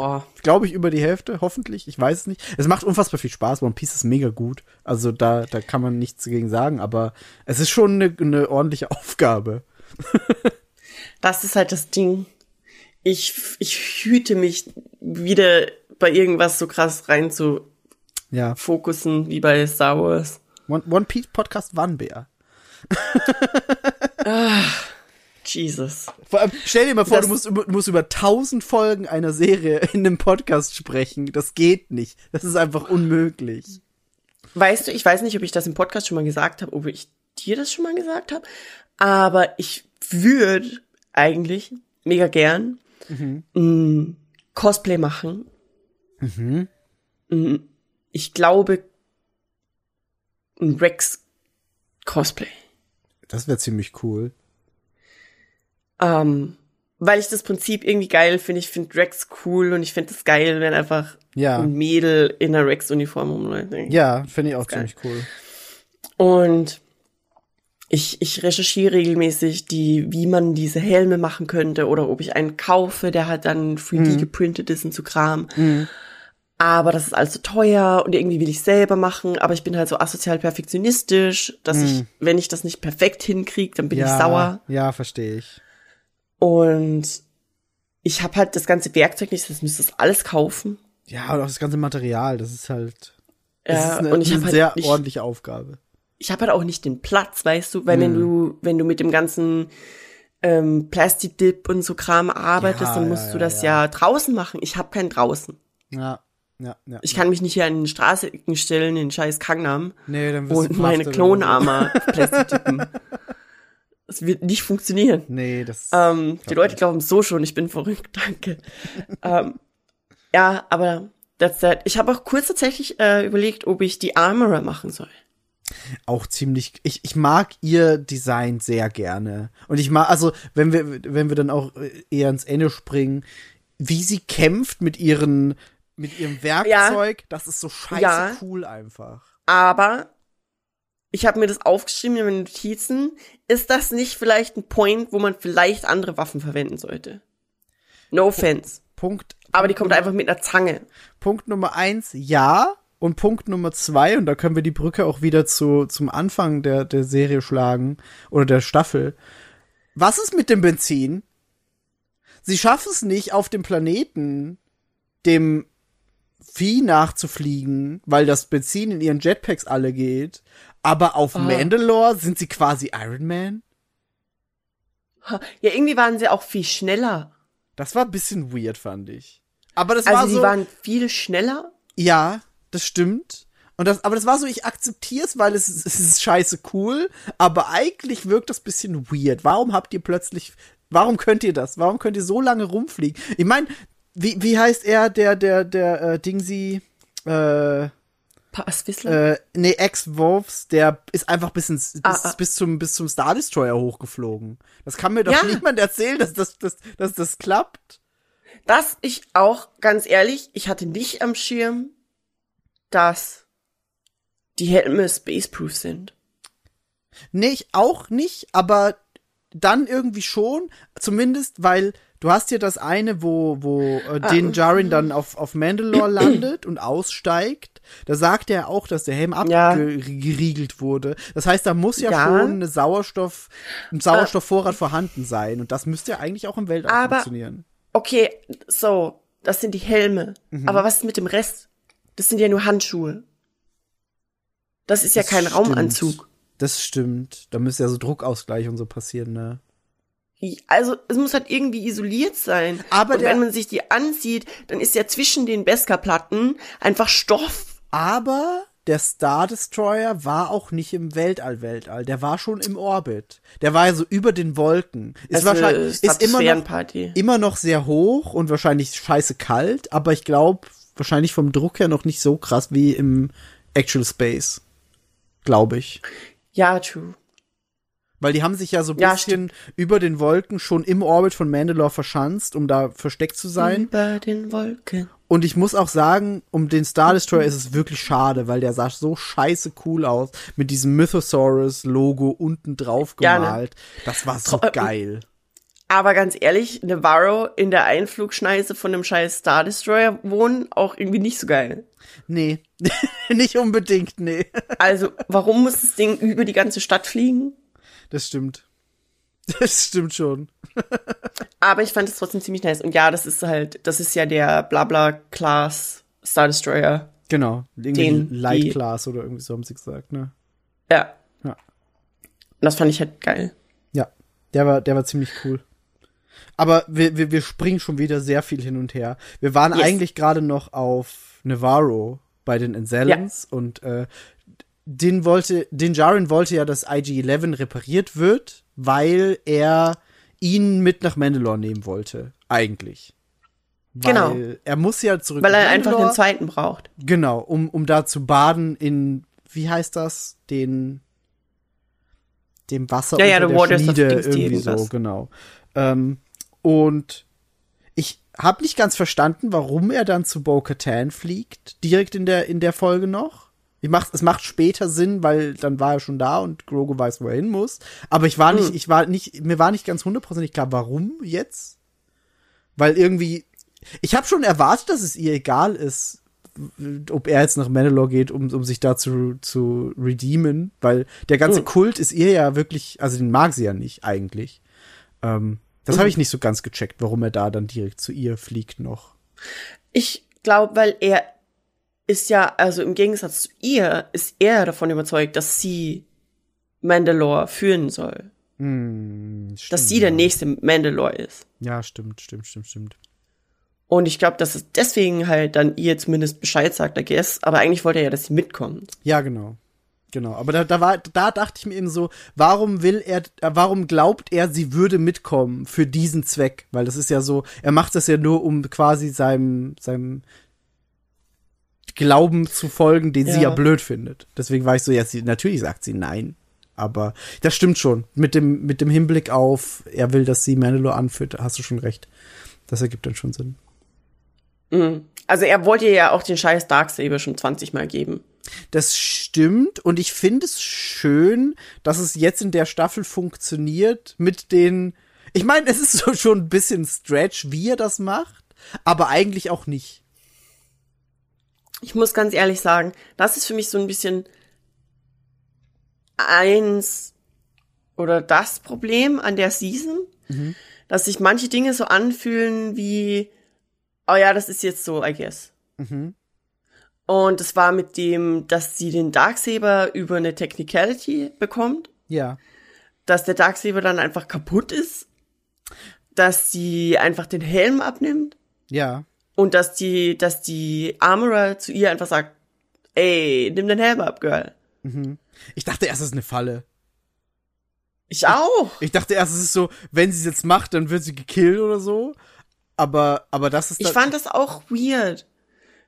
glaube ich, über die Hälfte, hoffentlich. Ich weiß es nicht. Es macht unfassbar viel Spaß. One Piece ist mega gut. Also da, da kann man nichts dagegen sagen, aber es ist schon eine, eine ordentliche Aufgabe. Das ist halt das Ding. Ich, ich hüte mich wieder bei irgendwas so krass rein zu Ja. fokussen wie bei Star Wars. One, One Piece Podcast wann, Bär? Jesus. Vor allem, stell dir mal vor, Das- du musst, über, du musst über 1000 Folgen einer Serie in einem Podcast sprechen. Das geht nicht. Das ist einfach unmöglich. Weißt du, ich weiß nicht, ob ich das im Podcast schon mal gesagt habe, ob ich dir das schon mal gesagt habe, aber ich würde eigentlich mega gern mm, Cosplay machen. Mm, Ich glaube, ein Rex Cosplay. Das wäre ziemlich cool. Ähm, weil ich das Prinzip irgendwie geil finde. Ich finde Rex cool und ich finde es geil, wenn einfach Ja. ein Mädel in einer Rex-Uniform rumläuft. Ja, finde ich auch ziemlich cool. Und ich, ich recherchiere regelmäßig die, wie man diese Helme machen könnte oder ob ich einen kaufe, der halt dann 3D geprintet ist und so Kram. Aber das ist so teuer und irgendwie will ich selber machen, aber ich bin halt so asozial perfektionistisch, dass ich, wenn ich das nicht perfekt hinkriege, dann bin ja, ich sauer. Ja, verstehe ich. Und ich habe halt das ganze Werkzeug nicht, das müsste das alles kaufen. Ja, und auch das ganze Material, das ist halt. Das Ja, ist eine, und ich eine halt sehr nicht, ordentliche Aufgabe. ich habe halt auch nicht den Platz, weißt du, weil wenn Hm. du, wenn du mit dem ganzen ähm, Plastic Dip und so Kram arbeitest, Ja, dann musst ja, du das ja. draußen machen. Ich habe keinen draußen. Ja, ja, ja. Ich kann mich nicht hier an den Straßenecken stellen, in scheiß Kangnam nee, dann wirst du und meine verhaftet oder Klonarmer Plastic dippen. Das wird nicht funktionieren. Nee, das. Ähm, die Leute glauben so schon, ich bin verrückt, danke. ähm, ja, aber that's that. Ich habe auch kurz tatsächlich äh, überlegt, ob ich die Armorer machen soll. auch ziemlich ich, ich mag ihr Design sehr gerne und ich mag also wenn wir wenn wir dann auch äh, eher ins Ende springen wie sie kämpft mit ihren mit ihrem Werkzeug das ist so scheiße Ja. cool einfach Aber ich habe mir das aufgeschrieben in meinen Notizen. Ist das nicht vielleicht ein Point, wo man vielleicht andere Waffen verwenden sollte? No offense. Punkt Aber die kommt einfach mit einer Zange. Punkt Nummer eins ja und Punkt Nummer zwei und da können wir die Brücke auch wieder zu zum Anfang der der Serie schlagen oder der Staffel was ist mit dem Benzin sie schaffen es nicht auf dem Planeten dem Vieh nachzufliegen, weil das Benzin in ihren Jetpacks alle geht. Aber auf Mandalore sind sie quasi Iron Man? Ja, irgendwie waren sie auch viel schneller. Das war ein bisschen weird, fand ich. Aber das Also war so. waren viel schneller. ja, das stimmt. Und das, aber das war so, ich akzeptiere es, weil es, ist- es ist scheiße cool, aber eigentlich wirkt das bisschen weird. Warum habt ihr plötzlich, warum könnt ihr das? Warum könnt ihr so lange rumfliegen? Ich meine, wie, wie heißt er, der, der, der, äh, Dingsy, äh, Passwissler? äh, nee, Ex-Wolves, der ist einfach bis, ins, bis, Ah, ah. bis zum, bis zum Star Destroyer hochgeflogen. Das kann mir doch Ja. niemand erzählen, dass das, dass, dass das klappt. dass ich auch, ganz ehrlich, ich hatte nicht am Schirm, dass die Helme spaceproof sind. Nee, ich auch nicht, aber dann irgendwie schon, zumindest, weil du hast ja das eine, wo, wo äh, Din Djarin dann auf, auf Mandalore landet und aussteigt. Da sagt er auch, dass der Helm Ja. abgeriegelt wurde. Das heißt, da muss ja, Ja. schon eine Sauerstoff, ein Sauerstoffvorrat vorhanden sein. Und das müsste ja eigentlich auch im Weltall Aber- funktionieren. Okay, so, das sind die Helme. Mhm. Aber was ist mit dem Rest? Das sind ja nur Handschuhe. Das ist ja Das kein stimmt. Raumanzug. Das stimmt. Da müsste ja so Druckausgleich und so passieren, ne? Also, es muss halt irgendwie isoliert sein. Aber und der- wenn man sich die ansieht, dann ist ja zwischen den Beskar-Platten einfach Stoff. Aber der Star Destroyer war auch nicht im Weltall, Weltall. Der war schon im Orbit. Der war ja so über den Wolken. Ist Also, wahrscheinlich, ist immer noch, immer noch sehr hoch und wahrscheinlich scheiße kalt, aber ich glaube, wahrscheinlich vom Druck her noch nicht so krass wie im Actual Space. Glaube ich. Ja, true. Weil die haben sich ja so ein Ja, bisschen über den Wolken schon im Orbit von Mandalore verschanzt, um da versteckt zu sein. Über den Wolken. Und ich muss auch sagen, um den Star Destroyer ist es wirklich schade, weil der sah so scheiße cool aus. Mit diesem Mythosaurus-Logo unten drauf Ja, ne? gemalt. Das war so Tro- äh, geil. Aber ganz ehrlich, Navarro in der Einflugschneise von einem scheiß Star Destroyer wohnen, auch irgendwie nicht so geil. Nee, nicht unbedingt, nee. Also, warum muss das Ding über die ganze Stadt fliegen? Das stimmt. Das stimmt schon. Aber ich fand es trotzdem ziemlich nice. Und ja, das ist halt, das ist ja der Blabla-Class Star Destroyer. Genau. Irgendwie Den, Light die- Class oder irgendwie so haben sie gesagt, ne? Ja. Ja. Und das fand ich halt geil. Ja, der war, der war ziemlich cool. Aber wir, wir, wir springen schon wieder sehr viel hin und her. Wir waren Yes. eigentlich gerade noch auf Navarro bei den Enzelens und äh, Din wollte, Din Djarin wollte ja, dass IG-11 repariert wird, weil er ihn mit nach Mandalore nehmen wollte. Eigentlich. Weil Genau. Er muss ja zurück Weil er einfach Mandalore. den zweiten braucht. Genau, um, um da zu baden in, wie heißt das? Den, dem Wasser Ja, ja, unter the der waters Schmiede, irgendwie so, irgendwas. genau. Ähm, und ich habe nicht ganz verstanden, warum er dann zu Bo-Katan fliegt, direkt in der, in der Folge noch. Ich mach, es macht später Sinn, weil dann war er schon da und Grogu weiß, wo er hin muss. Aber ich war Hm. nicht, ich war nicht, mir war nicht ganz hundertprozentig klar, warum jetzt? Weil irgendwie, ich habe schon erwartet, dass es ihr egal ist, ob er jetzt nach Mandalore geht, um, um sich da zu, zu redeemen, weil der ganze Mhm. Kult ist ihr ja wirklich, also den mag sie ja nicht eigentlich. Ähm, das habe ich nicht so ganz gecheckt, warum er da dann direkt zu ihr fliegt noch. Ich glaube, weil er ist ja, also im Gegensatz zu ihr, ist er davon überzeugt, dass sie Mandalore führen soll. Hm, Dass stimmt, sie der nächste Mandalore ist. Ja, stimmt, stimmt, stimmt, stimmt. Und ich glaube, dass es deswegen halt dann ihr zumindest Bescheid sagt, I guess. Aber eigentlich wollte er ja, dass sie mitkommt. Ja, genau. Genau, aber da, da war, da dachte ich mir eben so, warum will er, äh, warum glaubt er, sie würde mitkommen für diesen Zweck? Weil das ist ja so, er macht das ja nur, um quasi seinem, seinem Glauben zu folgen, den sie Ja. ja blöd findet. Deswegen war ich so, ja, sie, natürlich sagt sie nein. Aber das stimmt schon. Mit dem, mit dem Hinblick auf, er will, dass sie Mandalore anführt, hast du schon recht. Das ergibt dann schon Sinn. Mhm. Also er wollte ja auch den scheiß Darksaber schon 20 Mal geben. Das stimmt und ich finde es schön, dass es jetzt in der Staffel funktioniert mit den. Ich meine, es ist so schon ein bisschen Stretch, wie er das macht, aber eigentlich auch nicht. Ich muss ganz ehrlich sagen, das ist für mich so ein bisschen eins oder das Problem an der Season, dass sich manche Dinge so anfühlen wie, oh ja, das ist jetzt so, I guess. Mhm. Und es war mit dem, dass sie den Darksaber über eine Technicality bekommt, Ja. dass der Darksaber dann einfach kaputt ist, dass sie einfach den Helm abnimmt Ja. Und dass die, dass die Armorer zu ihr einfach sagt, ey, nimm deinen Helm ab, Girl. Ich dachte erst, es ist eine Falle. Ich auch. Ich dachte erst, es ist so, wenn sie es jetzt macht, dann wird sie gekillt oder so. Aber, aber das ist Ich fand das auch weird.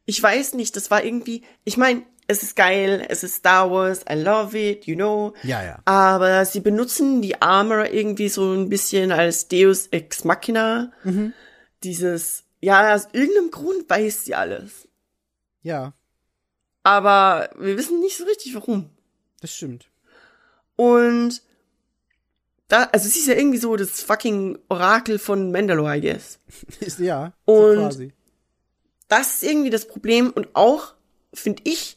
Ich weiß nicht, das war irgendwie, ich meine, es ist geil, es ist Star Wars, I love it, you know. Ja, ja. Aber sie benutzen die Armor irgendwie so ein bisschen als Deus Ex Machina. Mhm. Dieses, ja, aus irgendeinem Grund weiß sie alles. Ja, Aber wir wissen nicht so richtig warum. das stimmt. Und da, also sie ist ja irgendwie so das fucking Orakel von Mandalore, I guess. Ist, ja, Und- so quasi. das ist irgendwie das Problem und auch finde ich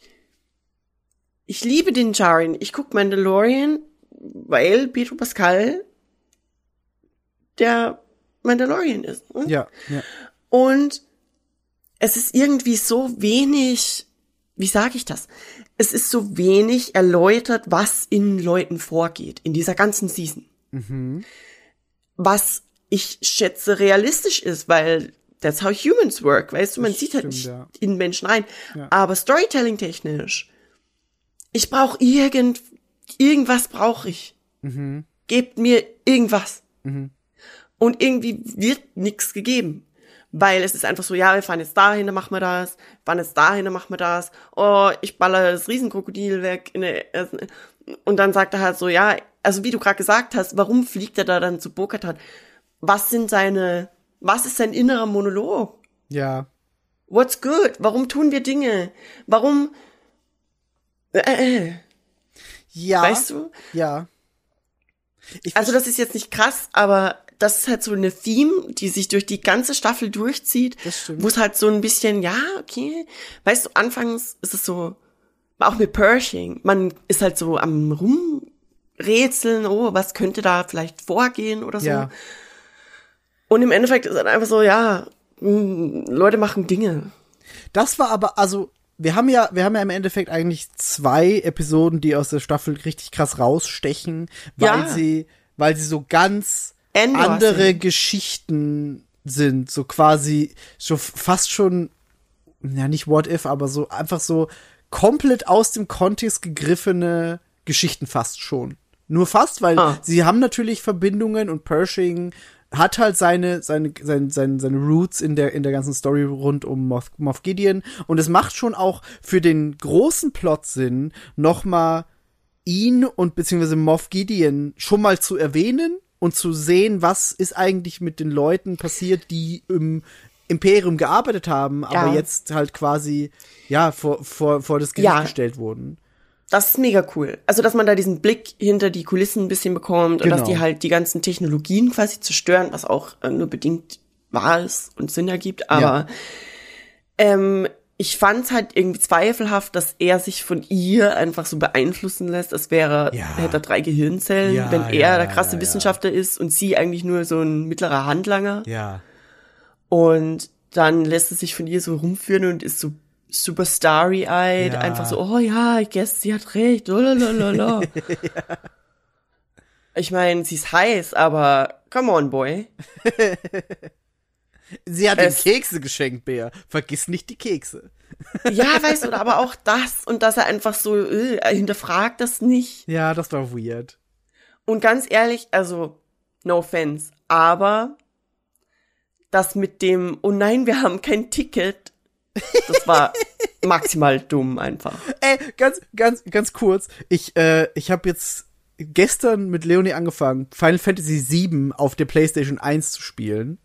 ich liebe den Jaren. Ich guck Mandalorian, weil Pedro Pascal der Mandalorian ist. Ne? Ja, ja. Und es ist irgendwie so wenig, wie sage ich das? Es ist so wenig erläutert, was in Leuten vorgeht, in dieser ganzen Season. Was ich schätze realistisch ist, weil that's how humans work, weißt du, man Das sieht halt stimmt, nicht ja. in Menschen rein. Ja. Aber Storytelling technisch, ich brauche irgend, irgendwas brauche ich. Mhm. Gebt mir irgendwas. Und irgendwie wird nichts gegeben. Weil es ist einfach so, ja, wir fahren jetzt dahin, dann machen wir das, wir fahren jetzt dahin, dann machen wir das. Oh, ich baller das Riesenkrokodil weg. Und dann sagt er halt so, ja, also wie du gerade gesagt hast, warum fliegt er da dann zu Bokatan? Was sind seine, was ist sein innerer Monolog? Ja. What's good? Warum tun wir Dinge? Warum, äh, äh, Ja. weißt du? Ja. Ich Also das ist jetzt nicht krass, aber das ist halt so eine Theme, die sich durch die ganze Staffel durchzieht, Das stimmt. wo es halt so ein bisschen, ja, okay, weißt du, anfangs ist es so, auch mit Pershing, man ist halt so am rumrätseln, oh, was könnte da vielleicht vorgehen oder so. Ja. Und im Endeffekt ist es einfach so, ja, mh, Leute machen Dinge. Das war aber, also, wir haben ja, wir haben ja im Endeffekt eigentlich zwei Episoden, die aus der Staffel richtig krass rausstechen, weil Ja. sie, weil sie so ganz Endor andere sind. Geschichten sind, so quasi, so fast schon, ja, nicht what if, aber so einfach so komplett aus dem Kontext gegriffene Geschichten fast schon. Nur fast, weil Ah. sie haben natürlich Verbindungen und Pershing hat halt seine, seine, seine, seine, seine Roots in der, in der ganzen Story rund um Moff, Moff Gideon. Und es macht schon auch für den großen Plot Sinn, nochmal ihn und beziehungsweise Moff Gideon schon mal zu erwähnen und zu sehen, was ist eigentlich mit den Leuten passiert, die im Imperium gearbeitet haben, aber Ja. jetzt halt quasi, ja, vor, vor, vor das Gericht Ja. gestellt wurden. Das ist mega cool. Also, dass man da diesen Blick hinter die Kulissen ein bisschen bekommt und dass Genau. die halt die ganzen Technologien quasi zerstören, was auch äh, nur bedingt wahr ist und Sinn ergibt. Aber ähm, ich fand's halt irgendwie zweifelhaft, dass er sich von ihr einfach so beeinflussen lässt, als wäre, Ja. hätte er drei Gehirnzellen, Ja, wenn er ja, der krasse ja, ja. Wissenschaftler ist und sie eigentlich nur so ein mittlerer Handlanger. Ja. Und dann lässt er sich von ihr so rumführen und ist so super starry-eyed, Ja. einfach so, oh ja, ich guess, sie hat recht, lalalala. Ich meine, sie ist heiß, aber come on, boy. Sie hat Es- ihm Kekse geschenkt, Bär. Vergiss nicht die Kekse. Ja, weißt du, aber auch das und dass er einfach so, äh, er hinterfragt das nicht. Ja, das war weird. Und ganz ehrlich, also, no offense, aber das mit dem, oh nein, wir haben kein Ticket, das war maximal dumm einfach. Ey, ganz, ganz, ganz kurz. Ich, äh, ich habe jetzt gestern mit Leonie angefangen, Final Fantasy VII auf der PlayStation 1 zu spielen.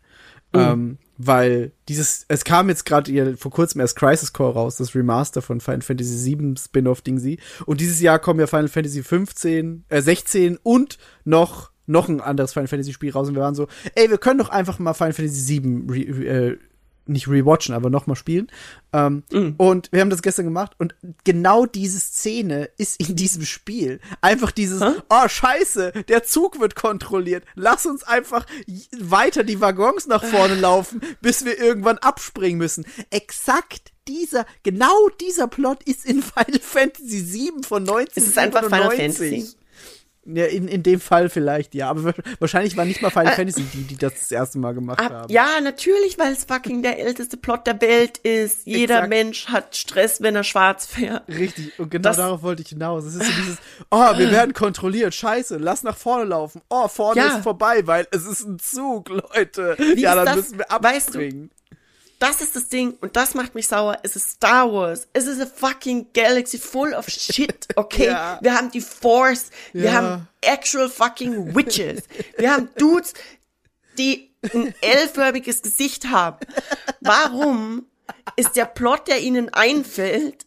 Ähm, weil dieses, es kam jetzt gerade vor kurzem erst Crisis Core raus, das Remaster von Final Fantasy VII Spin-off-Ding sie. Und dieses Jahr kommen ja Final Fantasy 15, äh, 16 und noch, noch ein anderes Final Fantasy Spiel raus. Und wir waren so, ey, wir können doch einfach mal Final Fantasy VII re, äh, nicht rewatchen, aber nochmal spielen. Ähm, Und wir haben das gestern gemacht und genau diese Szene ist in diesem Spiel. Einfach dieses, oh scheiße, der Zug wird kontrolliert. Lass uns einfach weiter die Waggons nach vorne laufen, bis wir irgendwann abspringen müssen. Exakt dieser, genau dieser Plot ist in Final Fantasy VII von 1997. Es ist einfach Final Fantasy. Ja, in, in dem Fall vielleicht, ja. Aber wa- wahrscheinlich war nicht mal Final Fantasy die, die das das erste Mal gemacht Ab, haben. ja, natürlich, weil es fucking der älteste Plot der Welt ist. Jeder Exakt. Mensch hat Stress, wenn er schwarz fährt. Richtig, und genau Das- darauf wollte ich hinaus. Es ist so dieses, oh, wir werden kontrolliert, scheiße, lass nach vorne laufen. Oh, vorne Ja. ist vorbei, weil es ist ein Zug, Leute. Wie ja, dann das? müssen wir Weißt du, abspringen. Das ist das Ding und das macht mich sauer. Es ist Star Wars. Es ist a fucking galaxy full of shit, okay? Ja. Wir haben die Force. Wir Ja. haben actual fucking Witches. Wir haben Dudes, die ein L-förmiges Gesicht haben. Warum ist der Plot, der ihnen einfällt,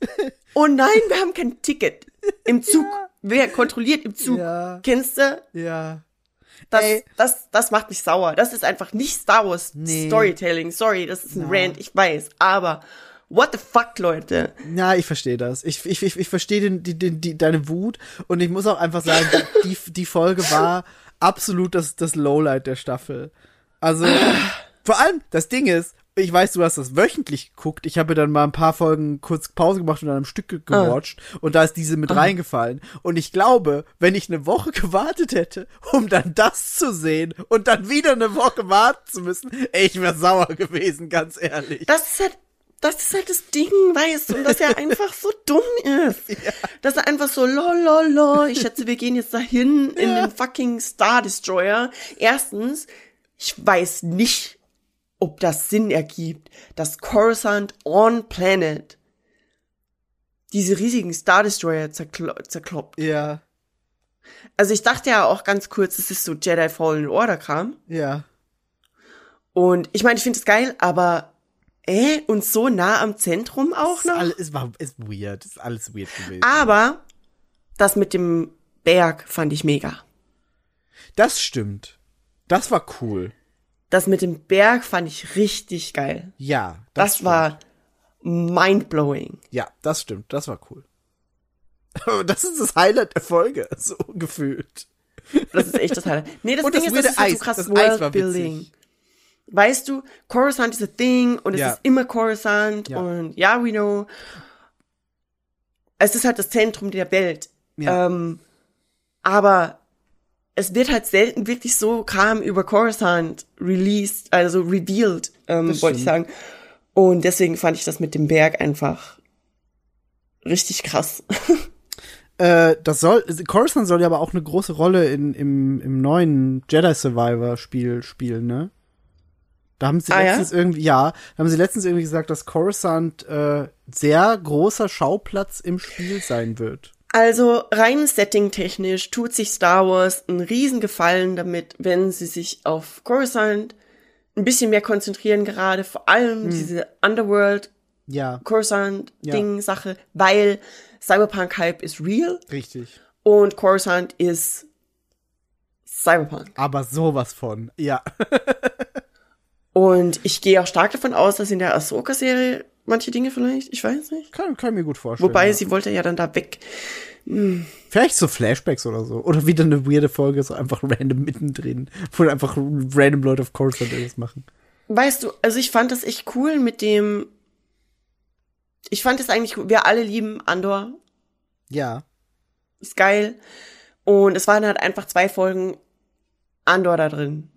oh nein, wir haben kein Ticket im Zug. Wer kontrolliert im Zug? Ja. Kennst du? Ja. Das, Ey. das, das macht mich sauer. Das ist einfach nicht Star Wars Nee. Storytelling. Sorry, das ist ein Rant, ich weiß. Aber what the fuck, Leute? Ja, ich verstehe das. Ich, ich, ich, ich verstehe den, die, die, die, deine Wut und ich muss auch einfach sagen, die, die Folge war absolut das, das Lowlight der Staffel. Also, vor allem, das Ding ist, ich weiß, du hast das wöchentlich geguckt. Ich habe dann mal ein paar Folgen kurz Pause gemacht und dann am Stück ge- gewatcht. Und da ist diese mit reingefallen. Und ich glaube, wenn ich eine Woche gewartet hätte, um dann das zu sehen und dann wieder eine Woche warten zu müssen, ey, ich wäre sauer gewesen, ganz ehrlich. Das ist halt, das ist halt das Ding, weißt du, und dass er einfach so dumm ist. Dass er einfach so, lol, lol, lol, ich schätze, wir gehen jetzt dahin in Ja. den fucking Star Destroyer. Erstens, ich weiß nicht, ob das Sinn ergibt, dass Coruscant on Planet diese riesigen Star Destroyer zerklo zerkloppt. Ja, Also ich dachte ja auch ganz kurz, es ist so Jedi Fallen Order Kram. ja. Und ich meine, ich finde es geil, aber äh, und so nah am Zentrum auch noch. all- Es war ist weird, ist alles weird gewesen. Aber das mit dem Berg fand ich mega. Das stimmt. Das war cool. Das mit dem Berg fand ich richtig geil. Ja, Das, stimmt. war mindblowing. Ja, das stimmt. Das war cool. Aber das ist das Highlight der Folge, so gefühlt. Das ist echt das Highlight. Nee, das Und Ding das ist, das ist halt so krass Das Worldbuilding. Weißt du, Coruscant is a thing und es Ja. ist immer Coruscant Ja. und ja, we know. Es ist halt das Zentrum der Welt. Ja. Ähm, aber es wird halt selten wirklich so Kram über Coruscant released, also revealed, ähm, wollte ich sagen. Und deswegen fand ich das mit dem Berg einfach richtig krass. Äh, das soll, Coruscant soll ja aber auch eine große Rolle in, im, im neuen Jedi Survivor Spiel spielen, ne? Da haben sie Ah, ja? letztens irgendwie, ja, da haben sie letztens irgendwie gesagt, dass Coruscant äh, sehr großer Schauplatz im Spiel sein wird. Also rein setting-technisch tut sich Star Wars einen riesen Gefallen damit, wenn sie sich auf Coruscant ein bisschen mehr konzentrieren gerade, vor allem diese Underworld Ja, Coruscant Ding Sache, weil Cyberpunk Hype ist real richtig. und Coruscant ist Cyberpunk. Aber sowas von, ja. Und ich gehe auch stark davon aus, dass in der Ahsoka Serie manche Dinge vielleicht, ich weiß nicht. Kann, kann ich mir gut vorstellen. Wobei ja. sie wollte ja dann da weg. Vielleicht so Flashbacks oder so. Oder wieder eine weirde Folge, so einfach random mittendrin, wo einfach random Leute auf Coruscant irgendwas machen. Weißt du, also ich fand das echt cool mit dem. Ich fand es eigentlich, cool. wir alle lieben Andor, Ja. ist geil. Und es waren halt einfach zwei Folgen Andor da drin.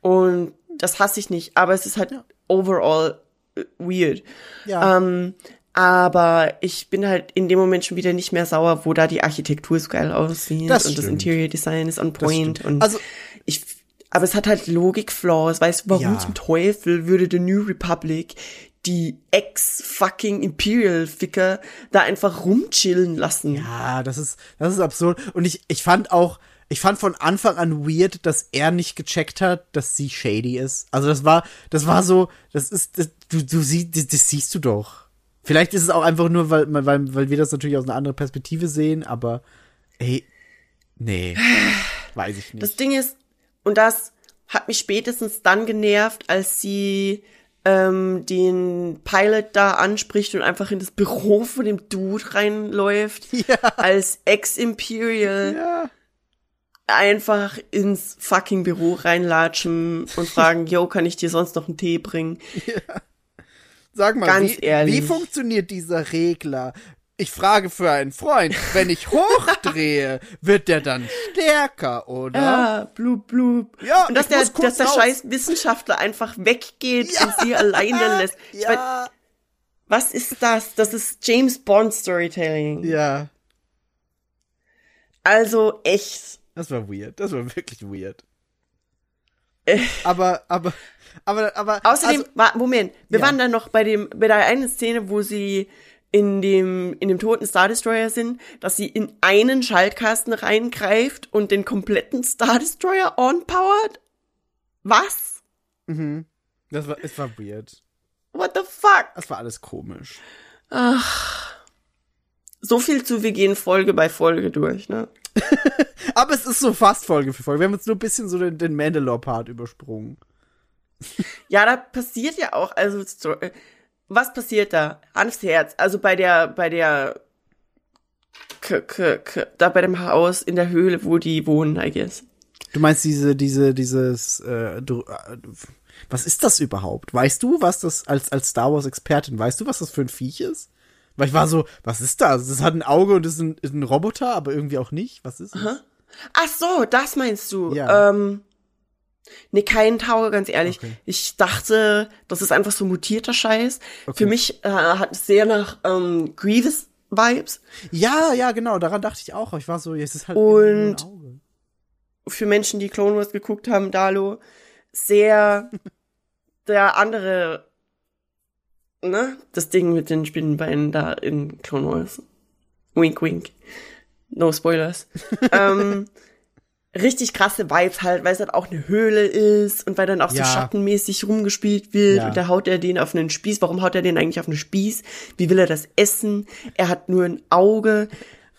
Und das hasse ich nicht, aber es ist halt overall weird. Ja. Ähm, aber ich bin halt in dem Moment schon wieder nicht mehr sauer, wo da die Architektur so geil aussieht Das und das. Interior Design ist on point. Und Also- ich, aber es hat halt Logik-Flaws. Weißt du, warum Ja. zum Teufel würde The New Republic die ex-fucking Imperial-Ficker da einfach rumchillen lassen? Ja, das ist, das ist absurd. Und ich, ich fand auch, ich fand von Anfang an weird, dass er nicht gecheckt hat, dass sie shady ist. Also das war, das war so, das ist, das, du, du siehst, das, das siehst du doch. Vielleicht ist es auch einfach nur, weil, weil, weil wir das natürlich aus einer anderen Perspektive sehen, aber, ey, nee, weiß ich nicht. Das Ding ist, und das hat mich spätestens dann genervt, als sie ähm, den Pilot da anspricht und einfach in das Büro von dem Dude reinläuft, Ja. als Ex-Imperial ja. einfach ins fucking Büro reinlatschen und fragen, yo, kann ich dir sonst noch einen Tee bringen? Sag mal, Ganz wie, ehrlich. wie funktioniert dieser Regler? Ich frage für einen Freund, wenn ich hochdrehe, wird der dann stärker, oder? Ja, blub, blub. Ja, und dass der, dass der raus. scheiß Wissenschaftler einfach weggeht Ja. und sie alleine lässt. Ich mein, Ja. was ist das? Das ist James Bond Storytelling. Ja. Also echt. Das war weird. Das war wirklich weird. Aber, aber, aber, aber. Außerdem, also, Moment, wir Ja. waren dann noch bei dem, bei der einen Szene, wo sie in dem, in dem toten Star Destroyer sind, dass sie in einen Schaltkasten reingreift und den kompletten Star Destroyer on-powert? Was? das war, es war weird. What the fuck? Das war alles komisch. So viel zu, wir gehen Folge bei Folge durch, ne? Aber es ist so fast Folge für Folge. Wir haben jetzt nur ein bisschen so den, den Mandalore-Part übersprungen. Ja, da passiert ja auch, also, so, äh, was passiert da? Hanfs Herz, also bei der, bei der, K -K -K da bei dem Haus in der Höhle, wo die wohnen, I guess. Du meinst diese, diese, dieses, äh, du, äh, was ist das überhaupt? Weißt du, was das als, als Star Wars-Expertin, weißt du, was das für ein Viech ist? Weil ich war so, was ist das? Das hat ein Auge und ist ein, ist ein Roboter, aber irgendwie auch nicht. Was ist es? Ach so, das meinst du. Ja. Ähm, nee, kein Tower, ganz ehrlich. Okay. Ich dachte, das ist einfach so mutierter Scheiß. Okay. Für mich äh, hat es sehr nach ähm, Grievous-Vibes. Ja, ja, genau, daran dachte ich auch. Ich war so, es ist halt Und- ein Auge. Für Menschen, die Clone Wars geguckt haben, Dalo, sehr der andere, ne? Das Ding mit den Spinnenbeinen da in Clone Wars. Wink, wink. No spoilers. ähm, richtig krasse Vibes halt, weil es halt auch eine Höhle ist und weil dann auch Ja. so schattenmäßig rumgespielt wird Ja. und da haut er den auf einen Spieß. Warum haut er den eigentlich auf einen Spieß? Wie will er das essen? Er hat nur ein Auge.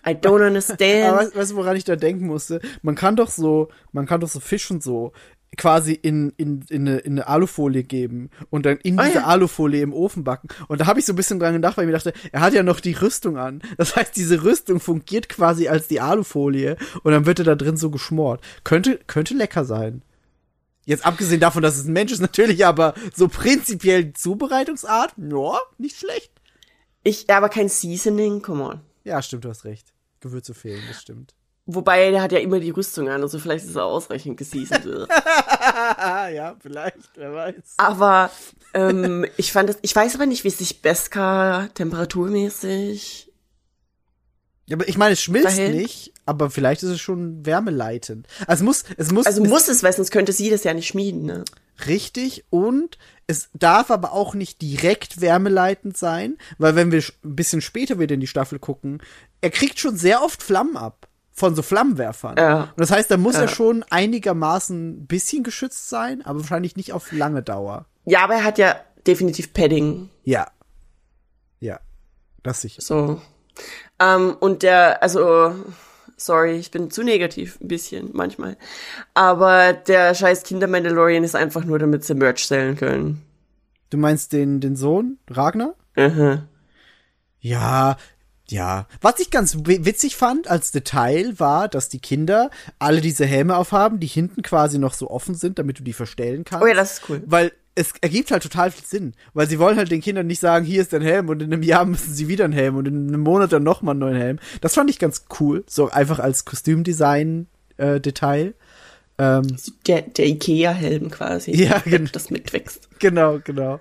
I don't understand. Aber weißt, weißt du, woran ich da denken musste? Man kann doch so, man kann doch so Fisch und so quasi in, in, in, eine, in eine Alufolie geben und dann in Oh diese ja. Alufolie im Ofen backen. Und da habe ich so ein bisschen dran gedacht, weil ich mir dachte, er hat ja noch die Rüstung an. Das heißt, diese Rüstung fungiert quasi als die Alufolie und dann wird er da drin so geschmort. Könnte, könnte lecker sein. Jetzt abgesehen davon, dass es ein Mensch ist, natürlich, aber so prinzipiell die Zubereitungsart, ja, nicht schlecht. Ich, aber kein Seasoning, come on. Ja, stimmt, du hast recht. Gewürze fehlen, das stimmt. Wobei, der hat ja immer die Rüstung an, also vielleicht ist er ausreichend geseasoned. Ja, vielleicht, wer weiß. aber ähm, ich fand das, ich weiß aber nicht, wie sich Beska temperaturmäßig. Ja, aber ich meine, es schmilzt Verhält? nicht, aber vielleicht ist es schon wärmeleitend. Also es muss, es muss, Also es muss es, weil sonst könnte sie das ja nicht schmieden, ne? richtig und es darf aber auch nicht direkt wärmeleitend sein, weil wenn wir ein bisschen später wieder in die Staffel gucken, er kriegt schon sehr oft Flammen ab von so Flammenwerfern. Ja. Und das heißt, da muss Ja. er schon einigermaßen ein bisschen geschützt sein, aber wahrscheinlich nicht auf lange Dauer. Ja, aber er hat ja definitiv Padding. Ja. Ja. Das sicher. So. Ähm, und der, also, sorry, ich bin zu negativ, ein bisschen, manchmal. Aber der scheiß Kinder-Mandalorian ist einfach nur, damit sie Merch sellen können. Du meinst den, den Sohn, Ragnar? Mhm. Ja, ja. Was ich ganz wi- witzig fand als Detail war, dass die Kinder alle diese Helme aufhaben, die hinten quasi noch so offen sind, damit du die verstellen kannst. Oh ja, das ist cool. Weil es ergibt halt total viel Sinn. Weil sie wollen halt den Kindern nicht sagen, hier ist dein Helm und in einem Jahr müssen sie wieder einen Helm und in einem Monat dann nochmal einen neuen Helm. Das fand ich ganz cool. So einfach als Kostümdesign-Detail. ähm, Der, der Ikea-Helm quasi. Ja, genau. Das mitwächst. genau, genau.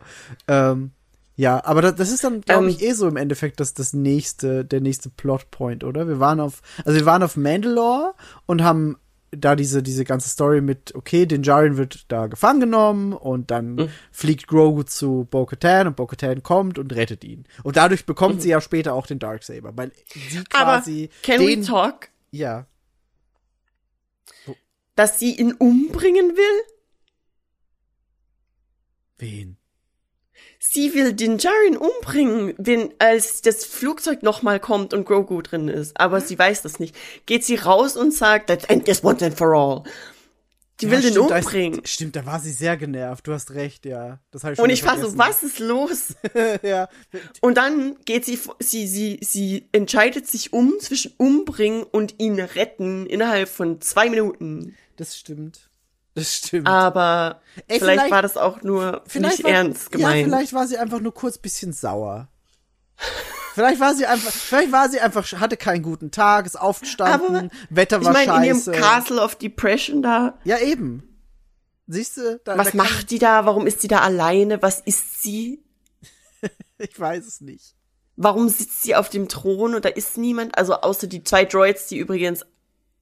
Ähm, ja, aber das, das ist dann, glaube Ähm, ich, eh so im Endeffekt das, das nächste, der nächste Plotpoint, oder? Wir waren auf, also wir waren auf Mandalore und haben da diese, diese ganze Story mit, okay, den Jaren wird da gefangen genommen und dann Mhm. fliegt Grogu zu Bo-Katan und Bo-Katan kommt und rettet ihn. Und dadurch bekommt Mhm. sie ja später auch den Darksaber, weil sie Aber quasi can den, we talk, ja, dass sie ihn umbringen will? wen? Sie will den Jaren umbringen, wenn als das Flugzeug nochmal kommt und Grogu drin ist. Aber sie weiß das nicht. Geht sie raus und sagt, let's end this once and for all. Die will Ja, den stimmt, da umbringen. Ist, stimmt, da war sie sehr genervt. Du hast recht, ja. Das ich Und ich war so, was ist los? ja. Und dann geht sie, sie, sie, sie entscheidet sich um zwischen umbringen und ihn retten innerhalb von zwei Minuten. Das stimmt. Das stimmt. Aber Ey, vielleicht, vielleicht- war das auch nur nicht war, ernst Ja, gemeint. vielleicht war sie einfach nur kurz bisschen sauer. Vielleicht war sie einfach, vielleicht war sie einfach, hatte keinen guten Tag, ist aufgestanden, Aber Wetter Ich war meine, in ihrem scheiße. Castle of Depression da, ja, eben. Siehst du? Da, was da macht die da? Warum ist sie da alleine? Was ist sie? Ich weiß es nicht. Warum sitzt sie auf dem Thron und da ist niemand? Also außer die zwei Droids, die übrigens.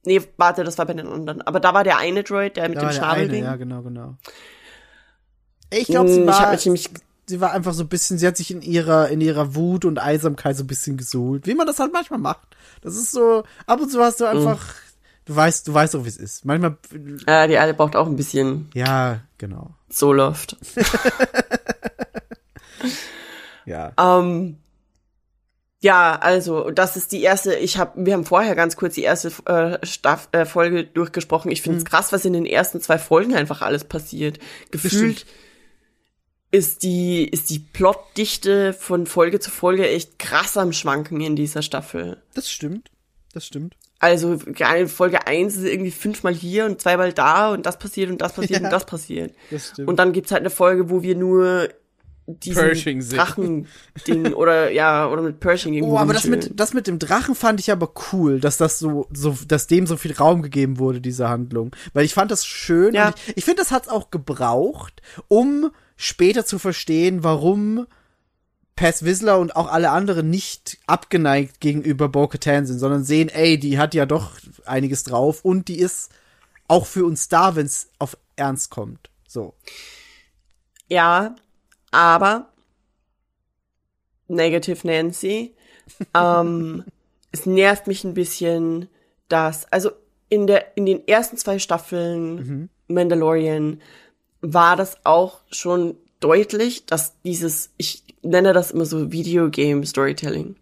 Nee, warte, das war bei den anderen. Aber da war der eine Droid, der mit Da dem Schnabel eine, ging. ja, genau, genau. Ich glaube, sie Hm, ich war, sie war einfach so ein bisschen, sie hat sich in ihrer, in ihrer Wut und Einsamkeit so ein bisschen gesuhlt. Wie man das halt manchmal macht. Das ist so, ab und zu hast du einfach, du weißt, du weißt auch, wie es ist. Manchmal, Äh, die alle braucht auch ein bisschen ja, genau. Soloft. Ja. Ähm, ja, also das ist die erste. Ich habe, wir haben vorher ganz kurz die erste äh, Staff, äh, Folge durchgesprochen. Ich Mhm. finde es krass, was in den ersten zwei Folgen einfach alles passiert. Gefühlt ist die ist die Plotdichte von Folge zu Folge echt krass am Schwanken in dieser Staffel. Das stimmt. Das stimmt. Also gerade Folge 1 ist irgendwie fünfmal hier und zweimal da und das passiert und das passiert Ja. und das passiert. Das stimmt. Und dann gibt's halt eine Folge, wo wir nur diesen. Drachen-Ding oder ja, oder mit Pershing irgendwo Oh, aber das mit, das mit dem Drachen fand ich aber cool, dass das so, so, dass dem so viel Raum gegeben wurde, diese Handlung. Weil ich fand das schön. Ja. Und ich ich finde, das hat's auch gebraucht, um später zu verstehen, warum Paz Whistler und auch alle anderen nicht abgeneigt gegenüber Bo-Katan sind, sondern sehen, ey, die hat ja doch einiges drauf und die ist auch für uns da, wenn's auf Ernst kommt. So. Ja, aber Negative Nancy. ähm, es nervt mich ein bisschen, dass, also in der, in den ersten zwei Staffeln Mandalorian war das auch schon deutlich, dass dieses, ich nenne das immer so Videogame Storytelling.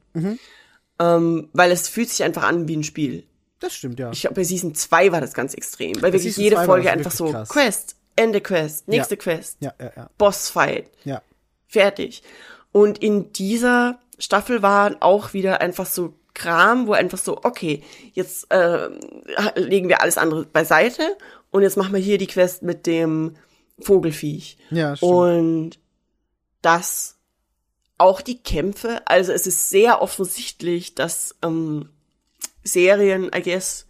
Ähm, weil es fühlt sich einfach an wie ein Spiel. Das stimmt, ja. Ich glaube, bei Season 2 war das ganz extrem, weil wirklich Season jede 2 war Folge einfach so krass. Quest, Ende Quest, nächste Ja. Quest, ja, ja, ja. Bossfight, Ja. fertig. Und in dieser Staffel war auch wieder einfach so Kram, wo einfach so, okay, jetzt äh, legen wir alles andere beiseite und jetzt machen wir hier die Quest mit dem Vogelfiech. Ja, stimmt. Und das auch die Kämpfe, also es ist sehr offensichtlich, dass ähm, Serien, I guess,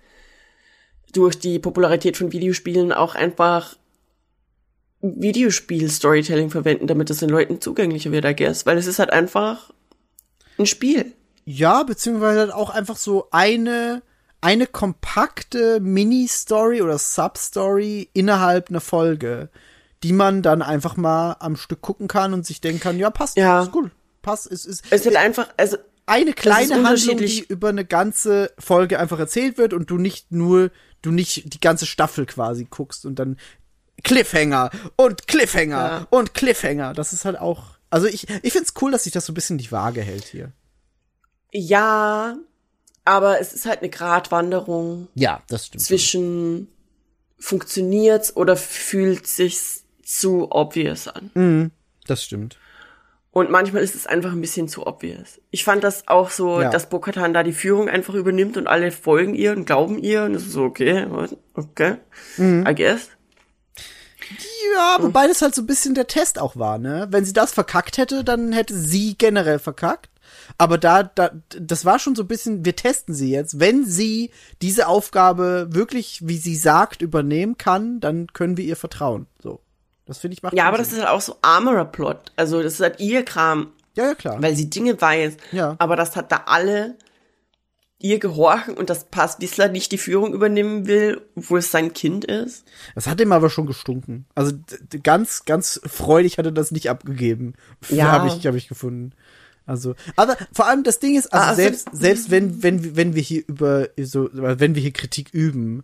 durch die Popularität von Videospielen auch einfach Videospiel-Storytelling verwenden, damit es den Leuten zugänglicher wird, I guess, weil es ist halt einfach ein Spiel. Ja, beziehungsweise halt auch einfach so eine, eine kompakte Mini-Story oder Sub-Story innerhalb einer Folge, die man dann einfach mal am Stück gucken kann und sich denken kann, ja, passt, Ja. ist gut, passt, ist, ist Es wird einfach, also eine ist kleine Handlung, die über eine ganze Folge einfach erzählt wird und du nicht nur, du nicht die ganze Staffel quasi guckst und dann Cliffhanger und Cliffhanger Ja. und Cliffhanger. Das ist halt auch, also ich, ich find's cool, dass sich das so ein bisschen die Waage hält hier. ja, aber es ist halt eine Gratwanderung Ja, das stimmt. zwischen funktioniert's oder fühlt sich's zu obvious an. Mhm, das stimmt. Und manchmal ist es einfach ein bisschen zu obvious. Ich fand das auch so, Ja. dass Bo-Katan da die Führung einfach übernimmt und alle folgen ihr und glauben ihr und es ist so, okay, okay, Mhm. I guess. Ja, wobei das halt so ein bisschen der Test auch war, ne? Wenn sie das verkackt hätte, dann hätte sie generell verkackt. Aber da, da, das war schon so ein bisschen, wir testen sie jetzt. Wenn sie diese Aufgabe wirklich, wie sie sagt, übernehmen kann, dann können wir ihr vertrauen. So. Das finde ich macht Ja, aber das Sinn. ist halt auch so Armorer-Plot. Also das ist halt ihr Kram, Ja, ja, klar. weil sie Dinge weiß. Ja. Aber das hat da alle ihr gehorchen und dass Pass Wissler nicht die Führung übernehmen will, obwohl es sein Kind ist. Das hat ihm aber schon gestunken. Also ganz, ganz freudig hat er das nicht abgegeben. Ja. habe ich, habe ich gefunden. Also, aber vor allem das Ding ist, also Ah, selbst, selbst- selbst wenn, wenn, wenn wir hier über, so, wenn wir hier Kritik üben,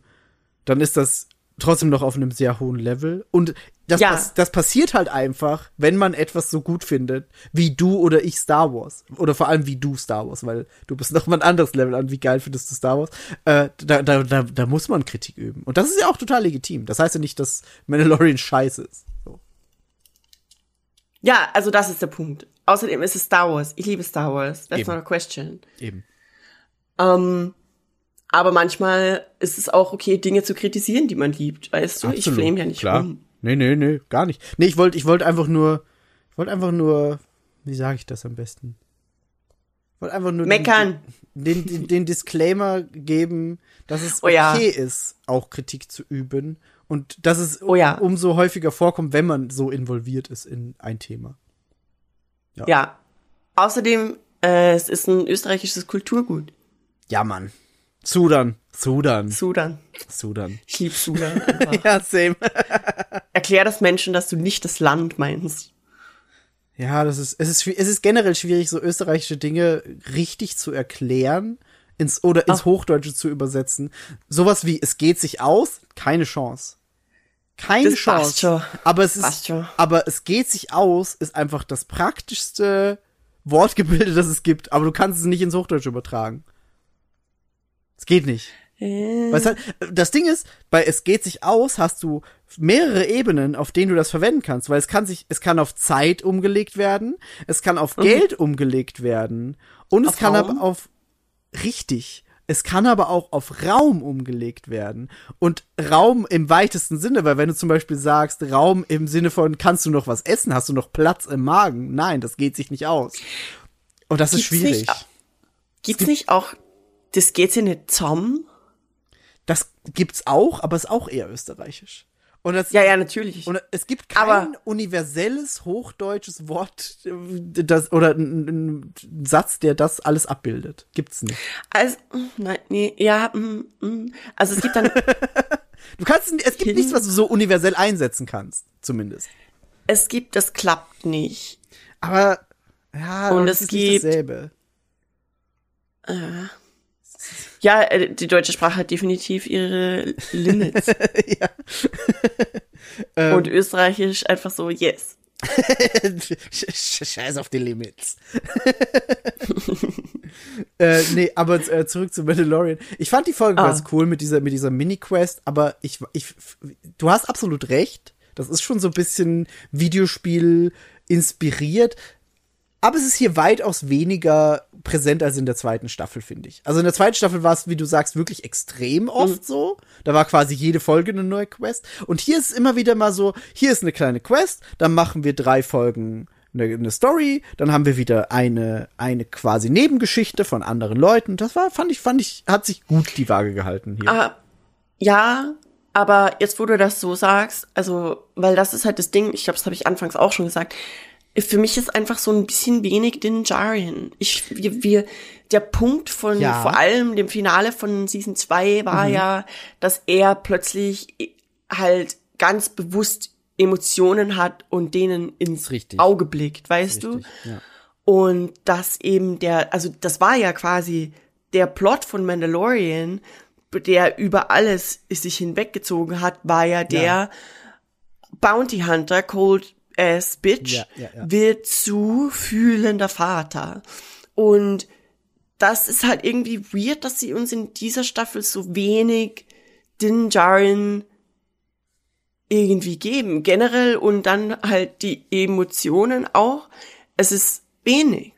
dann ist das trotzdem noch auf einem sehr hohen Level. Und das, Ja. pass das passiert halt einfach, wenn man etwas so gut findet, wie du oder ich Star Wars. Oder vor allem wie du Star Wars, weil du bist noch mal ein anderes Level an, wie geil findest du Star Wars. Äh, da, da, da, da muss man Kritik üben. Und das ist ja auch total legitim. Das heißt ja nicht, dass Mandalorian scheiße ist. So. Ja, also das ist der Punkt. Außerdem ist es Star Wars. Ich liebe Star Wars. That's Eben. not a question. Eben. Ähm, aber manchmal ist es auch okay, Dinge zu kritisieren, die man liebt. Weißt du, ich flame ja nicht klar. rum. Nee, nee, nee, gar nicht. Nee, ich wollte ich wollte einfach nur ich wollte einfach nur wie sage ich das am besten? wollte einfach nur Meckern. Den, den, den Disclaimer geben, dass es Oh okay ja. ist, auch Kritik zu üben und dass es Oh ja. umso häufiger vorkommt, wenn man so involviert ist in ein Thema. Ja. Außerdem, äh, es ist ein österreichisches Kulturgut. Ja, Mann. Sudan, Sudan, Sudan. Sudan. Ich lieb Sudan. Ja, same. Erklär das Menschen, dass du nicht das Land meinst. Ja, das ist, es ist, es ist generell schwierig, so österreichische Dinge richtig zu erklären ins, oder ins Ach. Hochdeutsche zu übersetzen. Sowas wie, es geht sich aus, keine Chance. Keine Das Chance. schon. Aber es Passt ist, schon. aber es geht sich aus, ist einfach das praktischste Wortgebilde, das es gibt. Aber du kannst es nicht ins Hochdeutsche übertragen. Es geht nicht. Äh, halt, das Ding ist, bei Es geht sich aus hast du mehrere Ebenen, auf denen du das verwenden kannst, weil es kann sich, es kann auf Zeit umgelegt werden, es kann auf Geld umgelegt werden und es Auf kann Raum? aber auf, richtig, es kann aber auch auf Raum umgelegt werden. Und Raum im weitesten Sinne, weil wenn du zum Beispiel sagst, Raum im Sinne von, kannst du noch was essen, hast du noch Platz im Magen? Nein, das geht sich nicht aus. Und das ist Gibt's nicht schwierig. au- Gibt's nicht auch, das geht ja nicht zusammen? Das gibt's auch, aber ist auch eher österreichisch. Und das, Ja, ja, natürlich. Und es gibt kein Aber- universelles hochdeutsches Wort, äh, das oder ein, Satz, der das alles abbildet. Gibt's nicht. Also, nein, nee, ja, mm, mm. also es gibt dann, Du kannst, es gibt nichts, was du so universell einsetzen kannst, zumindest. es gibt, das klappt nicht. Aber ja, Und es ist gibt- nicht dasselbe. Ja, äh, die deutsche Sprache hat definitiv ihre Limits. ja. Ähm. Und Österreichisch einfach so, yes. Scheiß auf die Limits. äh, nee, aber äh, zurück zu Mandalorian. Ich fand die Folge Ah. ganz cool mit dieser, mit dieser Mini-Quest, aber ich, ich, du hast absolut recht. Das ist schon so ein bisschen Videospiel inspiriert. Aber es ist hier weitaus weniger präsent als in der zweiten Staffel, finde ich. Also in der zweiten Staffel war es, wie du sagst, wirklich extrem oft so. Da war quasi jede Folge eine neue Quest. Und hier ist es immer wieder mal so, hier ist eine kleine Quest, dann machen wir drei Folgen eine, eine Story, dann haben wir wieder eine, eine quasi Nebengeschichte von anderen Leuten. Das war, fand ich, fand ich, hat sich gut die Waage gehalten hier. Ah, ja, aber jetzt, wo du das so sagst, also, weil das ist halt das Ding, ich glaube, das habe ich anfangs auch schon gesagt, für mich ist einfach so ein bisschen wenig Din Djarin. Ich, wir, wir, der Punkt von Ja. vor allem dem Finale von Season 2 war ja, dass er plötzlich halt ganz bewusst Emotionen hat und denen ins richtig. Auge blickt, weißt du? Richtig, ja. Und dass eben der, also das war ja quasi der Plot von Mandalorian, der über alles sich hinweggezogen hat, war ja der Bounty Hunter, Cold Ass Bitch, Ja, ja, ja. wird zu fühlender Vater. Und das ist halt irgendwie weird, dass sie uns in dieser Staffel so wenig Din Djarin irgendwie geben. Generell und dann halt die Emotionen auch. Es ist wenig.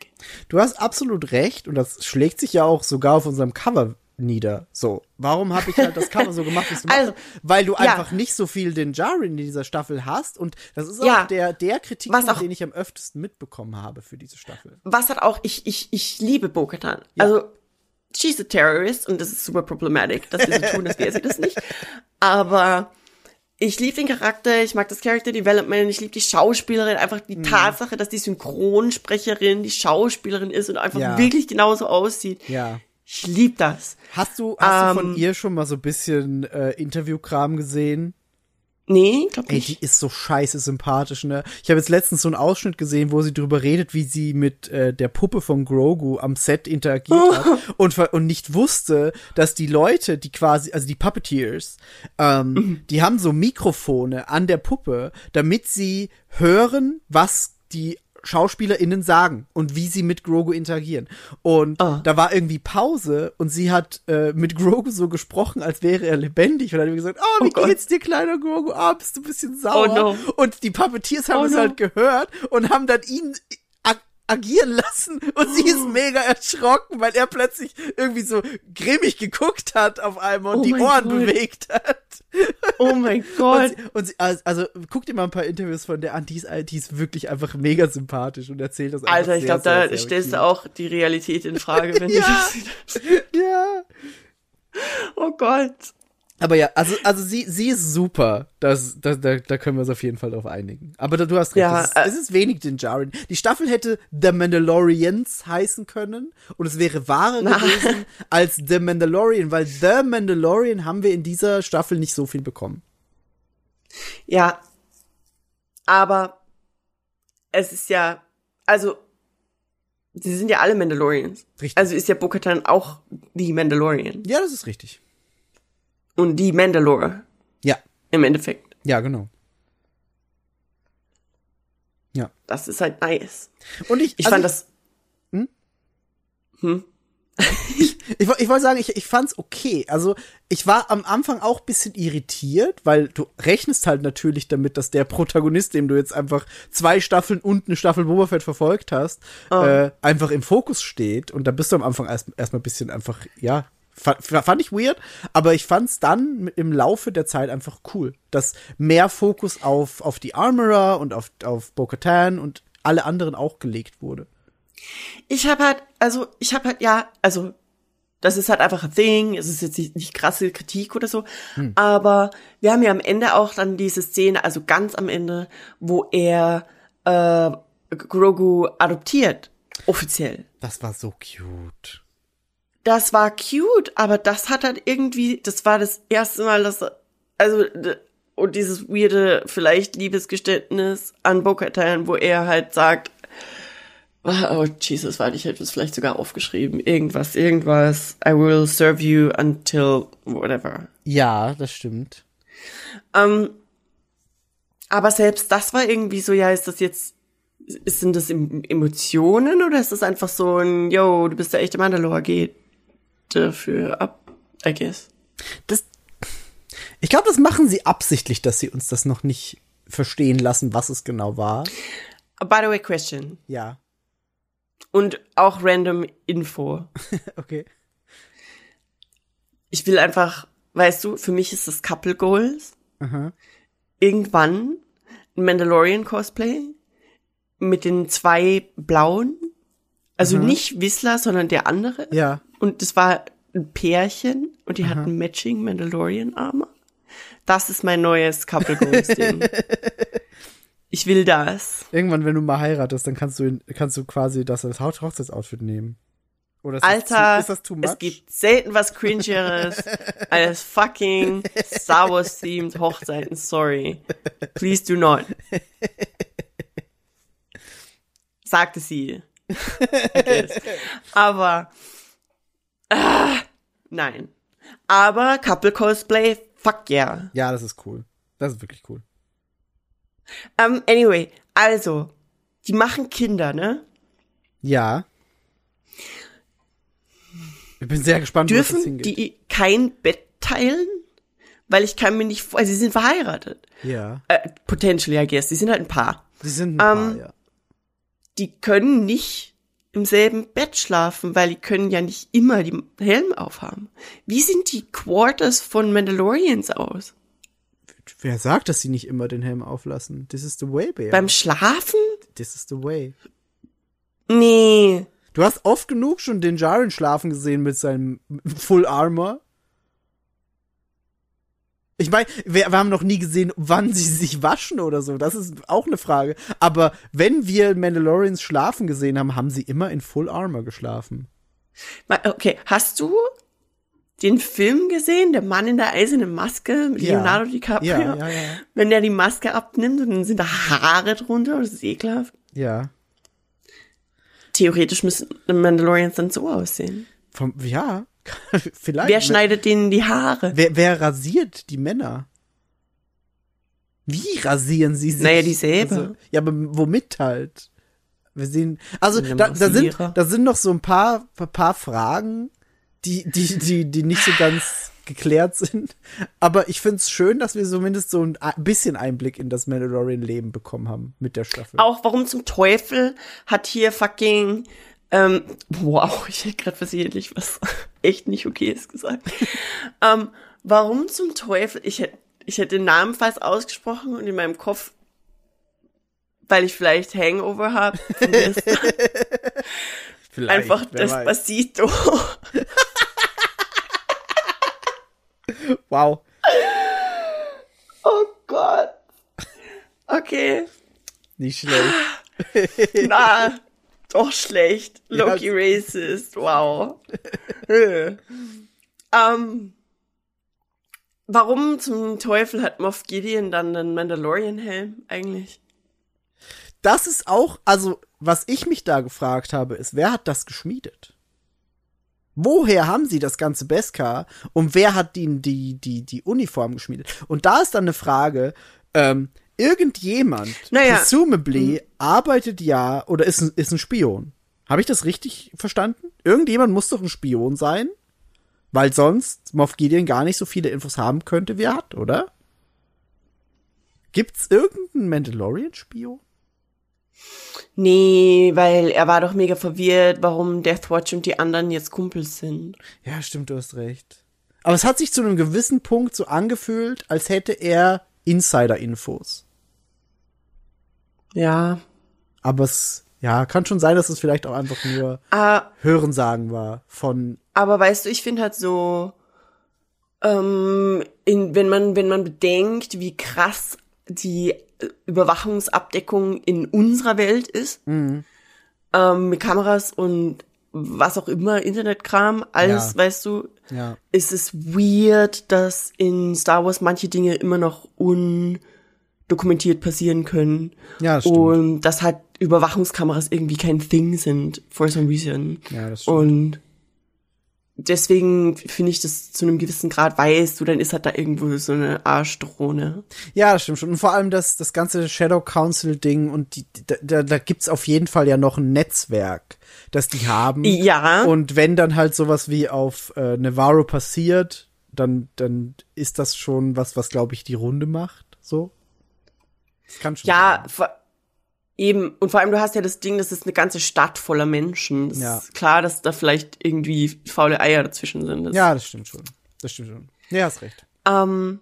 Du hast absolut recht und das schlägt sich ja auch sogar auf unserem Cover nieder. So, warum habe ich halt das Cover so gemacht, wie Also? Weil du ja. einfach nicht so viel den Jarin in dieser Staffel hast und das ist auch Ja. der, der Kritik, Was auch- den ich am öftesten mitbekommen habe für diese Staffel. was hat auch, ich, ich, ich liebe Bo-Katan. Also, she's a terrorist und das ist super problematic, dass wir so tun, als wäre sie das nicht. Aber ich liebe den Charakter, ich mag das Character Development, ich liebe die Schauspielerin, einfach die Mhm. Tatsache, dass die Synchronsprecherin die Schauspielerin ist und einfach Ja. wirklich genauso aussieht. Ja. Ich liebe das. Hast du, hast du von Ähm, ihr schon mal so ein bisschen äh, Interviewkram gesehen? Nee, glaub Ey, nicht. die ist so scheiße sympathisch, ne? Ich habe jetzt letztens so einen Ausschnitt gesehen, wo sie drüber redet, wie sie mit äh, der Puppe von Grogu am Set interagiert hat und, und nicht wusste, dass die Leute, die quasi, also die Puppeteers, ähm, die haben so Mikrofone an der Puppe, damit sie hören, was die SchauspielerInnen sagen und wie sie mit Grogu interagieren. Und Ah. da war irgendwie Pause und sie hat äh, mit Grogu so gesprochen, als wäre er lebendig und hat ihm gesagt, oh, wie Oh Gott. geht's dir, kleiner Grogu? Ah, bist du ein bisschen sauer? Oh no. Und die Puppeteers haben Oh es no. halt gehört und haben dann ihn agieren lassen und sie ist mega erschrocken, weil er plötzlich irgendwie so grimmig geguckt hat auf einmal und Oh die Ohren Gott. bewegt hat. Oh mein Und Gott. sie, und sie, also, also guck dir mal ein paar Interviews von der an, die ist, die ist wirklich einfach mega sympathisch und erzählt das einfach Alter, ich sehr, glaube, da sehr stellst cute. du auch die Realität in Frage, wenn Ja. du das Ja. Oh Gott. Aber ja, also, also sie, sie ist super. Das, das, da, da können wir uns auf jeden Fall drauf einigen. Aber da, du hast recht, Ja, es, ist, äh, es ist wenig den Jaren. Die Staffel hätte The Mandalorians heißen können und es wäre wahrer gewesen als The Mandalorian, weil The Mandalorian haben wir in dieser Staffel nicht so viel bekommen. Ja. Aber es ist ja, also, sie sind ja alle Mandalorians. Richtig. Also ist ja Bo-Katan auch die Mandalorian. Ja, das ist richtig. Und die Mandalore Ja, im Endeffekt. ja, genau. Ja. Das ist halt nice. Und ich, Ich also fand das. Hm? Hm? Ich, woll- ich wollte sagen, ich, ich fand's okay. Also, ich war am Anfang auch bisschen irritiert, weil du rechnest halt natürlich damit, dass der Protagonist, dem du jetzt einfach zwei Staffeln und eine Staffel Boba Fett verfolgt hast, äh, einfach im Fokus steht. Und da bist du am Anfang erst erstmal ein bisschen einfach, ja, fand, fand ich weird, aber ich fand's dann im Laufe der Zeit einfach cool, dass mehr Fokus auf, auf die Armorer und auf, auf Bo-Katan und alle anderen auch gelegt wurde. Ich habe halt, also ich habe halt, ja, also das ist halt einfach ein Thing, es ist jetzt nicht, nicht krasse Kritik oder so, aber wir haben ja am Ende auch dann diese Szene, also ganz am Ende, wo er äh, Grogu adoptiert, offiziell. Das war so cute. Das war cute, aber das hat halt irgendwie, das war das erste Mal, dass, also, und dieses weirde, vielleicht Liebesgeständnis an Bo-Katan, wo er halt sagt, oh Jesus, warte, ich hätte es vielleicht sogar aufgeschrieben, irgendwas, irgendwas, I will serve you until whatever. Ja, das stimmt. Ähm, aber selbst das war irgendwie so, ja, ist das jetzt, sind das Em- Emotionen oder ist das einfach so ein, yo, du bist der echte Mandalore, geht dafür ab, I guess. Das, ich glaube, das machen sie absichtlich, dass sie uns das noch nicht verstehen lassen, was es genau war. By the way, question. Ja. Und auch random Info. Okay. Ich will einfach, weißt du, für mich ist das Couple Goals. Aha. Irgendwann ein Mandalorian Cosplay mit den zwei blauen. Also nicht Whistler, sondern der andere. Ja. Und das war ein Pärchen und die hatten Matching Mandalorian Armor. Das ist mein neues Couple Goals Ding. ich will das. Irgendwann, wenn du mal heiratest, dann kannst du, kannst du quasi das als Hoch- Hochzeitsoutfit nehmen. Oder ist Alter, das ist das es gibt selten was cringeres als fucking Star Wars themed Hochzeiten. Sorry. Please do not. Sagte sie. Aber ah, nein. Aber Couple Cosplay, fuck yeah. Ja, das ist cool. Das ist wirklich cool. Um, anyway, also die machen Kinder, ne? Ja. Ich bin sehr gespannt, wo das Dürfen hingeht. die kein Bett teilen? Weil ich kann mir nicht, vor- also sie sind verheiratet. ja. Äh, potentially, I guess. Die sind halt ein Paar. Sie sind ein paar, Ähm, ja. Die können nicht im selben Bett schlafen, weil die können ja nicht immer die Helm aufhaben. Wie sind die Quarters von Mandalorians aus? Wer sagt, dass sie nicht immer den Helm auflassen? This is the way, Bea. Beim Schlafen? This is the way. Nee. Du hast oft genug schon den Jaren schlafen gesehen mit seinem Full Armor. Ich meine, wir, wir haben noch nie gesehen, wann sie sich waschen oder so. Das ist auch eine Frage. Aber wenn wir Mandalorians schlafen gesehen haben, haben sie immer in Full Armor geschlafen. Okay, hast du den Film gesehen, Der Mann in der eisernen Maske mit Ja. Leonardo DiCaprio? Ja, ja, ja. Wenn der die Maske abnimmt und dann sind da Haare drunter, das ist ekelhaft. Ja. Theoretisch müssen Mandalorians dann so aussehen. Vom, ja. Vielleicht. Wer schneidet denen die Haare? Wer, wer rasiert die Männer? Wie rasieren sie sich? Naja, die selber. Also, ja, aber womit halt? Wir sehen, also da, da sind da sind noch so ein paar paar Fragen, die die die die nicht so ganz geklärt sind. Aber ich find's schön, dass wir zumindest so ein bisschen Einblick in das Mandalorian-Leben bekommen haben mit der Staffel. Auch warum zum Teufel hat hier fucking ähm, wow, ich hätte gerade versehentlich was echt nicht okayes gesagt. ähm, warum zum Teufel? Ich hätte ich hätte den Namen fast ausgesprochen und in meinem Kopf, weil ich vielleicht Hangover habe, Vielleicht, einfach weiß. Despacito. Wow. Oh Gott. Okay. Nicht schlecht. Na, doch schlecht. Ja. Loki racist. Wow. Äh. ähm, warum zum Teufel hat Moff Gideon dann den Mandalorian-Helm eigentlich? Das ist auch, also, was ich mich da gefragt habe, ist, wer hat das geschmiedet? Woher haben sie das ganze Beskar und wer hat ihnen die, die, die Uniform geschmiedet? Und da ist dann eine Frage, ähm, irgendjemand, Naja. presumably, arbeitet ja oder ist ein, ist ein Spion. Habe ich das richtig verstanden? Irgendjemand muss doch ein Spion sein, weil sonst Moff Gideon gar nicht so viele Infos haben könnte, wie er hat, oder? Gibt's irgendeinen Mandalorian-Spion? Nee, weil er war doch mega verwirrt, warum Deathwatch und die anderen jetzt Kumpels sind. Ja, stimmt, du hast recht. Aber es hat sich zu einem gewissen Punkt so angefühlt, als hätte er Insider-Infos. Ja. Aber es, ja, kann schon sein, dass es vielleicht auch einfach nur Ah, Hörensagen war von, Aber weißt du, ich finde halt so, ähm, in, wenn man, wenn man bedenkt, wie krass die äh, Überwachungsabdeckung in unserer Welt ist, ähm, mit Kameras und was auch immer, Internetkram, alles, Ja. weißt du, ja, ist es weird, dass in Star Wars manche Dinge immer noch undokumentiert passieren können. Ja, das stimmt. Und dass halt Überwachungskameras irgendwie kein Thing sind, for some reason. Ja, das stimmt. Und deswegen finde ich das zu einem gewissen Grad weißt du, dann ist halt da irgendwo so eine Arschdrohne. ja, das stimmt schon. Und vor allem das, das ganze Shadow Council Ding und die, da, da, da gibt's auf jeden Fall ja noch ein Netzwerk, das die haben. Ja. Und wenn dann halt sowas wie auf äh, Navarro passiert, dann, dann ist das schon was, was glaube ich die Runde macht, so. Das kann schon Ja, eben. Und vor allem, du hast ja das Ding, das ist eine ganze Stadt voller Menschen. Das Ja. ist klar, dass da vielleicht irgendwie faule Eier dazwischen sind. Das, Ja, das stimmt schon. Das stimmt schon. Ja, hast recht. Ähm,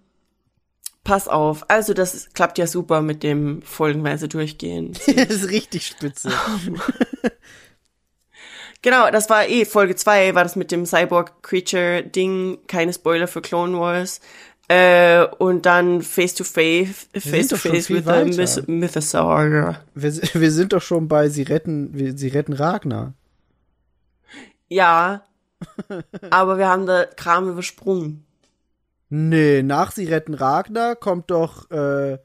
pass auf. Also, das klappt ja super mit dem folgenweise durchgehen. das ist richtig spitze. Genau, das war eh Folge 2, war das mit dem Cyborg-Creature-Ding, keine Spoiler für Clone Wars. Äh, und dann Face to Face, Face to Face with the. Myth Mythosaur. Wir, wir sind doch schon bei Sie retten, wir, Sie retten Ragnar. Ja, aber wir haben da Kram übersprungen. Nee, nach Sie retten Ragnar kommt doch, äh,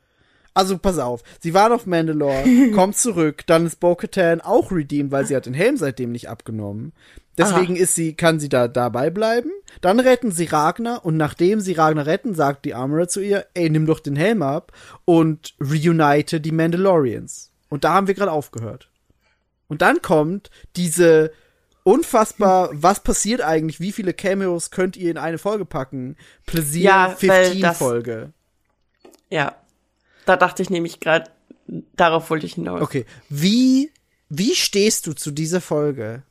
also pass auf, sie war auf Mandalore, kommt zurück, dann ist Bo-Katan auch redeemed, weil sie hat den Helm seitdem nicht abgenommen. Deswegen ist sie, kann sie da dabei bleiben. Dann retten sie Ragnar und nachdem sie Ragnar retten, sagt die Armorer zu ihr, ey, nimm doch den Helm ab und reunite die Mandalorians. Und da haben wir gerade aufgehört. Und dann kommt diese unfassbar, was passiert eigentlich, wie viele Cameos könnt ihr in eine Folge packen? Pläsier Ja, weil 15 das- Folge. Ja, da dachte ich nämlich gerade, darauf wollte ich hinaus. Okay, wie wie stehst du zu dieser Folge?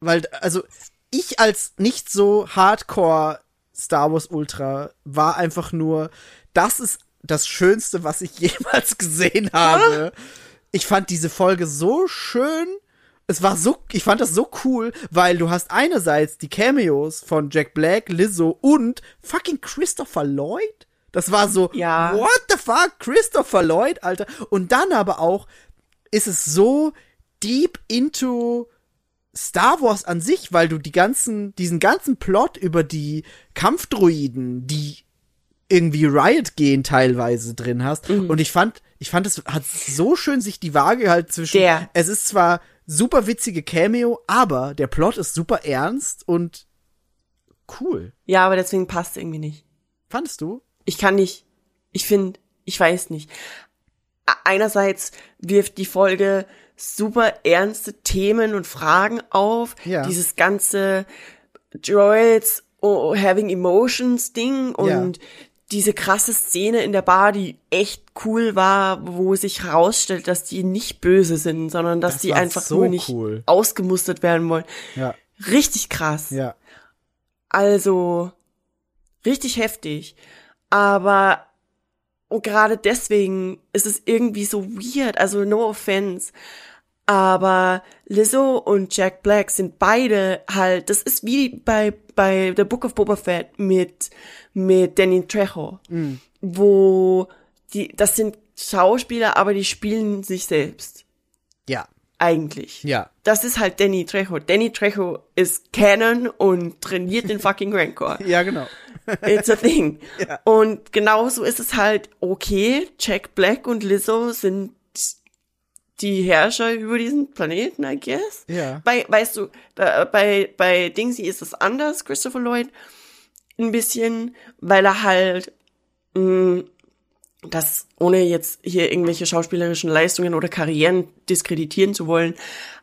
Weil also ich als nicht so Hardcore Star Wars Ultra war einfach nur das ist das schönste, was ich jemals gesehen habe. Ich fand diese Folge so schön. Es war so, ich fand das so cool, weil du hast einerseits die Cameos von Jack Black, Lizzo und fucking Christopher Lloyd. Das war so, Ja. what the fuck, Christopher Lloyd, Alter. Und dann aber auch ist es so deep into Star Wars an sich, weil du die ganzen, diesen ganzen Plot über die Kampfdroiden, die irgendwie Riot gehen teilweise drin hast. Mhm. Und ich fand, ich fand, es hat so schön sich die Waage halt zwischen, Der. es ist zwar super witzige Cameo, aber der Plot ist super ernst und cool. Ja, aber deswegen passt irgendwie nicht. Fandest du? Ich kann nicht, ich finde, ich weiß nicht. Einerseits wirft die Folge super ernste Themen und Fragen auf. Ja. Dieses ganze Droids oh, having emotions Ding und diese krasse Szene in der Bar, die echt cool war, wo sich herausstellt, dass die nicht böse sind, sondern dass Das die einfach so nur nicht cool. ausgemustert werden wollen. Ja, Richtig krass. ja. Also, Richtig heftig. Aber und gerade deswegen ist es irgendwie so weird. Also no offense. Aber Lizzo und Jack Black sind beide halt, das ist wie bei, bei The Book of Boba Fett mit, mit Danny Trejo, wo die, das sind Schauspieler, aber die spielen sich selbst. Ja. Eigentlich. Ja. Das ist halt Danny Trejo. Danny Trejo ist Canon und trainiert den fucking Rancor. Ja, genau. It's a thing. Ja. Und genauso ist es halt, okay, Jack Black und Lizzo sind die Herrscher über diesen Planeten, I guess. Ja. Bei, weißt du, da, bei, bei Dingsy ist es anders, Christopher Lloyd, ein bisschen, weil er halt, mh, das, ohne jetzt hier irgendwelche schauspielerischen Leistungen oder Karrieren diskreditieren zu wollen,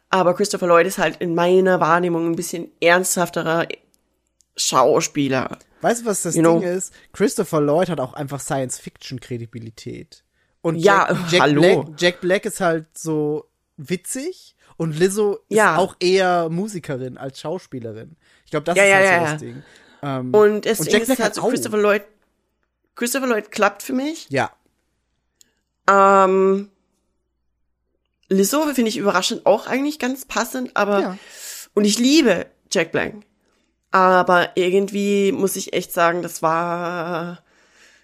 aber Christopher Lloyd ist halt in meiner Wahrnehmung ein bisschen ernsthafterer Schauspieler. Weißt du, was das You Ding know. ist? Christopher Lloyd hat auch einfach Science-Fiction-Kredibilität. Und Ja, Jack, Jack, hallo. Black, Jack Black ist halt so witzig und Lizzo ist Ja. auch eher Musikerin als Schauspielerin. Ich glaube, das Ja, ist halt ja, so das Ding. Ähm, Und deswegen Jack ist Black es halt so. Christopher Lloyd, Christopher Lloyd klappt für mich. ja, Ähm, Lizzo finde ich überraschend auch eigentlich ganz passend, aber, und ich liebe Jack Black. Aber irgendwie muss ich echt sagen, das war,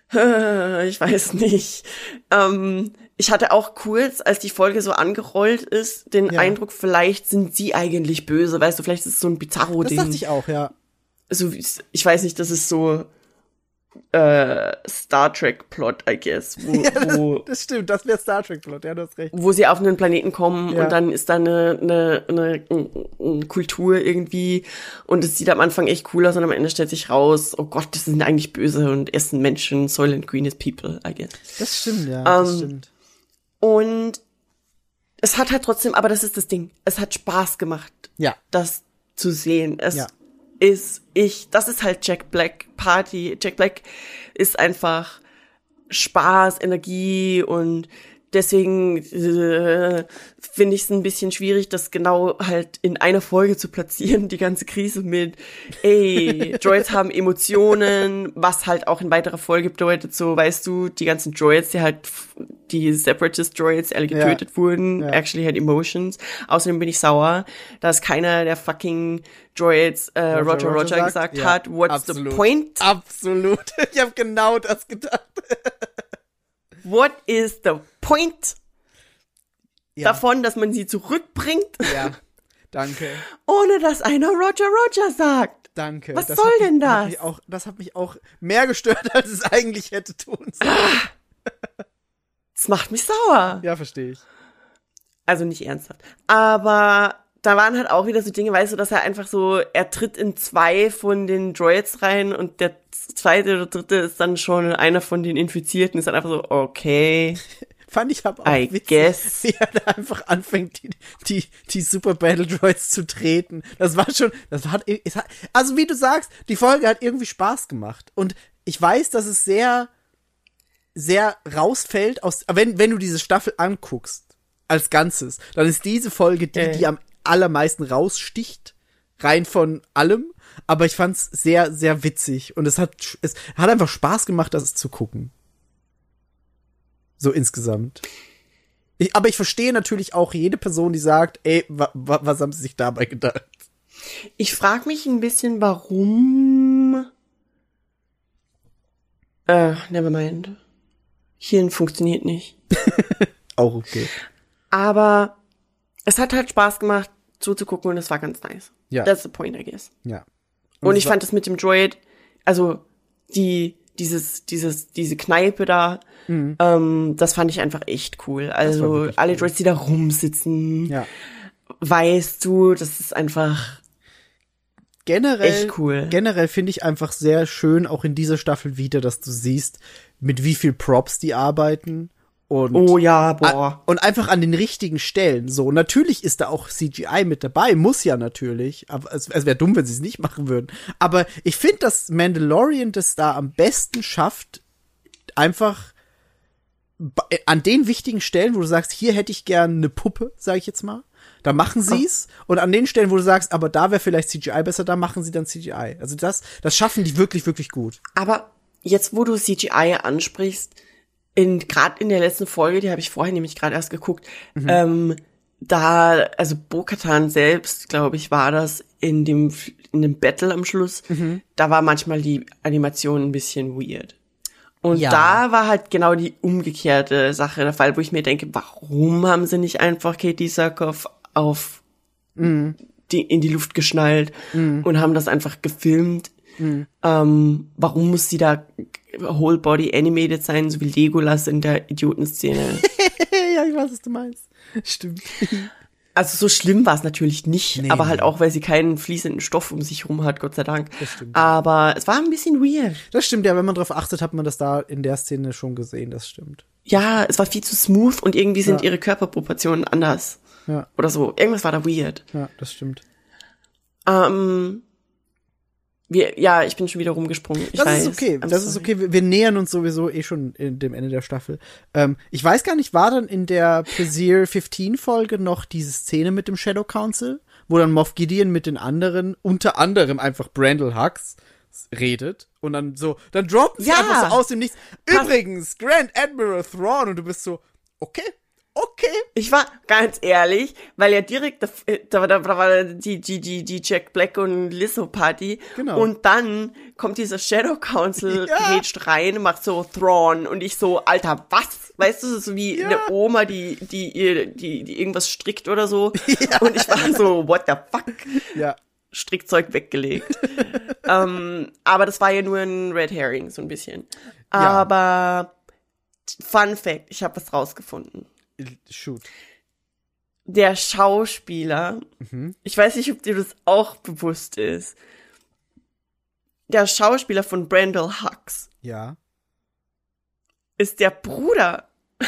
ich weiß nicht. Ähm, ich hatte auch kurz, als die Folge so angerollt ist, den Ja. Eindruck, vielleicht sind sie eigentlich böse, weißt du, vielleicht ist es so ein das Bizarro-Ding dachte ich auch, ja. so wie- ich weiß nicht, das ist so äh, Star Trek Plot, I guess, wo, wo, Das stimmt, das wäre Star Trek Plot, ja, du hast recht. wo sie auf einen Planeten kommen Ja. und dann ist da eine, eine, eine, eine Kultur irgendwie und es sieht am Anfang echt cool aus und am Ende stellt sich raus, oh Gott, das sind eigentlich böse und essen Menschen, Soylent Green is people, I guess. Das stimmt, ja, das Ähm, stimmt. Und es hat halt trotzdem, aber das ist das Ding, es hat Spaß gemacht, Ja, das zu sehen. Es Ja. Ist ich, das ist halt Jack Black Party. Jack Black ist einfach Spaß, Energie und deswegen äh, finde ich es ein bisschen schwierig, das genau halt in einer Folge zu platzieren, die ganze Krise mit, ey, Droids haben Emotionen, was halt auch in weiterer Folge bedeutet, so, weißt du, die ganzen Droids, die halt, die Separatist Droids, alle Ja. getötet wurden, Ja. actually had emotions. Außerdem bin ich sauer, dass keiner der fucking Droids äh, Roger, Roger, sagt, gesagt ja, hat, what's absolut. the point? Absolut. Ich habe genau das gedacht. What is the point Ja, davon, dass man sie zurückbringt, ja. Danke. ohne dass einer Roger Roger sagt? Danke. Was das soll hat mich, denn Hat das? mich auch, das hat mich auch mehr gestört, als es eigentlich hätte tun sollen. Das macht mich sauer. Ja, verstehe ich. Also nicht ernsthaft. Aber da waren halt auch wieder so Dinge, weißt du, dass er einfach so, er tritt in zwei von den Droids rein und der zweite oder dritte ist dann schon einer von den Infizierten, ist dann einfach so, okay. Fand ich aber auch I witzig, guess. wie er da einfach anfängt, die, die, die Super Battle Droids zu treten. Das war schon, das hat, hat, also wie du sagst, die Folge hat irgendwie Spaß gemacht. Und ich weiß, dass es sehr, sehr rausfällt aus, wenn, wenn du diese Staffel anguckst, als Ganzes, dann ist diese Folge die, Äh. die am allermeisten raussticht, rein von allem. Aber ich fand's sehr, sehr witzig und es hat, es hat einfach Spaß gemacht, das zu gucken. So insgesamt. Ich, aber ich verstehe natürlich auch jede Person, die sagt, ey, wa, wa, was haben sie sich dabei gedacht? Ich frage mich ein bisschen, warum. Äh, nevermind. Hirn funktioniert nicht. Auch okay. Aber es hat halt Spaß gemacht, zuzugucken und es war ganz nice. Ja. That's the point, I guess. Ja. Und es ich fand das mit dem Droid, also die, dieses, dieses, diese Kneipe da, ähm, das fand ich einfach echt cool. Also Mhm. alle cool. Droids, die da rumsitzen, Ja. weißt du, das ist einfach Generell, echt cool. generell finde ich einfach sehr schön, auch in dieser Staffel wieder, dass du siehst, mit wie viel Props die arbeiten. Und oh ja, boah. Und einfach an den richtigen Stellen. So, natürlich ist da auch CGI mit dabei, muss ja natürlich. Aber es, es wäre dumm, wenn sie es nicht machen würden. Aber ich finde, dass Mandalorian das da am besten schafft, einfach ba- an den wichtigen Stellen, wo du sagst, hier hätte ich gern eine Puppe, sage ich jetzt mal, Da machen sie's und an den Stellen, wo du sagst, aber da wäre vielleicht CGI besser, da machen sie dann CGI. Also das, das schaffen die wirklich, wirklich gut. Aber jetzt, wo du CGI ansprichst, in gerade in der letzten Folge, die habe ich vorher nämlich gerade erst geguckt, ähm, da, also Bo-Katan selbst, glaube ich, war das in dem in dem Battle am Schluss, da war manchmal die Animation ein bisschen weird. Und Ja. da war halt genau die umgekehrte Sache der Fall, wo ich mir denke, warum haben sie nicht einfach Katie Sackhoff auf die, in die Luft geschnallt und haben das einfach gefilmt? Ähm, warum muss sie da whole body animated sein, so wie Legolas in der Idiotenszene? ja, ich weiß, was du meinst. Stimmt. Also so schlimm war es natürlich nicht, Nee, aber halt nee. auch, weil sie keinen fließenden Stoff um sich rum hat, Gott sei Dank. Das stimmt. Aber es war ein bisschen weird. Das stimmt, ja, wenn man drauf achtet, hat man das da in der Szene schon gesehen, das stimmt. Ja, es war viel zu smooth und irgendwie sind Ja. ihre Körperproportionen anders. Ja, Oder so. Irgendwas war da weird. ja, das stimmt. Ähm, wir, ja, ich bin schon wieder rumgesprungen. Ich Das weiß. ist okay, I'm das ist sorry. okay. Wir, wir nähern uns sowieso eh schon in dem Ende der Staffel. Ähm, ich weiß gar nicht, war dann in der Brazier 15 Folge noch diese Szene mit dem Shadow Council, wo dann Moff Gideon mit den anderen, unter anderem einfach Brandel Hux, redet und dann so, dann droppen sie Ja. einfach so aus dem Nichts. Übrigens, Grand Admiral Thrawn und du bist so, okay, okay. Ich war ganz ehrlich, weil ja direkt da, da, da, da war die, die, die, die Jack Black und Lizzo Party. Genau. Und dann kommt dieser Shadow Council, Ja. grätscht rein, macht so Thrawn und ich so, Alter, was? Weißt du, so wie Ja. eine Oma, die, die, die, die irgendwas strickt oder so. Und ich war so, what the fuck? Ja. Strickzeug weggelegt. ähm, aber das war ja nur ein Red Herring, so ein bisschen. Ja. Aber Fun Fact, ich habe was rausgefunden Shoot. der Schauspieler, Mhm. ich weiß nicht, ob dir das auch bewusst ist, der Schauspieler von Brandel Hux Ja. ist der Bruder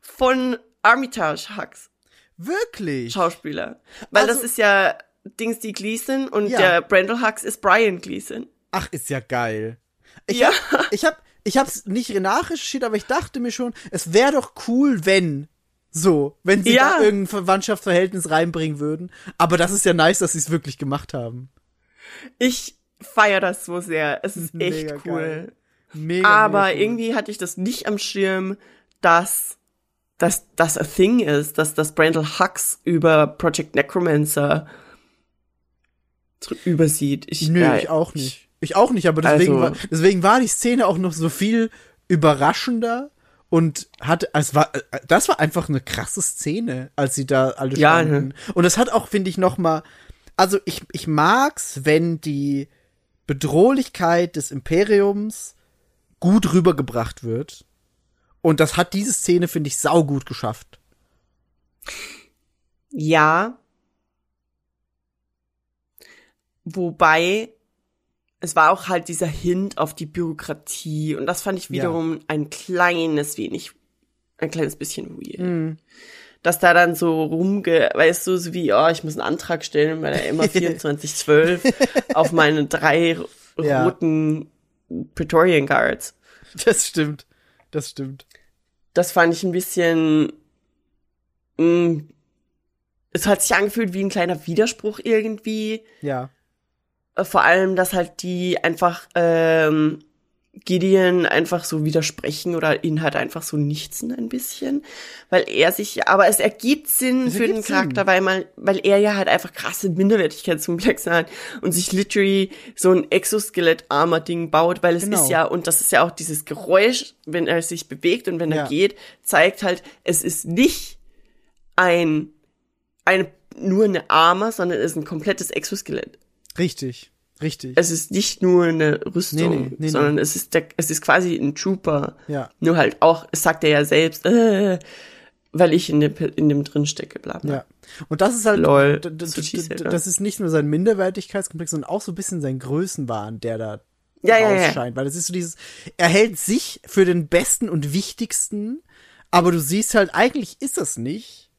von Armitage Hux, Wirklich? Schauspieler. Weil das Also- ist ja Dings die Gleason und Ja. der Brandel Hux ist Brian Gleason. Ach, ist ja geil. Ich Ja. hab, ich hab, ich hab's nicht nachrecherchiert, aber ich dachte mir schon, es wäre doch cool, wenn so, wenn sie Ja. da irgendein Verwandtschaftsverhältnis reinbringen würden. Aber das ist ja nice, dass sie es wirklich gemacht haben. Ich feier das so sehr. Es ist echt Mega cool. geil. Mega. Aber mega cool. irgendwie hatte ich das nicht am Schirm, dass dass das a thing ist, dass das Brandel Hux über Project Necromancer übersieht. Ich, Nö, ja, ich auch nicht. Ich auch nicht, aber deswegen, Also- war, deswegen war die Szene auch noch so viel überraschender und hatte, es war, das war einfach eine krasse Szene, als sie da alle Ja, standen. ne? Und das hat auch, finde ich, noch mal, also ich, ich mag's, wenn die Bedrohlichkeit des Imperiums gut rübergebracht wird. Und das hat diese Szene, finde ich, saugut geschafft. Ja. Wobei, es war auch halt dieser Hint auf die Bürokratie und das fand ich Ja. wiederum ein kleines wenig, ein kleines bisschen weird. Mhm. Dass da dann so rumge, weißt du, so wie, oh, ich muss einen Antrag stellen bei der MA 2412 auf meine drei Ja. roten Praetorian Guards. Das stimmt. Das stimmt. Das fand ich ein bisschen, mh, es hat sich angefühlt wie ein kleiner Widerspruch irgendwie. Ja. Äh, Vor allem, dass halt die einfach ähm, Gideon einfach so widersprechen oder ihn halt einfach so nichtsen ein bisschen, weil er sich, aber es ergibt Sinn Es für den ergibt Charakter, Sinn. weil man, weil er ja halt einfach krasse Minderwertigkeitskomplexe hat und sich literally so ein Exoskelett-Armor-Ding baut, weil es Genau. ist ja, und das ist ja auch dieses Geräusch, wenn er sich bewegt und wenn Ja. er geht, zeigt halt, es ist nicht ein, eine, nur eine Armor, sondern es ist ein komplettes Exoskelett Richtig. Richtig. es ist nicht nur eine Rüstung, Nee, nee, nee, sondern es ist der, es ist quasi ein Trooper. Ja. Nur halt auch, es sagt er ja selbst, äh, weil ich in dem, in dem drin stecke, bla bla. Ja. Und das ist halt, Lol. d- d- So d- she said, d- ja. das ist nicht nur sein Minderwertigkeitskomplex, sondern auch so ein bisschen sein Größenwahn, der da Ja, ja, ja. Weil es ist so dieses, er hält sich für den Besten und Wichtigsten, aber du siehst halt, eigentlich ist das nicht.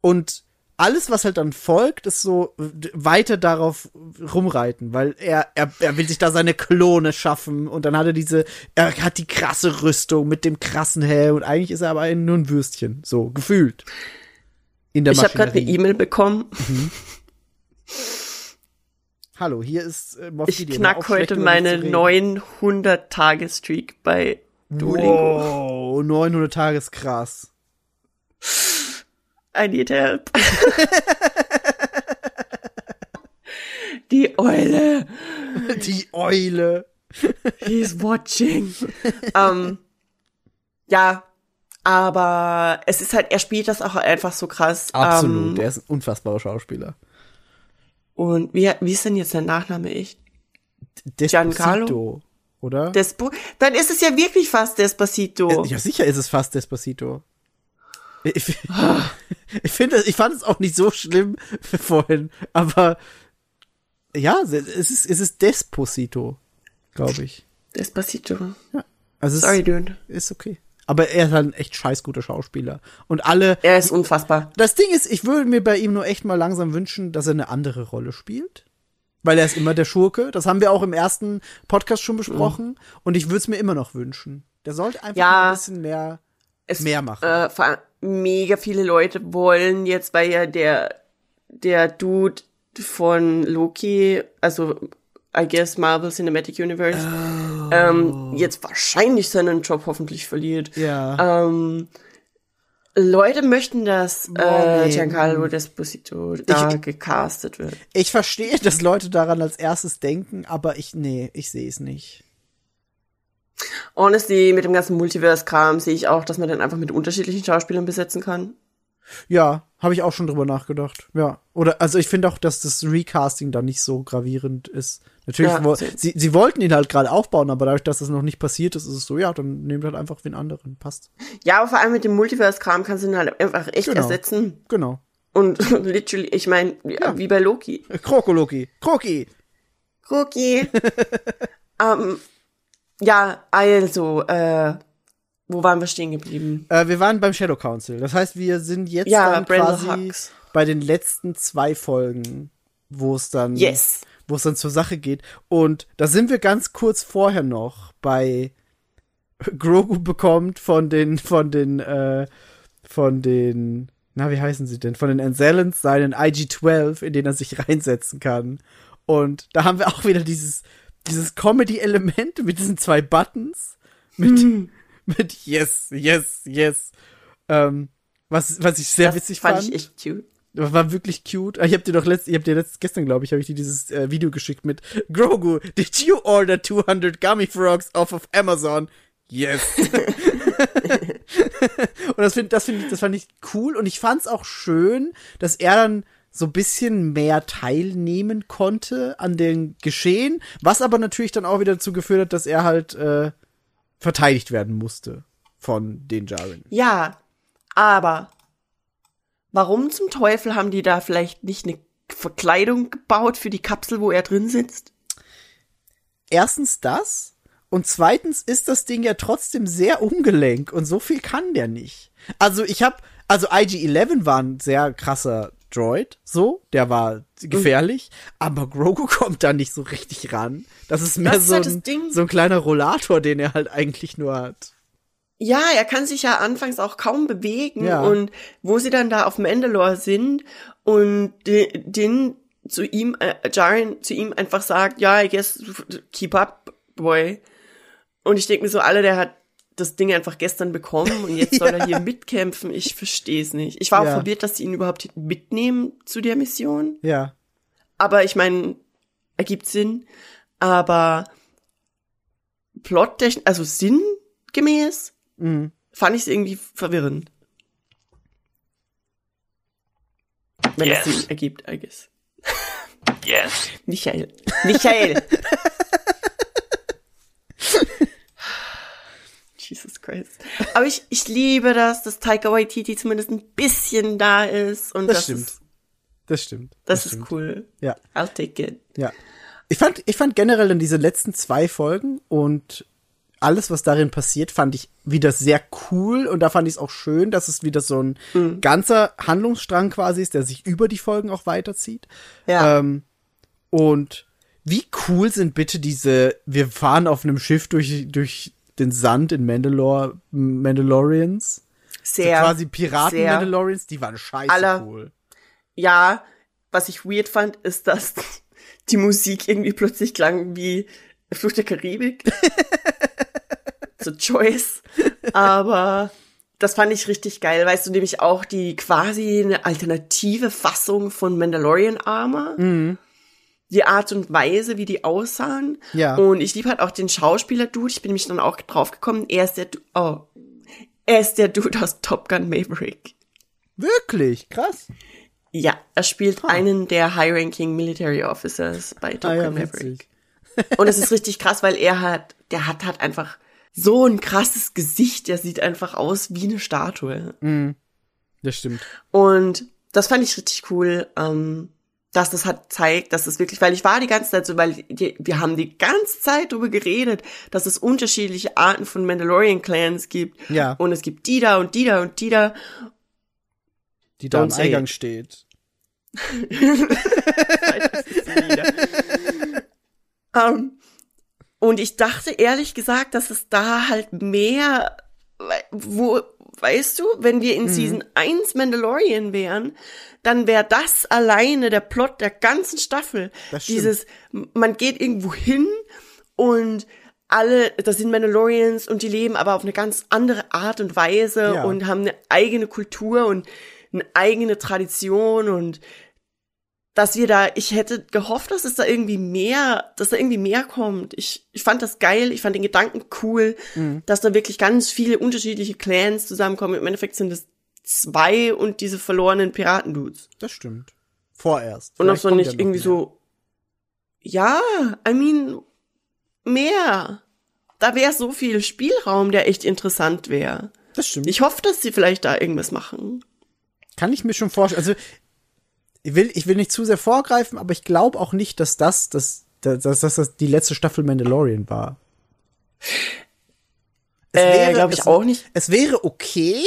Und alles, was halt dann folgt, ist so weiter darauf rumreiten, weil er, er, er will sich da seine Klone schaffen und dann hat er diese, er hat die krasse Rüstung mit dem krassen Helm und eigentlich ist er aber ein, nur ein Würstchen, so gefühlt. in der Ich habe gerade eine. E-Mail bekommen. Hallo, hier ist äh, Moff Ich knack heute meine zu reden. 900 Tage-Streak bei Duolingo. Wow, 900 Tage ist krass. I need help. Die Eule. Die Eule. He's watching. ähm, ja, aber es ist halt, er spielt das auch einfach so krass. Absolut, Ähm, der ist ein unfassbarer Schauspieler. und wie, wie ist denn jetzt sein Nachname? Giancarlo? Despacito, oder? Despo Dann ist es ja wirklich fast Despacito. ja, sicher ist es fast Despacito. Ich, ich finde, ich fand es auch nicht so schlimm vorhin, aber ja, es ist, es ist Desposito, glaube ich. Despacito. Also es Sorry, dude. ist okay. Aber er ist halt ein echt scheiß guter Schauspieler. Und alle, Er ist unfassbar. das Ding ist, ich würde mir bei ihm nur echt mal langsam wünschen, dass er eine andere Rolle spielt. Weil er ist immer der Schurke. Das haben wir auch im ersten Podcast schon besprochen. Und ich würde es mir immer noch wünschen. Der sollte einfach Ja. ein bisschen mehr. Es, Mehr machen. Äh, mega viele Leute wollen jetzt, weil ja der, der Dude von Loki, also I guess Marvel Cinematic Universe, Oh. ähm, jetzt wahrscheinlich seinen Job hoffentlich verliert. Ja. Ähm, Leute möchten, dass äh. Giancarlo Desposito da Ich- gecastet wird. Ich verstehe, dass Leute daran als erstes denken, aber ich, nee, ich sehe es nicht. Honestly, mit dem ganzen Multiverse-Kram sehe ich auch, dass man den einfach mit unterschiedlichen Schauspielern besetzen kann. Ja, habe ich auch schon drüber nachgedacht. Ja. Oder, also ich finde auch, dass das Recasting da nicht so gravierend ist. Natürlich, Ja, wo, sie, sie wollten ihn halt gerade aufbauen, aber dadurch, dass das noch nicht passiert ist, ist es so, ja, dann nehmt halt einfach wen anderen. Passt. Ja, aber vor allem mit dem Multiverse-Kram kannst du ihn halt einfach echt Genau. ersetzen. Genau. Und literally, ich meine, wie bei Loki. Krokoloki. Kroki. Cookie. ähm, ja, also, äh, wo waren wir stehen geblieben? Äh, wir waren beim Shadow Council. Das heißt, wir sind jetzt Ja, dann quasi Hux. bei den letzten zwei Folgen, wo es dann, Yes. wo es dann zur Sache geht. Und da sind wir ganz kurz vorher noch bei Grogu bekommt von den, von den, äh, von den, na, wie heißen sie denn? Von den Anzellans seinen IG-12, in den er sich reinsetzen kann. Und da haben wir auch wieder dieses, dieses Comedy-Element mit diesen zwei Buttons. Mit, mit Yes, Yes, Yes. Ähm, was, was ich sehr Das witzig fand fand. ich echt cute. War wirklich cute. Ich habe dir doch letzt, ich habe dir letzt, gestern glaube ich, habe ich dir dieses äh, Video geschickt mit Grogu. Did you order 200 Gummy Frogs off of Amazon? Yes. und das finde, das finde ich, das fand ich cool und ich fand es auch schön, dass er dann so ein bisschen mehr teilnehmen konnte an den Geschehen, was aber natürlich dann auch wieder dazu geführt hat, dass er halt äh, verteidigt werden musste von den Jaren. Ja, aber warum zum Teufel haben die da vielleicht nicht eine Verkleidung gebaut für die Kapsel, wo er drin sitzt? erstens das und zweitens ist das Ding ja trotzdem sehr ungelenk und so viel kann der nicht. Also ich hab, also IG-11 war ein sehr krasser Droid, so, der war gefährlich, aber Grogu kommt da nicht so richtig ran. Das ist mehr Das ist so, halt das ein, Ding. so ein kleiner Rollator, den er halt eigentlich nur hat. Ja, er kann sich ja anfangs auch kaum bewegen Ja. und wo sie dann da auf Mandalore sind und de- den zu ihm, äh, Jaren zu ihm einfach sagt, ja, I guess, keep up, boy. Und ich denke mir so, alle, der hat das Ding einfach gestern bekommen und jetzt soll er hier mitkämpfen. Ich verstehe es nicht. Ich war auch Ja. verwirrt, dass sie ihn überhaupt mitnehmen zu der Mission. Ja. Aber ich meine, ergibt Sinn. Aber plottechnisch, also sinngemäß, Mhm. fand ich es irgendwie verwirrend. Wenn Yes. es Sinn ergibt, I guess. Yes. Michael. Michael. Jesus Christ. Aber ich, ich liebe das, dass Taika Waititi zumindest ein bisschen da ist. Und Das das, stimmt. Ist, Das stimmt. das, ist stimmt. cool. Ja. I'll take it. Ja. Ich fand, ich fand generell dann diese letzten zwei Folgen und alles, was darin passiert, fand ich wieder sehr cool und da fand ich es auch schön, dass es wieder so ein Mhm. ganzer Handlungsstrang quasi ist, der sich über die Folgen auch weiterzieht. Ja. Ähm, und wie cool sind bitte diese, wir fahren auf einem Schiff durch, durch den Sand in Mandalore, Mandalorians. Sehr. so quasi Piraten sehr. Mandalorians, die waren scheiße Aller- cool. Ja, was ich weird fand, ist, dass die Musik irgendwie plötzlich klang wie Flucht der Karibik. so Choice. Aber das fand ich richtig geil. Weißt du, nämlich auch die quasi eine alternative Fassung von Mandalorian Armor. Die Art und Weise, wie die aussahen. Ja. Und ich liebe halt auch den Schauspieler-Dude. Ich bin nämlich dann auch drauf gekommen. Er ist der, Du- oh. Er ist der Dude aus Top Gun Maverick. Wirklich, krass. Ja, er spielt einen der High-Ranking Military Officers bei Top Ah ja, Gun Maverick. Und es ist richtig krass, weil er hat, der hat halt einfach so ein krasses Gesicht. Der sieht einfach aus wie eine Statue. Das stimmt. Und das fand ich richtig cool, ähm, dass das hat zeigt, dass es wirklich, weil ich war die ganze Zeit so, weil die, wir haben die ganze Zeit darüber geredet, dass es unterschiedliche Arten von Mandalorian Clans gibt. Ja. Und es gibt die da und die da und die da. Die da Don't am say Eingang it. steht. Ähm, und ich dachte ehrlich gesagt, dass es da halt mehr, wo, weißt du, wenn wir Mhm. in Season 1 Mandalorian wären, dann wäre das alleine der Plot der ganzen Staffel. Dieses, man geht irgendwo hin und alle, das sind Mandalorians und die leben aber auf eine ganz andere Art und Weise Ja. und haben eine eigene Kultur und eine eigene Tradition und dass wir da, ich hätte gehofft, dass es da irgendwie mehr, dass da irgendwie mehr kommt. Ich, ich fand das geil, ich fand den Gedanken cool, Mhm. dass da wirklich ganz viele unterschiedliche Clans zusammenkommen. Im Endeffekt sind es zwei und diese verlorenen Piratendudes. Das stimmt. Vorerst. Und auch so nicht ja irgendwie mehr. so, ja, I mean, mehr. Da wäre so viel Spielraum, der echt interessant wäre. Das stimmt. Ich hoffe, dass sie vielleicht da irgendwas machen. Kann ich mir schon vorstellen. Also, ich will, ich will nicht zu sehr vorgreifen, aber ich glaube auch nicht, dass das, das, dass, dass das die letzte Staffel Mandalorian war. Es Äh, glaube ich es- auch nicht. Es wäre okay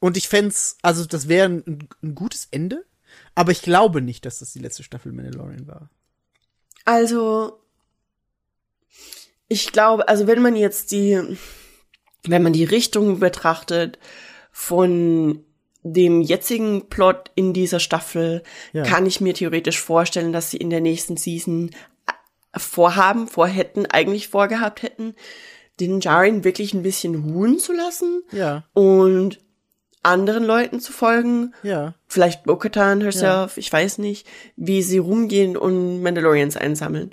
und ich fänd's, also das wäre ein, ein gutes Ende, aber ich glaube nicht, dass das die letzte Staffel Mandalorian war. Also, ich glaube, also wenn man jetzt die, wenn man die Richtung betrachtet von dem jetzigen Plot in dieser Staffel, Ja. kann ich mir theoretisch vorstellen, dass sie in der nächsten Season äh, vorhaben, vorhätten, eigentlich vorgehabt hätten, den Jarin wirklich ein bisschen ruhen zu lassen Ja, und anderen Leuten zu folgen ja. vielleicht Bo-Katan herself, ich weiß nicht, wie sie rumgehen und Mandalorians einsammeln.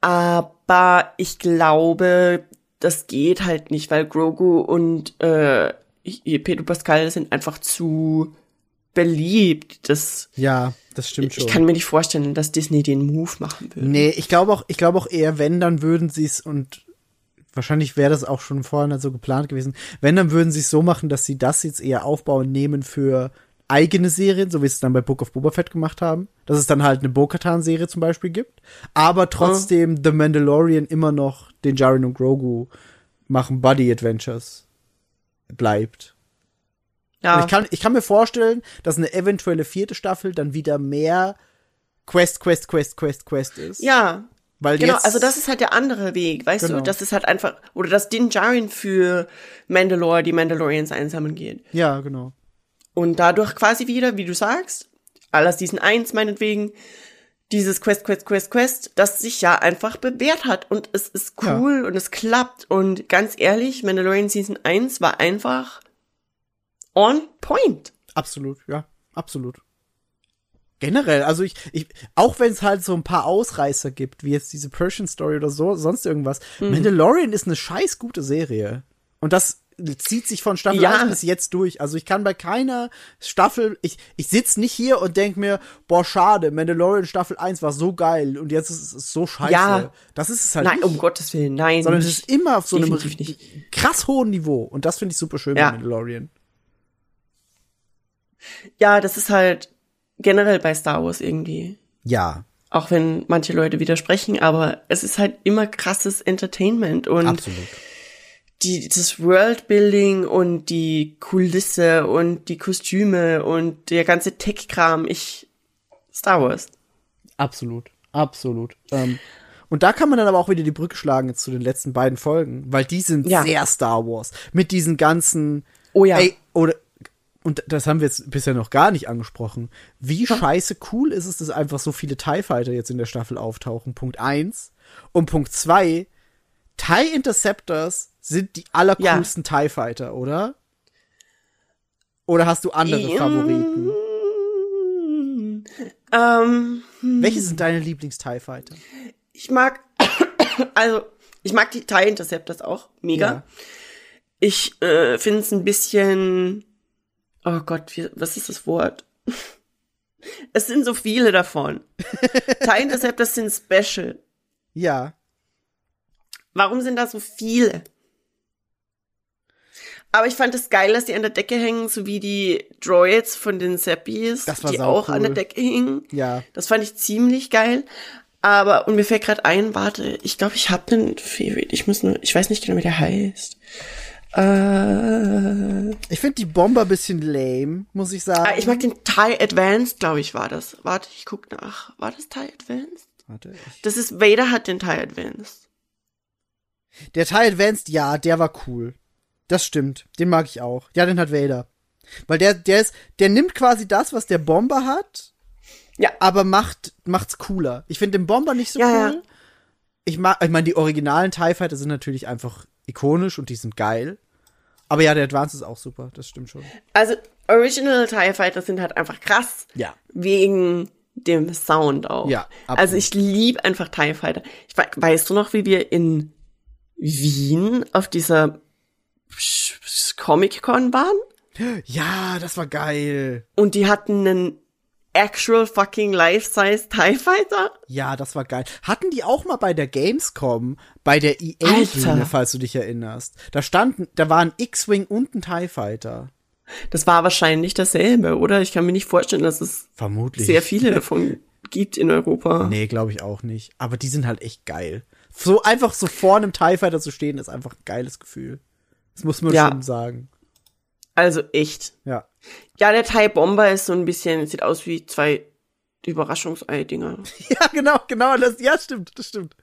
Aber ich glaube, das geht halt nicht, weil Grogu und äh, Pedro Pascal sind einfach zu beliebt. Das, Ja, das stimmt schon. ich kann mir nicht vorstellen, dass Disney den Move machen würde. Nee, ich glaube auch, ich glaube auch eher, wenn, dann würden sie es und wahrscheinlich wäre das auch schon vorher so geplant gewesen. Wenn, dann würden sie es so machen, dass sie das jetzt eher aufbauen nehmen für eigene Serien, so wie sie es dann bei Book of Boba Fett gemacht haben. Dass es dann halt eine Bo-Katan-Serie zum Beispiel gibt. Aber trotzdem The Mandalorian immer noch den Jaren und Grogu machen Buddy Adventures bleibt. Ja, Und ich kann, ich kann mir vorstellen, dass eine eventuelle vierte Staffel dann wieder mehr Quest, Quest, Quest, Quest, Quest ist. ja, Weil Genau, also das ist halt der andere Weg, weißt Genau. du, das ist halt einfach, oder dass Din Djarin für Mandalore die Mandalorians einsammeln geht. Ja, genau. Und dadurch quasi wieder, wie du sagst, aller Season 1 meinetwegen, dieses Quest, Quest, Quest, Quest, das sich ja einfach bewährt hat. Und es ist cool und es klappt. Und ganz ehrlich, Mandalorian Season 1 war einfach on point. Absolut, ja, absolut. Generell, also ich, ich auch wenn es halt so ein paar Ausreißer gibt, wie jetzt diese Persian Story oder so, sonst irgendwas, Mhm. Mandalorian ist eine scheiß gute Serie. Und das zieht sich von Staffel Ja. 1 bis jetzt durch. Also ich kann bei keiner Staffel, ich, ich sitz nicht hier und denk mir, boah, schade, Mandalorian Staffel 1 war so geil und jetzt ist es so scheiße. Ja. Das ist es halt Nein, nicht. um Gottes Willen, nein. sondern es ist immer auf so einem nicht. krass hohen Niveau. Und das finde ich super schön Ja. bei Mandalorian. Ja, das ist halt generell bei Star Wars irgendwie. Ja, Auch wenn manche Leute widersprechen, aber es ist halt immer krasses Entertainment und absolut. Die, das Worldbuilding und die Kulisse und die Kostüme und der ganze Tech-Kram. Ich, Star Wars. Absolut, absolut. Ähm, und da kann man dann aber auch wieder die Brücke schlagen jetzt zu den letzten beiden Folgen, weil die sind Ja. sehr Star Wars. Mit diesen ganzen, Oh ja. ey, oder und das haben wir jetzt bisher noch gar nicht angesprochen, wie scheiße cool ist es, dass einfach so viele TIE Fighter jetzt in der Staffel auftauchen. Punkt eins Und Punkt zwei TIE Interceptors sind die allercoolsten TIE Fighter, oder? Oder hast du andere Ähm, Favoriten? Ähm, Welche sind deine Lieblings-TIE Fighter? ich mag, also, ich mag die TIE Interceptors auch. Mega. Ja. Ich äh, finde es ein bisschen, oh Gott, wie, was ist das Wort? Es sind so viele davon. TIE Interceptors sind special. Ja. Warum sind da so viele? Aber ich fand es geil, dass die an der Decke hängen, so wie die Droids von den Seppies, Das war die auch an der cool. Decke hingen. Ja. Das fand ich ziemlich geil. Aber, und mir fällt gerade ein, warte, ich glaube, ich habe einen Favorite. Ich muss nur, ich weiß nicht genau, wie der heißt. Äh, Ich finde die Bomber bisschen lame, muss ich sagen. ah, ich mag den TIE Advanced, glaube ich, war das. Warte, ich guck nach. War das TIE Advanced? Warte, ich Das ist, Vader hat den TIE Advanced. Der TIE Advanced, ja, der war cool. Das stimmt. Den mag ich auch. Ja, den hat Vader. Weil der, der ist, der nimmt quasi das, was der Bomber hat, Ja. aber macht, macht's cooler. Ich finde den Bomber nicht so Ja, cool. ja. Ich mag, ich meine, die originalen TIE Fighter sind natürlich einfach ikonisch und die sind geil. Aber ja, der Advanced ist auch super. Das stimmt schon. Also, Original TIE Fighter sind halt einfach krass. Ja. Wegen dem Sound auch. Ja, absolut. Also ich liebe einfach TIE Fighter. Ich, we- weißt du noch, wie wir in Wien auf dieser Comic-Con waren? Ja, das war geil. Und die hatten einen actual fucking life-size TIE Fighter? Ja, das war geil. Hatten die auch mal bei der Gamescom, bei der EA-Bühne, falls du dich erinnerst. Da standen, da war ein X-Wing und ein TIE Fighter. Das war wahrscheinlich dasselbe, oder? Ich kann mir nicht vorstellen, dass es Vermutlich. sehr viele davon gibt in Europa. Nee, glaube ich auch nicht. Aber die sind halt echt geil. So einfach so vor einem TIE Fighter zu stehen, ist einfach ein geiles Gefühl. Das muss man Ja. schon sagen. Also echt. Ja. Ja, der TIE Bomber ist so ein bisschen, sieht aus wie zwei Überraschungsei-Dinger. Ja, genau, genau. Das, ja, stimmt, das stimmt.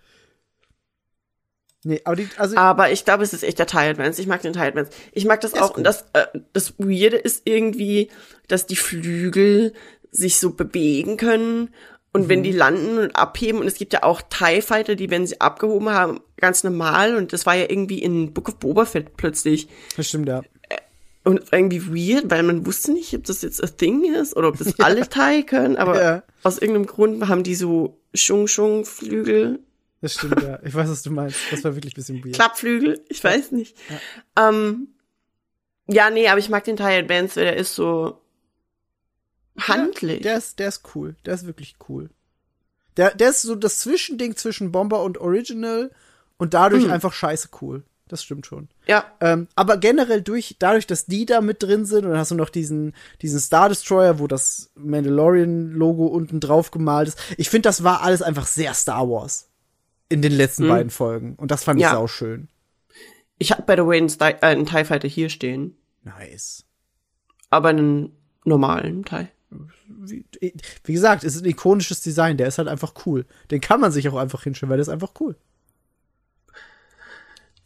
Nee, aber die, also, Aber ich glaube, es ist echt der TIE Advance. Ich mag den TIE Advance. Ich mag das auch. Und das, äh, das Weirde ist irgendwie, dass die Flügel sich so bewegen können. Und Mhm. wenn die landen und abheben, und es gibt ja auch TIE Fighter, die, wenn sie abgehoben haben, ganz normal. Und das war ja irgendwie in Book of Boba Fett plötzlich. das stimmt, ja. Und irgendwie weird, weil man wusste nicht, ob das jetzt a thing ist oder ob das alle TIE können. Aber Ja. aus irgendeinem Grund haben die so Schung-Schung-Flügel. Das stimmt, ja. Ich weiß, was du meinst. Das war wirklich ein bisschen weird. Klappflügel, ich weiß nicht. Ja. Ähm, ja, nee, aber ich mag den TIE Advance, weil der ist so handlich. Der ist, der ist cool. Der ist wirklich cool. Der, der ist so das Zwischending zwischen Bomber und Original und dadurch Hm. einfach scheiße cool. Das stimmt schon. ja, Ähm, aber generell durch, dadurch, dass die da mit drin sind und dann hast du noch diesen, diesen Star Destroyer, wo das Mandalorian-Logo unten drauf gemalt ist. Ich finde, das war alles einfach sehr Star Wars in den letzten beiden Folgen. Und das fand ich Ja. sau schön. ich habe by the way einen, Sty äh, einen TIE Fighter hier stehen, Nice. aber einen normalen TIE. Wie, wie gesagt, es ist ein ikonisches Design, der ist halt einfach cool. Den kann man sich auch einfach hinstellen, weil der ist einfach cool.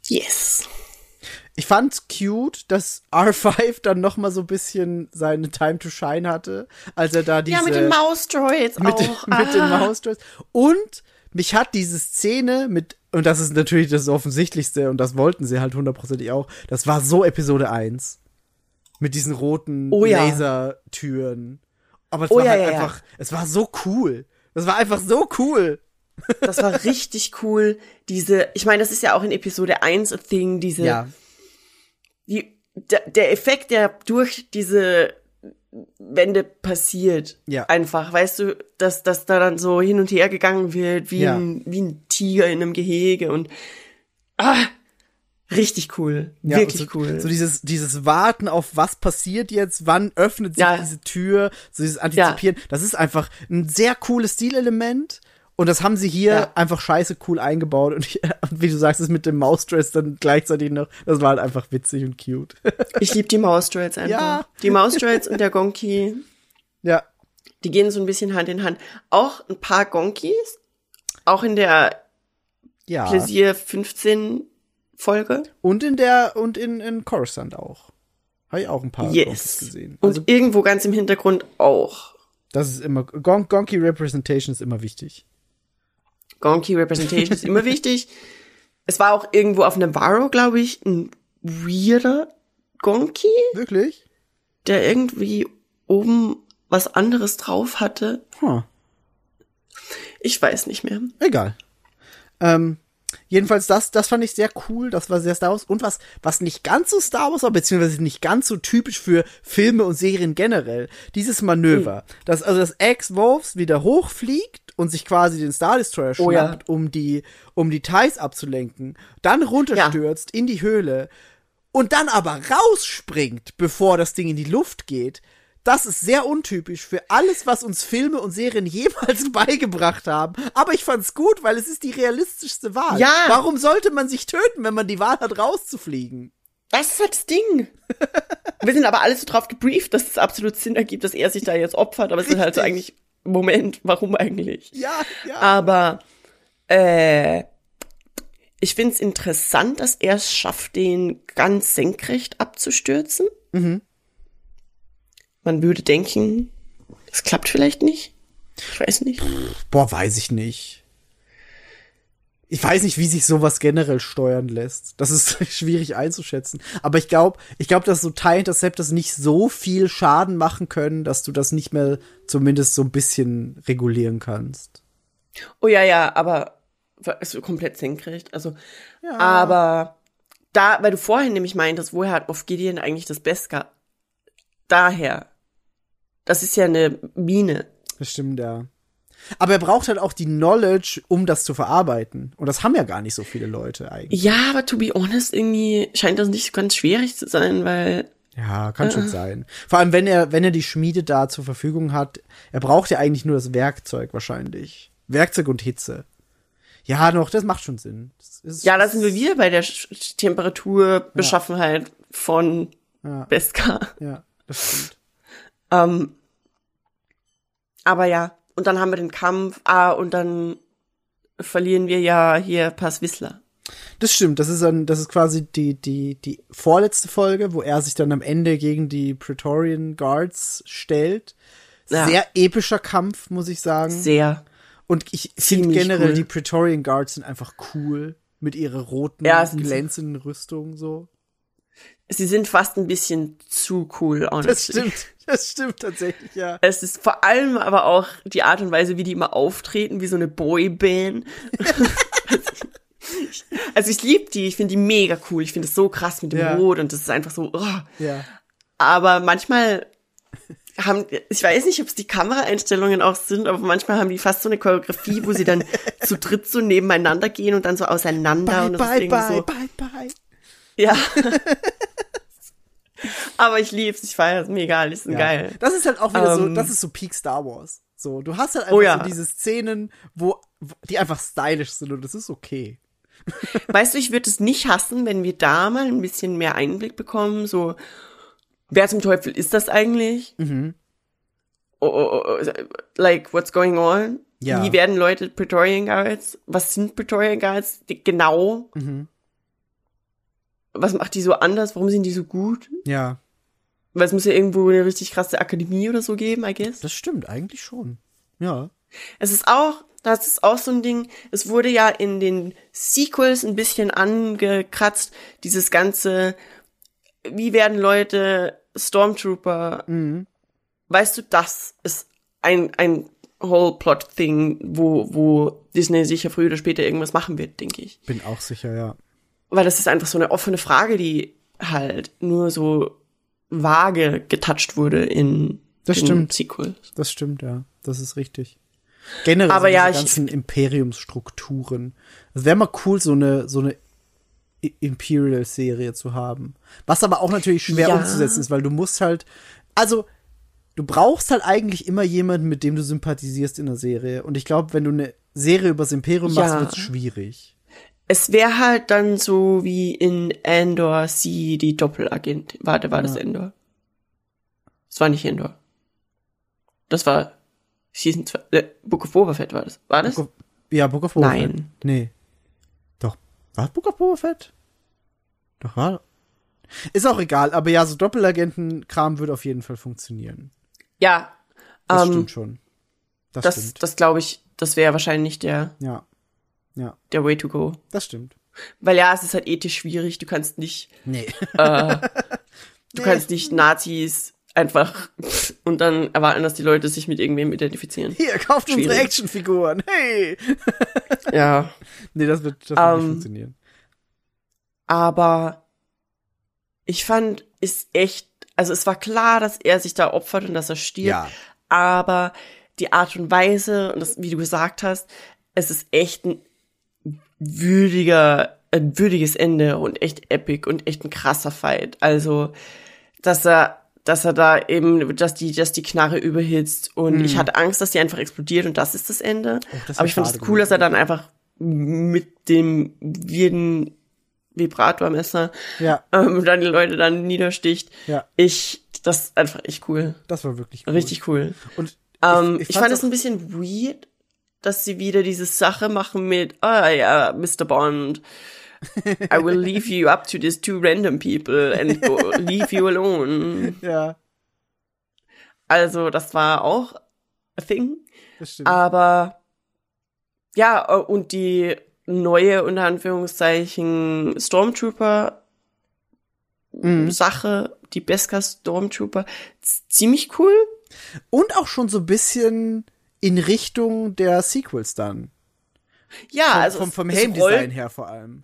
Yes. Ich fand's cute, dass R5 dann noch mal so ein bisschen seine Time to Shine hatte, als er da diese ja, mit den Mouse-Droids mit, auch. den, mit den Ah. Mouse Droids. Und mich hat diese Szene mit und das ist natürlich das Offensichtlichste und das wollten sie halt hundertprozentig auch. Das war so Episode 1 mit diesen roten Oh ja. Lasertüren. Aber es Oh war ja, halt ja, ja. einfach, es war so cool. Das war einfach so cool. Das war richtig cool. Diese, ich meine, das ist ja auch in Episode 1 a thing, diese Ja, die, der, der Effekt, der durch diese Wände passiert, Ja. einfach, weißt du, dass, dass da dann so hin und her gegangen wird, wie, Ja. ein, wie ein Tiger in einem Gehege und ah, richtig cool, Ja, wirklich so, cool. So dieses, dieses Warten auf was passiert jetzt, wann öffnet sich Ja. diese Tür, so dieses Antizipieren, das ist einfach ein sehr cooles Stilelement. Und das haben sie hier Ja. einfach scheiße cool eingebaut. Und, ich, wie du sagst, es mit dem Mouse-Dress dann gleichzeitig noch, das war halt einfach witzig und cute. ich liebe die Mouse-Droids einfach. Ja. Die Mouse-Droids und der Gonki, ja. die gehen so ein bisschen Hand in Hand. Auch ein paar Gonkis, auch in der Ja. Pläsier 15 Folge. Und in der, und in, in Coruscant auch. Habe ich auch ein paar Yes. gesehen. Und Also, irgendwo ganz im Hintergrund auch. das ist immer, Gon Gonky Representation ist immer wichtig. Gonky Representation ist immer wichtig. Es war auch irgendwo auf Navarro, glaube ich, ein weirder Gonky, Wirklich? der irgendwie oben was anderes drauf hatte. Huh. Ich weiß nicht mehr. Egal. Ähm, jedenfalls, das, das fand ich sehr cool. Das war sehr Star Wars. Und was, was nicht ganz so Star Wars war, beziehungsweise nicht ganz so typisch für Filme und Serien generell, dieses Manöver. Dass also das Ex-Wolves wieder hochfliegt und sich quasi den Star Destroyer Oh ja. schnappt, um die, um die Thais abzulenken, dann runterstürzt in die Höhle und dann aber rausspringt, bevor das Ding in die Luft geht. Das ist sehr untypisch für alles, was uns Filme und Serien jemals beigebracht haben. Aber ich fand's gut, weil es ist die realistischste Wahl. Ja. Warum sollte man sich töten, wenn man die Wahl hat, rauszufliegen? Das ist halt das Ding. Wir sind aber alle so drauf gebrieft, dass es absolut Sinn ergibt, dass er sich da jetzt opfert. Aber es ist halt so Richtig. eigentlich, Moment, warum eigentlich? Ja, ja. Aber äh, ich find's interessant, dass er es schafft, den ganz senkrecht abzustürzen. Mhm. Man würde denken, das klappt vielleicht nicht. Ich weiß nicht. Boah, weiß ich nicht. Ich weiß nicht, wie sich sowas generell steuern lässt. Das ist schwierig einzuschätzen. Aber ich glaube, ich glaube, dass so Tie Interceptors nicht so viel Schaden machen können, dass du das nicht mehr zumindest so ein bisschen regulieren kannst. Oh ja, ja, aber ist so komplett senkrecht. Also, Ja. aber da, weil du vorhin nämlich meintest, woher hat Moff Gideon eigentlich das Beskar? Daher. Das ist ja eine Mine. Das stimmt, ja. Aber er braucht halt auch die Knowledge, um das zu verarbeiten. Und das haben ja gar nicht so viele Leute eigentlich. Ja, aber to be honest, irgendwie scheint das nicht so ganz schwierig zu sein, weil Ja, kann schon sein. Vor allem, wenn er, wenn er die Schmiede da zur Verfügung hat, er braucht ja eigentlich nur das Werkzeug wahrscheinlich. Werkzeug und Hitze. Ja, noch, das macht schon Sinn. Das Ja, da sind wir wieder bei der Sch- Sch- Temperaturbeschaffenheit von Ja. Beskar. Ja, das stimmt. Ähm, aber ja, und dann haben wir den Kampf, ah, und dann verlieren wir ja hier Pass Whistler. Das stimmt, das ist dann, das ist quasi die, die, die vorletzte Folge, wo er sich dann am Ende gegen die Praetorian Guards stellt. Ja. Sehr epischer Kampf, muss ich sagen. Sehr. Und ich finde generell, cool. die Praetorian Guards sind einfach cool. Mit ihrer roten, Ja, glänzenden Rüstung, so. Sie sind fast ein bisschen zu cool, honestly. Das stimmt, das stimmt tatsächlich, ja. Es ist vor allem aber auch die Art und Weise, wie die immer auftreten, wie so eine Boyband. also ich liebe die, ich finde die mega cool. Ich finde es so krass mit dem Ja. Rot und das ist einfach so. Oh. Ja. Aber manchmal haben, ich weiß nicht, ob es die Kameraeinstellungen auch sind, aber manchmal haben die fast so eine Choreografie, wo sie dann zu dritt so nebeneinander gehen und dann so auseinander Bye, und das ist bye, irgendwie bye, so. bye, bye. Ja. aber ich lieb's, ich feier's, mir egal, die sind Ja. geil. Das ist halt auch wieder so, Ähm. das ist so Peak Star Wars. So, du hast halt einfach Oh ja. so diese Szenen, wo, die einfach stylisch sind und das ist okay. Weißt du, ich würde es nicht hassen, wenn wir da mal ein bisschen mehr Einblick bekommen, so, wer zum Teufel ist das eigentlich? Mhm. Oh, oh, oh, like, what's going on? Ja. Wie werden Leute Praetorian Guards? Was sind Praetorian Guards? Genau. Mhm. Was macht die so anders? Warum sind die so gut? Ja, Weil es muss ja irgendwo eine richtig krasse Akademie oder so geben, I guess. das stimmt eigentlich schon. Ja. Es ist auch, das ist auch so ein Ding, es wurde ja in den Sequels ein bisschen angekratzt, dieses ganze, wie werden Leute Stormtrooper, Mhm. weißt du, das ist ein, ein whole Plot-Thing, wo, wo Disney sicher früher oder später irgendwas machen wird, denke ich. Bin auch sicher, ja. Weil das ist einfach so eine offene Frage, die halt nur so vage getoucht wurde in Das den stimmt. Sequels. Das stimmt, ja. Das ist richtig. Generell Aber ja, ich- ganzen Imperiumsstrukturen. Es wäre mal cool, so eine, so eine Imperial-Serie zu haben. Was aber auch natürlich schwer Ja. umzusetzen ist, weil du musst halt, also, du brauchst halt eigentlich immer jemanden, mit dem du sympathisierst in der Serie. Und ich glaube, wenn du eine Serie übers Imperium machst, Ja. wird's schwierig. Es wäre halt dann so wie in Endor sie die Doppelagent. Warte, war das Endor? Das war nicht Endor. Das war Season 2. Äh, Book of Boba Fett war das. War das? Book of, ja, Book of Boba Nein. Fett. Nee. Doch. War Book of Boba Fett? Doch, war. Ist auch egal, aber ja, so Doppelagenten-Kram würde auf jeden Fall funktionieren. Ja, Das ähm, stimmt schon. Das, das, das glaube ich, das wäre wahrscheinlich der, Ja. Ja, der Way to go. das stimmt. Weil ja, es ist halt ethisch schwierig. Du kannst nicht, Nee. äh, du kannst nicht Nazis einfach und dann erwarten, dass die Leute sich mit irgendwem identifizieren. Hier, kauft unsere Schwierig. Actionfiguren. Hey! Ja, Nee, das wird, das wird Ähm, nicht funktionieren. aber ich fand, ist echt, also es war klar, dass er sich da opfert und dass er stirbt. Ja. aber die Art und Weise und das, wie du gesagt hast, es ist echt ein würdiger, ein würdiges Ende und echt epic und echt ein krasser Fight. Also, dass er, dass er da eben, dass die, dass die Knarre überhitzt und ich hatte Angst, dass die einfach explodiert und das ist das Ende. Mhm. Oh, das Aber ich fand es cool, dass er dann einfach mit dem jeden Vibratormesser Ja, ähm, dann die Leute dann niedersticht. ja, Ich, das ist einfach echt cool. das war wirklich cool. Richtig cool. Und Ähm, ich, fand fand's es ein bisschen weird, dass sie wieder diese Sache machen mit, ah ja, Mr. Bond, I will leave you up to these two random people and leave you alone. Ja, Also, das war auch a thing. das stimmt. Aber ja, und die neue, unter Anführungszeichen, Stormtrooper Mhm. Sache, die Beskar Stormtrooper, ziemlich cool. Und auch schon so ein bisschen in Richtung der Sequels dann. Ja, Vom, also vom, vom es Helm-Design her vor allem.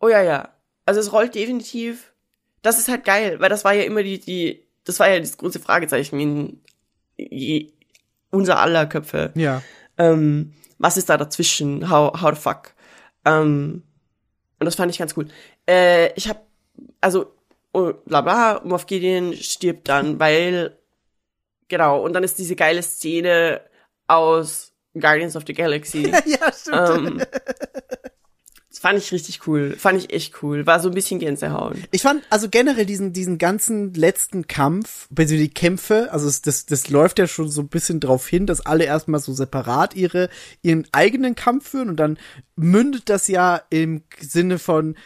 Oh ja, ja. Also es rollt definitiv. Das ist halt geil, weil das war ja immer die, die, das war ja das große Fragezeichen in je, unser aller Köpfe. Ja. Ähm, was ist da dazwischen? How, how the fuck? Ähm, und das fand ich ganz cool. Äh, ich hab, also, oh, bla bla, Moff Gideon stirbt dann, weil, genau, und dann ist diese geile Szene aus Guardians of the Galaxy. ja, stimmt. ähm, das fand ich richtig cool. Fand ich echt cool. War so ein bisschen Gänsehaut. Ich fand also generell diesen, diesen ganzen letzten Kampf, beziehungsweise die Kämpfe, also es, das, das läuft ja schon so ein bisschen drauf hin, dass alle erstmal so separat ihre, ihren eigenen Kampf führen und dann mündet das ja im Sinne von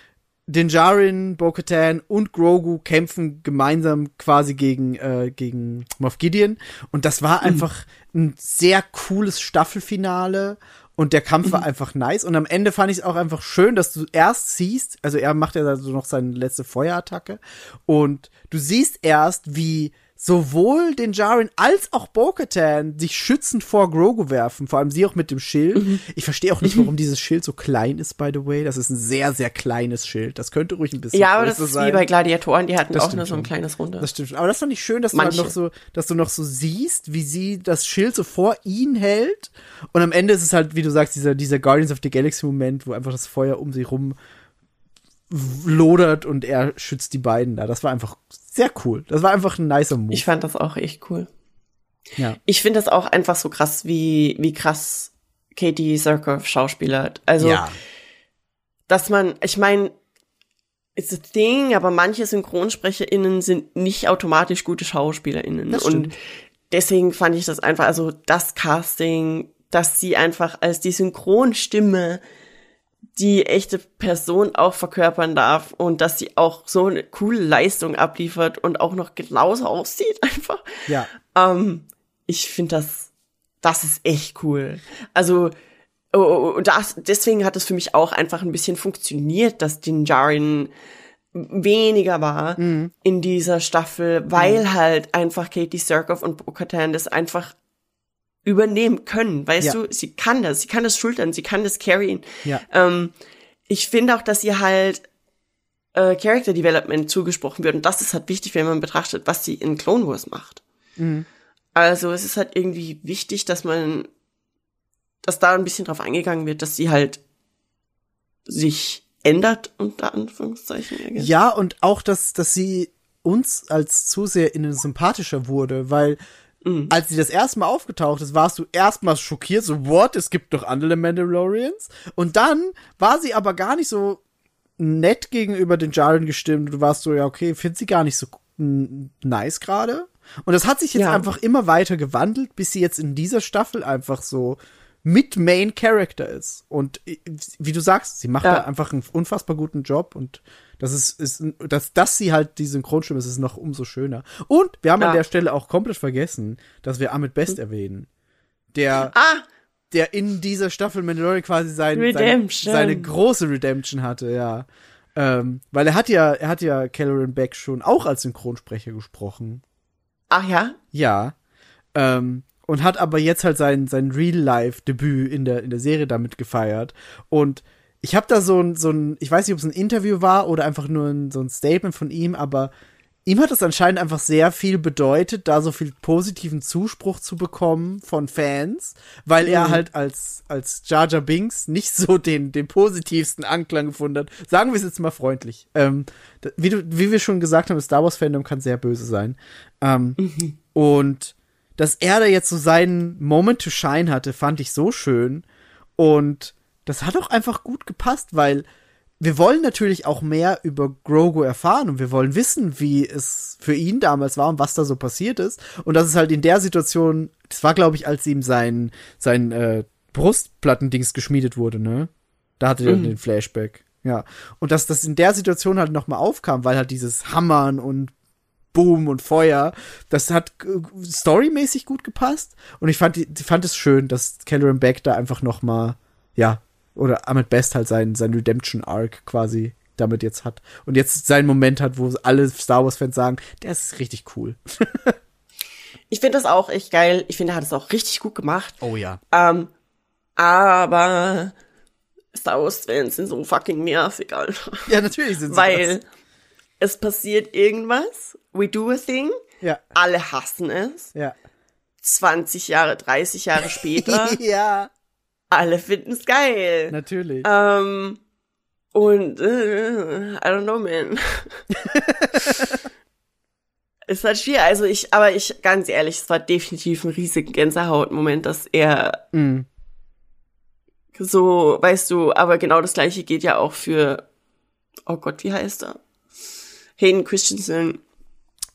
Dinjarin, Bo-Katan und Grogu kämpfen gemeinsam quasi gegen, äh, gegen Moff Gideon und das war einfach ein sehr cooles Staffelfinale und der Kampf war einfach nice. Und am Ende fand ich es auch einfach schön, dass du erst siehst, also er macht ja so noch seine letzte Feuerattacke. Und du siehst erst, wie sowohl den Jaren als auch Bo-Katan sich schützend vor Grogu werfen, vor allem sie auch mit dem Schild. Ich verstehe auch nicht, warum dieses Schild so klein ist, by the way. Das ist ein sehr, sehr kleines Schild. Das könnte ruhig ein bisschen Ja, aber das ist sein. wie bei Gladiatoren, die hatten Das auch nur so ein kleines Runde. Das stimmt schon. Aber das fand ich schön, dass du halt Manche. noch so, dass du noch so siehst, wie sie das Schild so vor ihn hält. Und am Ende ist es halt, wie du sagst, dieser, dieser Guardians of the Galaxy Moment, wo einfach das Feuer um sie rum lodert und er schützt die beiden da. Das war einfach sehr cool. Das war einfach ein nicer Move. Ich fand das auch echt cool. ja. Ich finde das auch einfach so krass, wie, wie krass Katie Sackhoff schauspielert. Also, ja. dass man, ich meine, it's a thing, aber manche SynchronsprecherInnen sind nicht automatisch gute SchauspielerInnen. Das und deswegen fand ich das einfach, also das Casting, dass sie einfach als die Synchronstimme die echte Person auch verkörpern darf und dass sie auch so eine coole Leistung abliefert und auch noch genauso aussieht einfach. Ja. Ähm, ich finde das, das ist echt cool. Also, oh, oh, und das, deswegen hat es für mich auch einfach ein bisschen funktioniert, dass Din Djarin weniger war Mhm. in dieser Staffel, weil halt einfach Katie Sackhoff und Bo-Katan das einfach übernehmen können, weißt Ja. du? Sie kann das, sie kann das schultern, sie kann das carryen. Ja. Ähm, ich finde auch, dass ihr halt äh, Character Development zugesprochen wird. Und das ist halt wichtig, wenn man betrachtet, was sie in Clone Wars macht. Mhm. Also es ist halt irgendwie wichtig, dass man, dass da ein bisschen drauf eingegangen wird, dass sie halt sich ändert, unter Anführungszeichen. I guess. Ja, und auch, dass, dass sie uns als ZuseherInnen sympathischer wurde, weil Mhm. als sie das erste Mal aufgetaucht ist, warst du erstmal schockiert, so, what, es gibt noch andere Mandalorians? Und dann war sie aber gar nicht so nett gegenüber den Jaren gestimmt. Du warst so, ja, okay, find sie gar nicht so nice gerade. Und das hat sich jetzt Ja. einfach immer weiter gewandelt, bis sie jetzt in dieser Staffel einfach so mit Main Character ist. Und äh, wie du sagst, sie macht Ja. da einfach einen unfassbar guten Job und das ist, ist dass, dass sie halt die Synchronstimme ist, ist noch umso schöner. Und wir haben an Ja. der Stelle auch komplett vergessen, dass wir Ahmed Best erwähnen. Der, Ah, der in dieser Staffel Mandalorian quasi sein. Sein, seine große Redemption hatte, ja. Ähm, weil er hat ja, er hat ja Caloran Beck schon auch als Synchronsprecher gesprochen. ach ja. Ja. Ähm, und hat aber jetzt halt sein, sein Real-Life-Debüt in der, in der Serie damit gefeiert. Und ich habe da so ein, so ein, ich weiß nicht, ob es ein Interview war oder einfach nur ein, so ein Statement von ihm, aber ihm hat es anscheinend einfach sehr viel bedeutet, da so viel positiven Zuspruch zu bekommen von Fans, weil er halt als, als Jar Jar Binks nicht so den, den positivsten Anklang gefunden hat. Sagen wir es jetzt mal freundlich. Ähm, wie, du, wie wir schon gesagt haben, das Star Wars Fandom kann sehr böse sein. Ähm, Und dass er da jetzt so seinen Moment to shine hatte, fand ich so schön. Und das hat auch einfach gut gepasst, weil wir wollen natürlich auch mehr über Grogu erfahren und wir wollen wissen, wie es für ihn damals war und was da so passiert ist. Und das ist halt in der Situation, das war, glaube ich, als ihm sein, sein äh, Brustplattendings geschmiedet wurde, ne? Da hatte er den Flashback. Ja. Und dass das in der Situation halt nochmal aufkam, weil halt dieses Hammern und Boom und Feuer, das hat storymäßig gut gepasst. Und ich fand, fand es schön, dass Kelleran Beck da einfach nochmal, ja, oder Ahmed Best halt sein, sein Redemption Arc quasi damit jetzt hat. Und jetzt seinen Moment hat, wo alle Star Wars Fans sagen, der ist richtig cool. Ich finde das auch echt geil. Ich finde, er hat es auch richtig gut gemacht. Oh ja. Ähm, aber Star Wars-Fans sind so fucking nervig, Alter. Ja, natürlich sind sie Weil es passiert irgendwas, we do a thing. Ja. alle hassen es. Ja. 20 Jahre, 30 Jahre später, ja, alle finden es geil. natürlich. Ähm, und äh, I don't know, man. ist halt schwierig. Also ich, aber ich, ganz ehrlich, es war definitiv ein riesiger Gänsehautmoment, dass er Mm. so, weißt du, aber genau das gleiche geht ja auch für, oh Gott, wie heißt er? Hayden Christensen,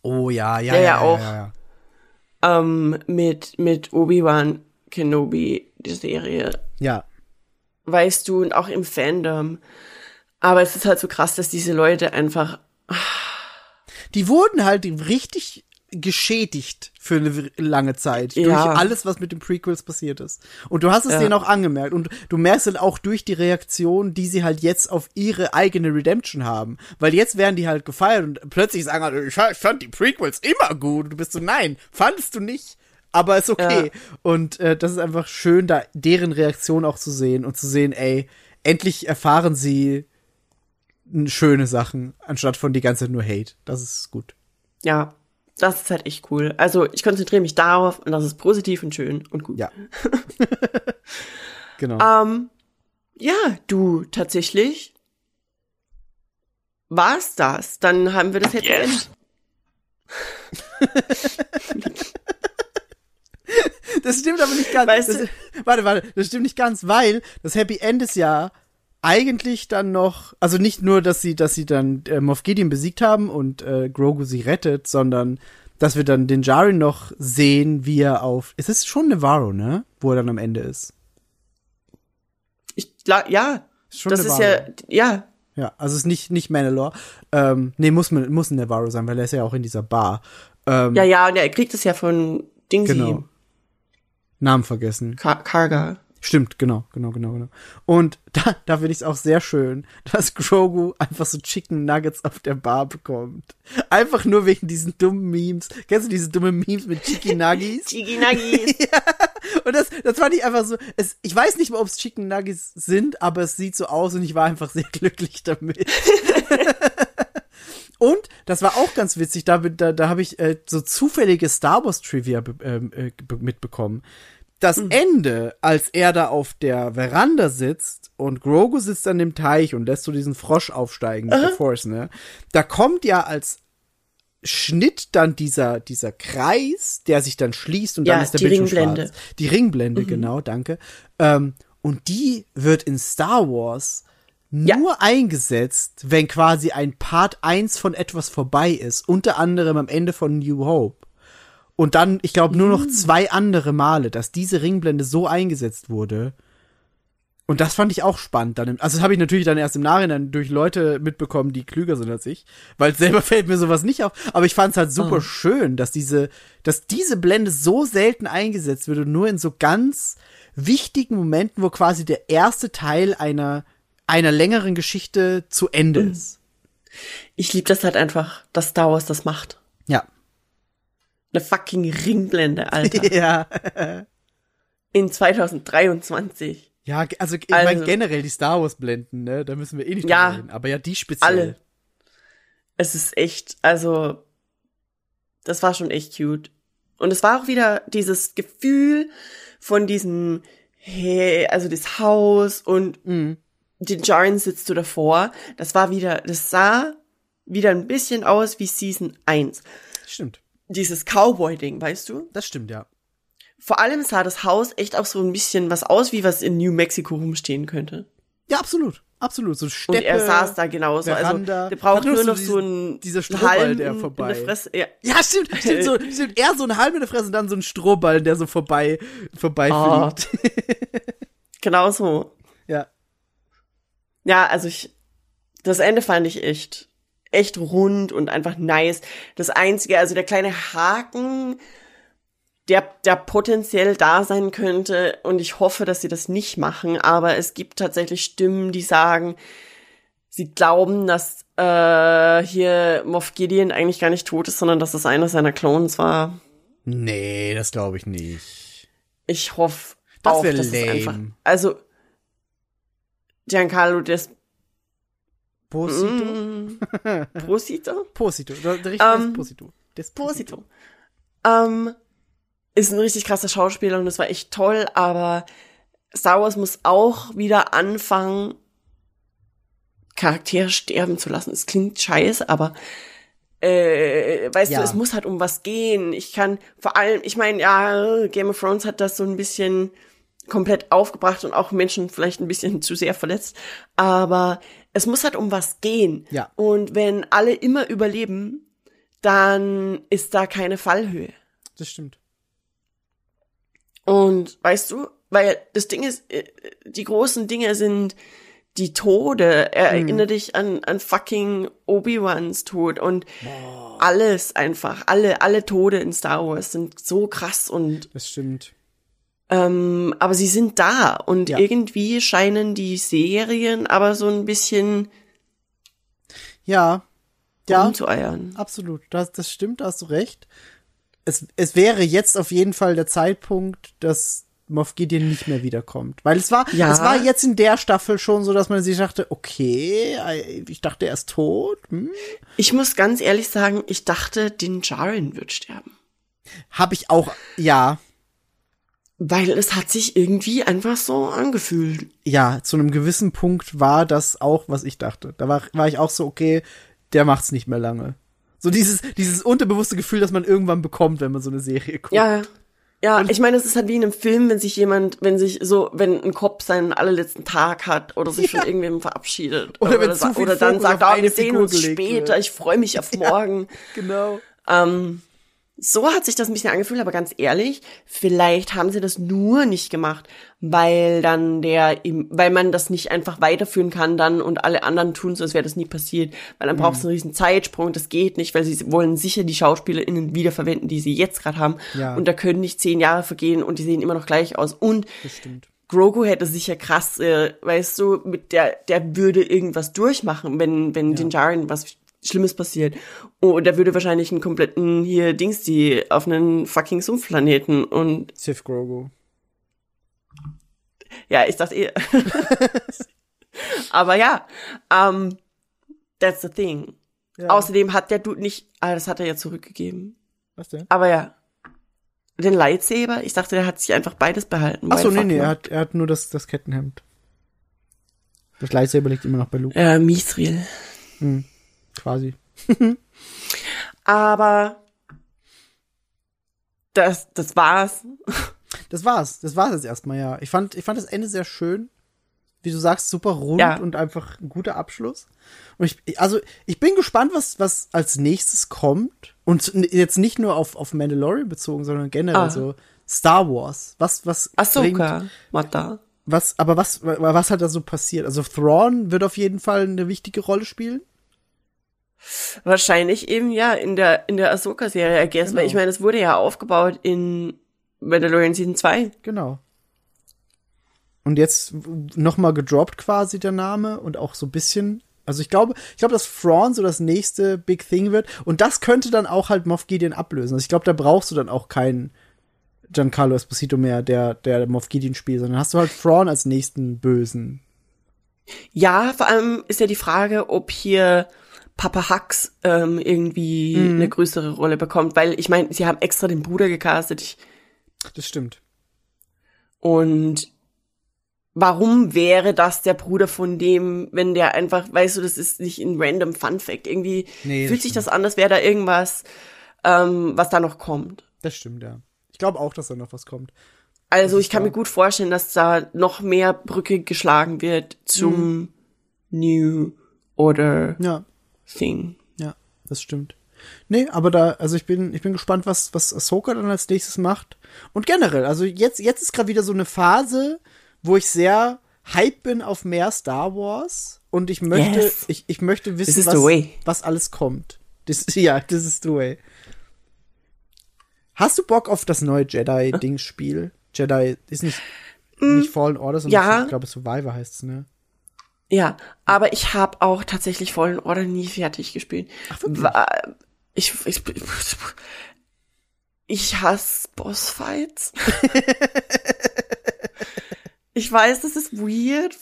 Oh ja, ja, Der ja, ja auch. ja, ja. ähm, mit, mit Obi-Wan Kenobi, die Serie. ja. weißt du, und auch im Fandom. Aber es ist halt so krass, dass diese Leute einfach, Die wurden halt richtig geschädigt für eine lange Zeit durch Ja. alles, was mit den Prequels passiert ist. Und du hast es Ja. denen auch angemerkt und du merkst halt auch durch die Reaktion, die sie halt jetzt auf ihre eigene Redemption haben, weil jetzt werden die halt gefeiert und plötzlich sagen halt, ich fand die Prequels immer gut. Und du bist so, nein, fandest du nicht. Aber ist okay. Ja. Und äh, das ist einfach schön, da deren Reaktion auch zu sehen und zu sehen, ey, endlich erfahren sie schöne Sachen, anstatt von die ganze Zeit nur Hate. Das ist gut. ja, das ist halt echt cool. Also ich konzentriere mich darauf und das ist positiv und schön und gut. Ja. genau. Ähm, ja, du, tatsächlich war's das. Dann haben wir das Happy End. Yes. Das stimmt aber nicht ganz. Weißt das, du- warte, warte, das stimmt nicht ganz, weil das Happy End ist ja eigentlich dann noch, also nicht nur, dass sie, dass sie dann äh, Moff Gideon besiegt haben und äh, Grogu sie rettet, sondern dass wir dann den Jaren noch sehen, wie er auf, es ist schon Nevarro, ne? Wo er dann am Ende ist. Ich, ja, Ist das ist Nevarro. ja, ja, Ja, also es ist nicht, nicht Mandalore. Ähm, nee, muss, man- muss ein Nevarro sein, weil er ist ja auch in dieser Bar. Ähm, ja, ja, und er kriegt es ja von Dingsy, Genau. Namen vergessen. Ka Karga. Stimmt, genau, genau, genau, genau. Und da, da finde ich es auch sehr schön, dass Grogu einfach so Chicken Nuggets auf der Bar bekommt. Einfach nur wegen diesen dummen Memes. Kennst du diese dummen Memes mit Chicken Nuggets? Chigi Nuggies. Und das, das fand ich einfach so, es, ich weiß nicht mal, ob es Chicken Nuggets sind, aber es sieht so aus und ich war einfach sehr glücklich damit. und das war auch ganz witzig, da, da, da habe ich äh, so zufällige Star Wars Trivia ähm, äh, be- mitbekommen. Das Ende, als er da auf der Veranda sitzt und Grogu sitzt an dem Teich und lässt so diesen Frosch aufsteigen mit der Force, ne? Da kommt ja als Schnitt dann dieser, dieser Kreis, der sich dann schließt und Ja, dann ist der die Bildschirm Ringblende. schwarz. Die Ringblende, genau, danke. Ähm, und die wird in Star Wars Ja. nur eingesetzt, wenn quasi ein Part 1 von etwas vorbei ist, unter anderem am Ende von New Hope. Und dann, ich glaube, nur noch zwei andere Male, dass diese Ringblende so eingesetzt wurde. Und das fand ich auch spannend. Dann, im- also das habe ich natürlich dann erst im Nachhinein durch Leute mitbekommen, die klüger sind als ich, weil selber fällt mir sowas nicht auf. Aber ich fand es halt super Oh. schön, dass diese, dass diese Blende so selten eingesetzt wird und nur in so ganz wichtigen Momenten, wo quasi der erste Teil einer einer längeren Geschichte zu Ende Mhm. ist. Ich liebe das halt einfach, dass Star Wars das macht. Ja. Eine fucking Ringblende, Alter. Ja. In 2023. Ja, also ich Also- meine generell die Star Wars Blenden, ne? Da müssen wir eh nicht Ja. drüber reden. Aber ja, die speziell. Alle. Es ist echt, also, das war schon echt cute. Und es war auch wieder dieses Gefühl von diesem, hey, also das Haus und Mhm. den Jaren sitzt du davor. Das war wieder, das sah wieder ein bisschen aus wie Season 1. Stimmt. Dieses Cowboy-Ding, weißt du? Das stimmt, ja. Vor allem sah das Haus echt auch so ein bisschen was aus, wie was in New Mexico rumstehen könnte. Ja, absolut. Absolut. So Steppe. Und er saß da genauso. Veranda. Also, der braucht nur so noch so einen dieser Strohball, Halm der vorbei- Fresse. Ja. Ja, stimmt, stimmt, so, stimmt. Er so ein halb in der Fresse und dann so ein Strohball, der so vorbei, vorbei Oh. fliegt. Genau so. Ja. Ja, also ich, das Ende fand ich echt, echt rund und einfach nice. Das einzige, also der kleine Haken, der, der potenziell da sein könnte, und ich hoffe, dass sie das nicht machen, aber es gibt tatsächlich Stimmen, die sagen, sie glauben, dass äh, hier Moff Gideon eigentlich gar nicht tot ist, sondern dass es einer seiner Clones war. Nee, das glaube ich nicht. Ich hoffe Das auch, dass es lame. einfach, also Giancarlo Des Posito? Mm, Posito? Posito. Der, richtige Ähm, ist Posito. Das Posito. Ähm, ist ein richtig krasser Schauspieler und das war echt toll, aber Star Wars muss auch wieder anfangen, Charaktere sterben zu lassen. Es klingt scheiße, aber äh, weißt Ja. du, es muss halt um was gehen. Ich kann vor allem, ich meine, ja, Game of Thrones hat das so ein bisschen komplett aufgebracht und auch Menschen vielleicht ein bisschen zu sehr verletzt, aber es muss halt um was gehen. Ja. Und wenn alle immer überleben, dann ist da keine Fallhöhe. Das stimmt. Und weißt du, weil das Ding ist, äh, die großen Dinge sind die Tode. Erinnere dich an, an fucking Obi-Wans Tod und alles einfach, alle, alle Tode in Star Wars sind so krass und Das stimmt. Ähm, aber sie sind da und Ja. irgendwie scheinen die Serien aber so ein bisschen Ja. Ja. umzueiern. Absolut, das, das stimmt, da hast du recht. Es, es wäre jetzt auf jeden Fall der Zeitpunkt, dass Moff Gideon nicht mehr wiederkommt. Weil es war, Ja. es war jetzt in der Staffel schon so, dass man sich dachte, okay, ich dachte, er ist tot. Hm? Ich muss ganz ehrlich sagen, ich dachte, Din Djarin wird sterben. Hab ich auch, ja, Weil es hat sich irgendwie einfach so angefühlt. ja, zu einem gewissen Punkt war das auch, was ich dachte. Da war, war ich auch so, okay, der macht's nicht mehr lange. So dieses, dieses unterbewusste Gefühl, das man irgendwann bekommt, wenn man so eine Serie guckt. Ja, ja, ich meine, es ist halt wie in einem Film, wenn sich jemand, wenn sich so, wenn ein Cop seinen allerletzten Tag hat oder sich Ja. von irgendwem verabschiedet. Oder wenn sa- zu viel oder dann sagt, eine wir sehen uns später, wird. ich freue mich auf morgen. Genau. Ähm, so hat sich das ein bisschen angefühlt, aber ganz ehrlich, vielleicht haben sie das nur nicht gemacht, weil dann der, im- weil man das nicht einfach weiterführen kann dann und alle anderen tun so, als wäre das nie passiert, weil dann braucht es einen riesen Zeitsprung, das geht nicht, weil sie wollen sicher die SchauspielerInnen wiederverwenden, die sie jetzt gerade haben. Ja. und da können nicht zehn Jahre vergehen und die sehen immer noch gleich aus. Und Das stimmt. Grogu hätte sicher krass, äh, weißt du, mit der, der würde irgendwas durchmachen, wenn, wenn Din Djarin was Schlimmes passiert. Und der würde wahrscheinlich einen kompletten hier Dings, die auf einen fucking Sumpfplaneten und Sith Grogu. ja, ich dachte eh. Aber ja, ähm, that's the thing. Ja. Außerdem hat der Dude nicht, ah, das hat er ja zurückgegeben. Was denn? Aber ja. Den Lightsaber, ich dachte, der hat sich einfach beides behalten. Ach so, nee, fuck nee, er hat, er hat nur das, das Kettenhemd. Das Lightsaber liegt immer noch bei Luke, Ja, Mithril. Quasi. Aber das, das war's. Das war's. Das war's jetzt erstmal, ja. Ich fand, ich fand das Ende sehr schön. wie du sagst, super rund Ja. und einfach ein guter Abschluss. Und ich, also ich bin gespannt, was, was als nächstes kommt. Und jetzt nicht nur auf, auf Mandalorian bezogen, sondern generell Ah. so Star Wars. Was, was Ahsoka, Mata. was, aber was, wa- was hat da so passiert? Also Thrawn wird auf jeden Fall eine wichtige Rolle spielen. Wahrscheinlich eben ja in der in der Ahsoka-Serie, I guess, Genau. weil ich meine, es wurde ja aufgebaut in Mandalorian Season 2. Genau. Und jetzt nochmal gedroppt quasi der Name und auch so ein bisschen. Also ich glaube, ich glaube, dass Thrawn so das nächste Big Thing wird. Und das könnte dann auch halt Moff Gideon ablösen. Also ich glaube, da brauchst du dann auch keinen Giancarlo Esposito mehr, der, der Moff Gideon spielt, sondern hast du halt Thrawn als nächsten Bösen. Ja, vor allem ist ja die Frage, ob hier Papa Hux ähm, irgendwie Mhm. eine größere Rolle bekommt, weil ich meine, sie haben extra den Bruder gecastet ich, Das stimmt. und warum wäre das der Bruder von dem, wenn der einfach, weißt du, das ist nicht ein random Fun Fact, irgendwie Nee, fühlt sich stimmt. das an, als wäre da irgendwas, ähm, was da noch kommt. Das stimmt, ja. Ich glaube auch, dass da noch was kommt. Also ich kann ist mir gut vorstellen, dass da noch mehr Brücke geschlagen wird zum New Order Ja, Thing. ja, das stimmt. Nee, aber da, also ich bin, ich bin gespannt, was, was Ahsoka dann als nächstes macht. Und generell, also jetzt, jetzt ist gerade wieder so eine Phase, wo ich sehr hype bin auf mehr Star Wars. Und ich möchte, Yes. ich, ich möchte wissen, was, was alles kommt. Das, ja, this is the way. Hast du Bock auf das neue Jedi-Dings-Spiel? Jedi ist nicht, nicht Fallen Order, sondern Mm. ja. ich glaube Survivor heißt es, ne? Ja, aber ich habe auch tatsächlich Fallen Order nie fertig gespielt. Ach, wirklich? Ich, ich, ich hasse Bossfights. ich weiß, das ist weird.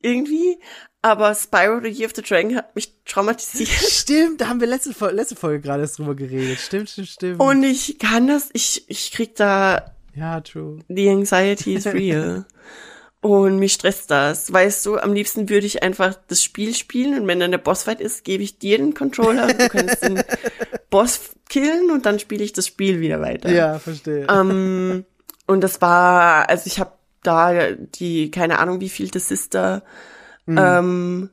Irgendwie. Aber Spyro the Year of the Dragon hat mich traumatisiert. Stimmt, da haben wir letzte, letzte Folge gerade drüber geredet. Stimmt, stimmt, stimmt. Und ich kann das, ich, ich krieg da ja, true. The anxiety is real. und mich stresst das. Weißt du, am liebsten würde ich einfach das Spiel spielen und wenn dann der Bossfight ist, gebe ich dir den Controller. Du kannst den Boss killen und dann spiele ich das Spiel wieder weiter. Ja, verstehe. Ähm, und das war, also ich habe da die, keine Ahnung, wie viel das Sister, Mhm. ähm,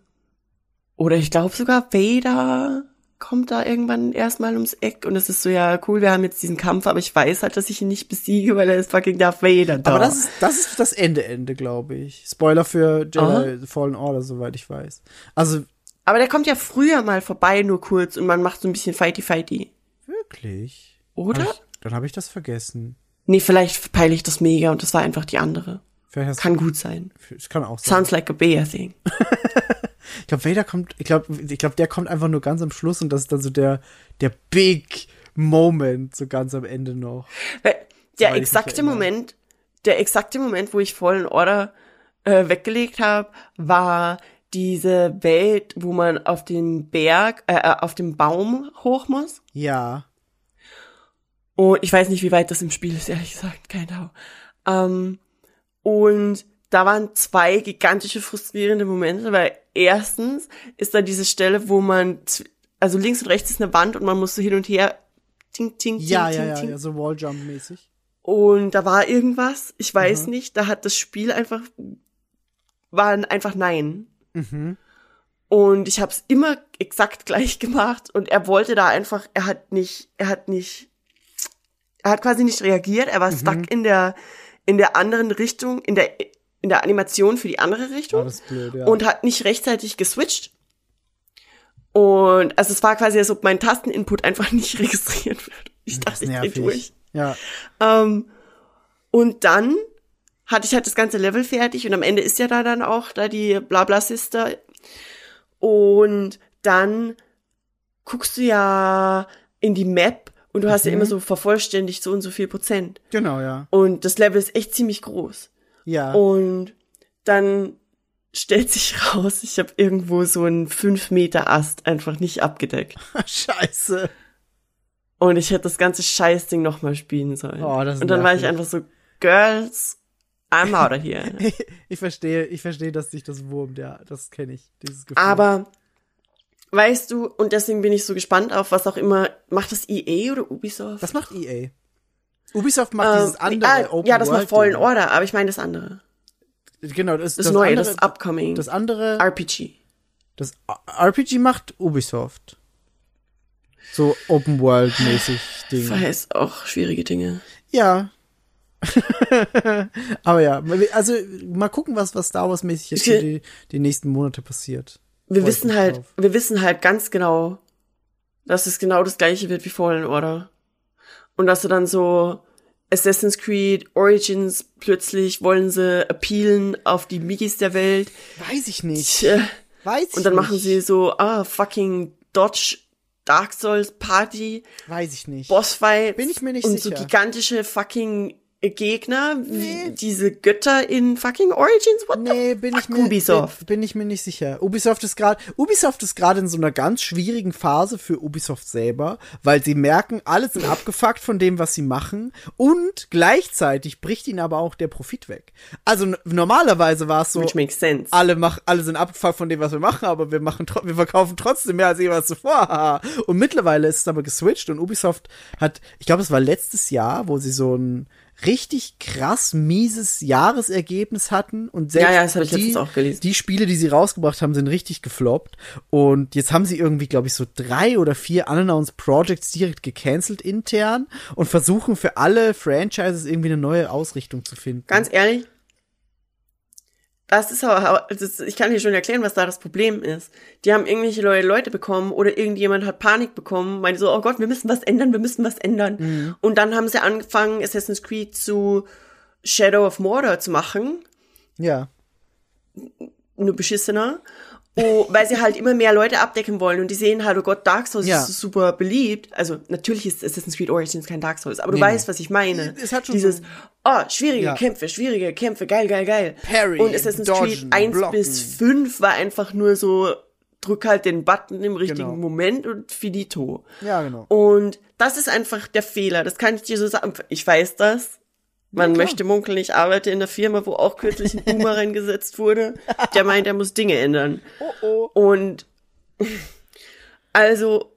oder ich glaube sogar Vader kommt da irgendwann erstmal ums Eck und es ist so, ja, cool, wir haben jetzt diesen Kampf, aber ich weiß halt, dass ich ihn nicht besiege, weil er ist fucking Darth Vader da. Aber das ist, das ist das Ende, Ende, glaube ich. Spoiler für Jedi Aha. Fallen Order, soweit ich weiß. Also, aber der kommt ja früher mal vorbei, nur kurz, und man macht so ein bisschen Fighty-Fighty. wirklich? Oder? Hab ich, dann habe ich das vergessen. Nee, vielleicht peile ich das mega und das war einfach die andere. Kann gut sein. Es kann auch sein. Sounds like a bear thing. Ich glaube, Vader kommt, ich glaube, ich glaube, der kommt einfach nur ganz am Schluss und das ist dann so der, der Big Moment, so ganz am Ende noch. Weil der exakte. Moment, der exakte Moment, wo ich Fallen Order äh, weggelegt habe, war diese Welt, wo man auf dem Berg, äh, äh, auf dem Baum hoch muss. Ja. Und ich weiß nicht, wie weit das im Spiel ist, ehrlich gesagt, keine Ahnung. Ähm, und da waren zwei gigantische frustrierende Momente, weil erstens ist da diese Stelle, wo man, also links und rechts ist eine Wand und man muss so hin und her, ting, ting, ting, Ja, ting, ja, ja, ting. ja, so Walljump-mäßig. Und da war irgendwas, ich weiß Mhm. nicht, da hat das Spiel einfach, war ein- einfach nein. Mhm. Und ich habe es immer exakt gleich gemacht und er wollte da einfach, er hat nicht, er hat nicht, er hat quasi nicht reagiert, er war Mhm. stuck in der, in der anderen Richtung, in der, in der Animation für die andere Richtung blöd, ja. und hat nicht rechtzeitig geswitcht. Und also es war quasi, als ob mein Tasteninput einfach nicht registriert wird. Ich das dachte, ich dreh durch. Ja. Ähm, und dann hatte ich halt das ganze Level fertig und am Ende ist ja da dann auch da die Blabla Sister. Und dann guckst du ja in die Map und du hast ja Mhm. immer so vervollständigt so und so viel Prozent. Genau, ja. Und das Level ist echt ziemlich groß. Ja. Und dann stellt sich raus, ich habe irgendwo so einen 5 Meter Ast einfach nicht abgedeckt. Scheiße. Und ich hätte das ganze Scheißding nochmal spielen sollen. Oh, das ist und dann war ich nervig. einfach so, Girls, I'm out of here. Ich verstehe, ich verstehe, dass dich das wurmt, ja. Das kenne ich, dieses Gefühl. Aber, weißt du, und deswegen bin ich so gespannt auf, was auch immer, macht das EA oder Ubisoft? Das macht EA. Ubisoft macht dieses Ähm, andere ah, Open Ja, das macht Fallen. Order, aber ich meine das andere. genau, das, Das, neue, andere, das upcoming. das andere, RPG. das RPG macht Ubisoft. So Open World mäßig Ding. Verheißt auch schwierige Dinge. Ja. Aber ja, also mal gucken, was, was Star Wars mäßig jetzt die, die nächsten Monate passiert. Wir wissen halt, drauf. wir wissen halt ganz genau, dass es genau das gleiche wird wie Fallen Order. Und dass sie dann so Assassin's Creed Origins plötzlich wollen sie appealen auf die Migis der Welt. Weiß ich nicht. Tja. Weiß ich Und dann nicht. machen sie so, ah, fucking Dodge Dark Souls Party, Weiß ich nicht. Bossfights. Bin ich mir nicht und sicher. so gigantische fucking Gegner, wie diese Götter in fucking Origins. What Nee, bin ich fuck, mir Ubisoft. Bin, bin ich mir nicht sicher. Ubisoft ist gerade Ubisoft ist gerade in so einer ganz schwierigen Phase für Ubisoft selber, weil sie merken, alle sind abgefuckt von dem, was sie machen und gleichzeitig bricht ihnen aber auch der Profit weg. Also normalerweise war es so Which makes sense. alle mach, alle sind abgefuckt von dem, was wir machen, aber wir machen, wir verkaufen trotzdem mehr als jemals zuvor. haha. und mittlerweile ist es aber geswitcht und Ubisoft hat, ich glaube, es war letztes Jahr, wo sie so ein richtig krass mieses Jahresergebnis hatten und selbst Ja, ja, das ich die, auch gelesen. die Spiele, die sie rausgebracht haben, sind richtig gefloppt und jetzt haben sie irgendwie, glaube ich, so drei oder vier unannounced Projects direkt gecancelt intern und versuchen für alle Franchises irgendwie eine neue Ausrichtung zu finden. Ganz ehrlich, das ist aber, ist, ich kann dir schon erklären, was da das Problem ist. Die haben irgendwelche neue Leute bekommen oder irgendjemand hat Panik bekommen, meinte so, oh Gott, wir müssen was ändern, wir müssen was ändern. Mhm. Und dann haben sie angefangen, Assassin's Creed zu Shadow of Mordor zu machen, ja. nur beschissener. Oh, weil sie halt immer mehr Leute abdecken wollen und die sehen halt, oh Gott, Dark Souls Ja. ist super beliebt. Also natürlich ist Assassin's Creed Origins kein Dark Souls, aber du Nee, weißt, was ich meine. Es hat schon Dieses, so- oh, schwierige Ja. Kämpfe, schwierige Kämpfe, geil, geil, geil. Parry, und Assassin's dodgen, Creed 1 blocken. bis 5 war einfach nur so, drück halt den Button im richtigen Genau. Moment und finito. Ja, genau. Und das ist einfach der Fehler. Das kann ich dir so sagen. Ich weiß das. Man möchte munkeln, ich arbeite in der Firma, wo auch kürzlich ein Boomer reingesetzt wurde. Der meint, er muss Dinge ändern. oh. Und also,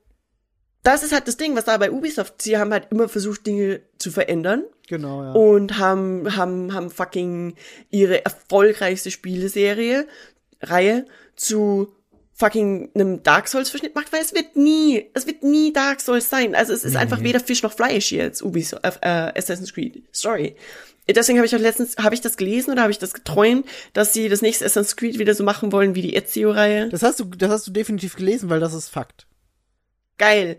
das ist halt das Ding, was da bei Ubisoft, sie haben halt immer versucht, Dinge zu verändern Genau, ja. und haben, haben, haben fucking ihre erfolgreichste Spieleserie, Reihe zu fucking einem Dark Souls Verschnitt macht, weil es wird nie, es wird nie Dark Souls sein. Also es ist einfach weder Fisch noch Fleisch jetzt, Ubisoft, äh, äh, Assassin's Creed. Sorry. Deswegen habe ich auch letztens, habe ich das gelesen oder habe ich das geträumt, dass sie das nächste Assassin's Creed wieder so machen wollen wie die Ezio-Reihe. Das hast du, das hast du definitiv gelesen, weil das ist Fakt. Geil.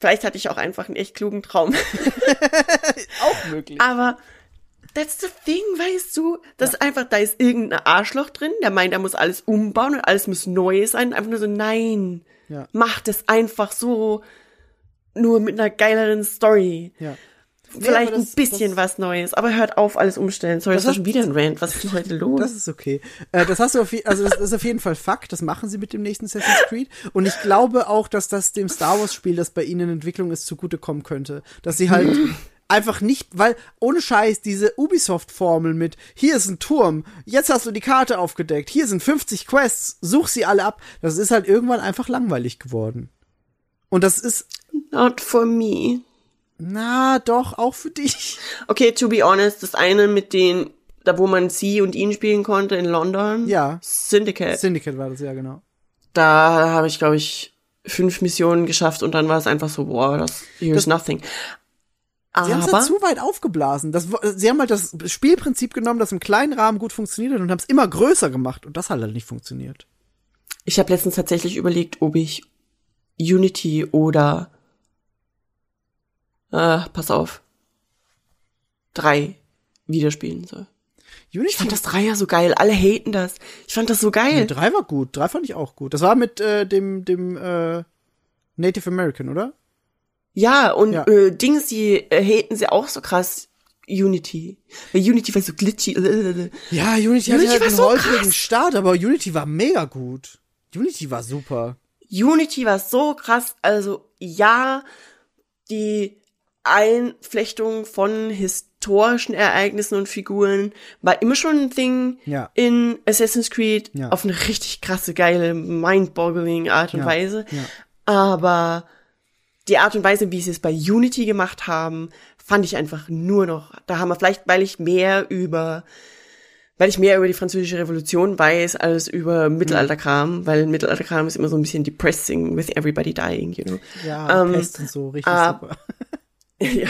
Vielleicht hatte ich auch einfach einen echt klugen Traum. Auch möglich. Aber that's the thing, weißt du? Das ist einfach, da ist irgendein Arschloch drin, der meint, er muss alles umbauen und alles muss neu sein. Einfach nur so, nein. Ja. Macht es einfach so, nur mit einer geileren Story. Ja. Vielleicht aber das- ein bisschen das- was Neues, aber hört auf, alles umstellen. Sorry, das, Das war schon wieder ein Rant. Was ist denn heute los? Das ist okay. Äh, das hast du auf, also das ist auf jeden Fall Fakt. Das machen sie mit dem nächsten Assassin's Creed. Und ich glaube auch, dass das dem Star Wars Spiel, das bei ihnen in Entwicklung ist, zugutekommen könnte. Dass sie halt einfach nicht, weil ohne Scheiß diese Ubisoft-Formel mit hier ist ein Turm, jetzt hast du die Karte aufgedeckt, hier sind 50 Quests, such sie alle ab. Das ist halt irgendwann einfach langweilig geworden. Und das ist, Not for me. na doch, auch für dich. Okay, to be honest, das eine mit den, da wo man sie und ihn spielen konnte in London. Ja. Syndicate. Syndicate war das ja, genau. da habe ich, glaube ich, fünf Missionen geschafft und dann war es einfach so, boah, das here's nothing. Sie haben es halt zu weit aufgeblasen. Das, sie haben halt das Spielprinzip genommen, das im kleinen Rahmen gut funktioniert hat und haben es immer größer gemacht. Und das hat halt nicht funktioniert. ich habe letztens tatsächlich überlegt, ob ich Unity oder äh, pass auf drei wieder spielen soll. Ich Unity fand das Dreier so geil. Alle haten das. Ich fand das so geil. drei war gut. Drei fand ich auch gut. Das war mit äh, dem, dem äh, Native American, oder? Ja, und Ja. Äh, Dings, die äh, haten sie auch so krass. Unity. Weil Unity war so glitchy. äh, Ja, Unity, Unity hatte halt war einen so holprigen krass. Start, aber Unity war mega gut. Unity war super. Unity war so krass. Also ja, die Einflechtung von historischen Ereignissen und Figuren war immer schon ein Ding Ja. in Assassin's Creed Ja. auf eine richtig krasse, geile, mind-boggling Art und Ja. Weise. Aber die Art und Weise, wie sie es bei Unity gemacht haben, fand ich einfach nur noch, da haben wir vielleicht, weil ich mehr über weil ich mehr über die französische Revolution weiß als über Mittelalterkram, weil Mittelalterkram ist immer so ein bisschen depressing with everybody dying, you know. Ja, Ähm, Pest und so, richtig ah, super. ja.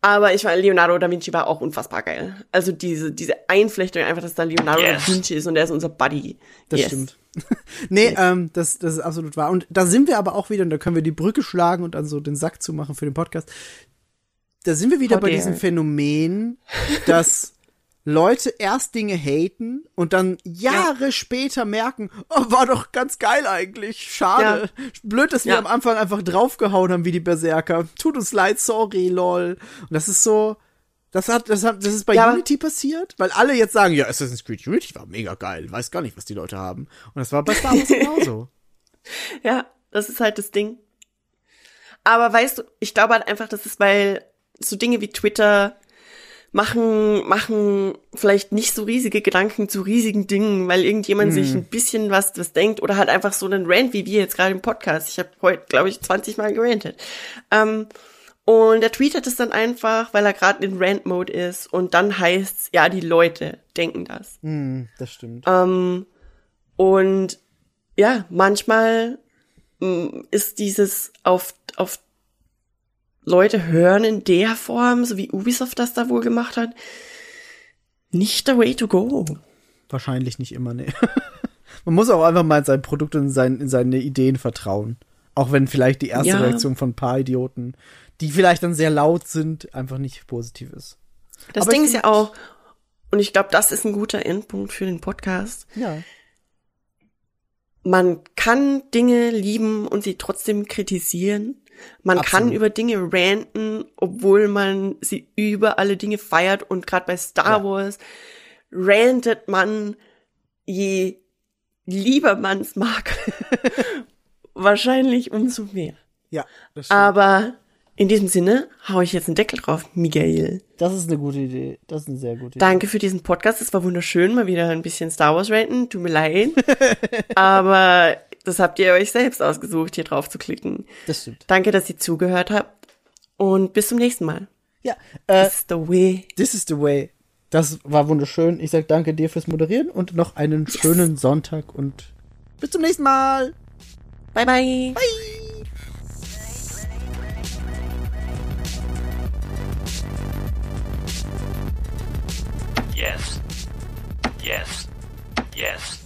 Aber ich meine, Leonardo da Vinci war auch unfassbar geil. Also diese, diese Einflechtung einfach, dass da Leonardo Yes. da Vinci ist und der ist unser Buddy. Das Yes. stimmt. nee, ähm, das, das ist absolut wahr. Und da sind wir aber auch wieder, und da können wir die Brücke schlagen und dann so den Sack zumachen für den Podcast. Da sind wir wieder How bei diesem Phänomen, dass Leute erst Dinge haten und dann Jahre später merken, oh, war doch ganz geil eigentlich. Schade. Blöd, dass wir Ja. am Anfang einfach draufgehauen haben wie die Berserker. Tut uns leid, sorry, lol. Und das ist so, das hat, das hat, das ist bei Ja, Unity passiert, weil alle jetzt sagen, ja, Assassin's Creed Unity war mega geil. Weiß gar nicht, was die Leute haben. Und das war bei Star Wars genauso. Ja, das ist halt das Ding. Aber weißt du, ich glaube halt einfach, das ist, weil so Dinge wie Twitter machen, machen vielleicht nicht so riesige Gedanken zu riesigen Dingen, weil irgendjemand sich ein bisschen was, was denkt oder hat einfach so einen Rant wie wir jetzt gerade im Podcast. Ich habe heute, glaube ich, 20 Mal gerantet. Ähm, und er tweetet es dann einfach, weil er gerade in Rant-Mode ist und dann heißt's, ja, die Leute denken das. Hm, das stimmt. Ähm, und ja, manchmal mm, ist dieses auf, auf Leute hören in der Form, so wie Ubisoft das da wohl gemacht hat, nicht the way to go. Wahrscheinlich nicht immer, nee. Man muss auch einfach mal in sein Produkt und in, sein, in seine Ideen vertrauen. Auch wenn vielleicht die erste Ja. Reaktion von ein paar Idioten, die vielleicht dann sehr laut sind, einfach nicht positiv ist. Das Aber Ding ist ja auch, und ich glaube, das ist ein guter Endpunkt für den Podcast. Ja. Man kann Dinge lieben und sie trotzdem kritisieren. Man kann Absolut. über Dinge ranten, obwohl man sie über alle Dinge feiert. Und gerade bei Star Ja. Wars rantet man, je lieber man es mag, wahrscheinlich umso mehr. Ja, das stimmt. Aber in diesem Sinne hau ich jetzt einen Deckel drauf, Miguel. das ist eine gute Idee. Das ist eine sehr gute Idee. Danke für diesen Podcast. Es war wunderschön, mal wieder ein bisschen Star Wars ranten. Tut mir leid. Aber das habt ihr euch selbst ausgesucht, hier drauf zu klicken. Das stimmt. Danke, dass ihr zugehört habt. Und bis zum nächsten Mal. Ja, äh, It's the way. this is the way. Das war wunderschön. Ich sag danke dir fürs Moderieren und noch einen schönen Sonntag und bis zum nächsten Mal. Bye, bye. Yes. Yes. Yes.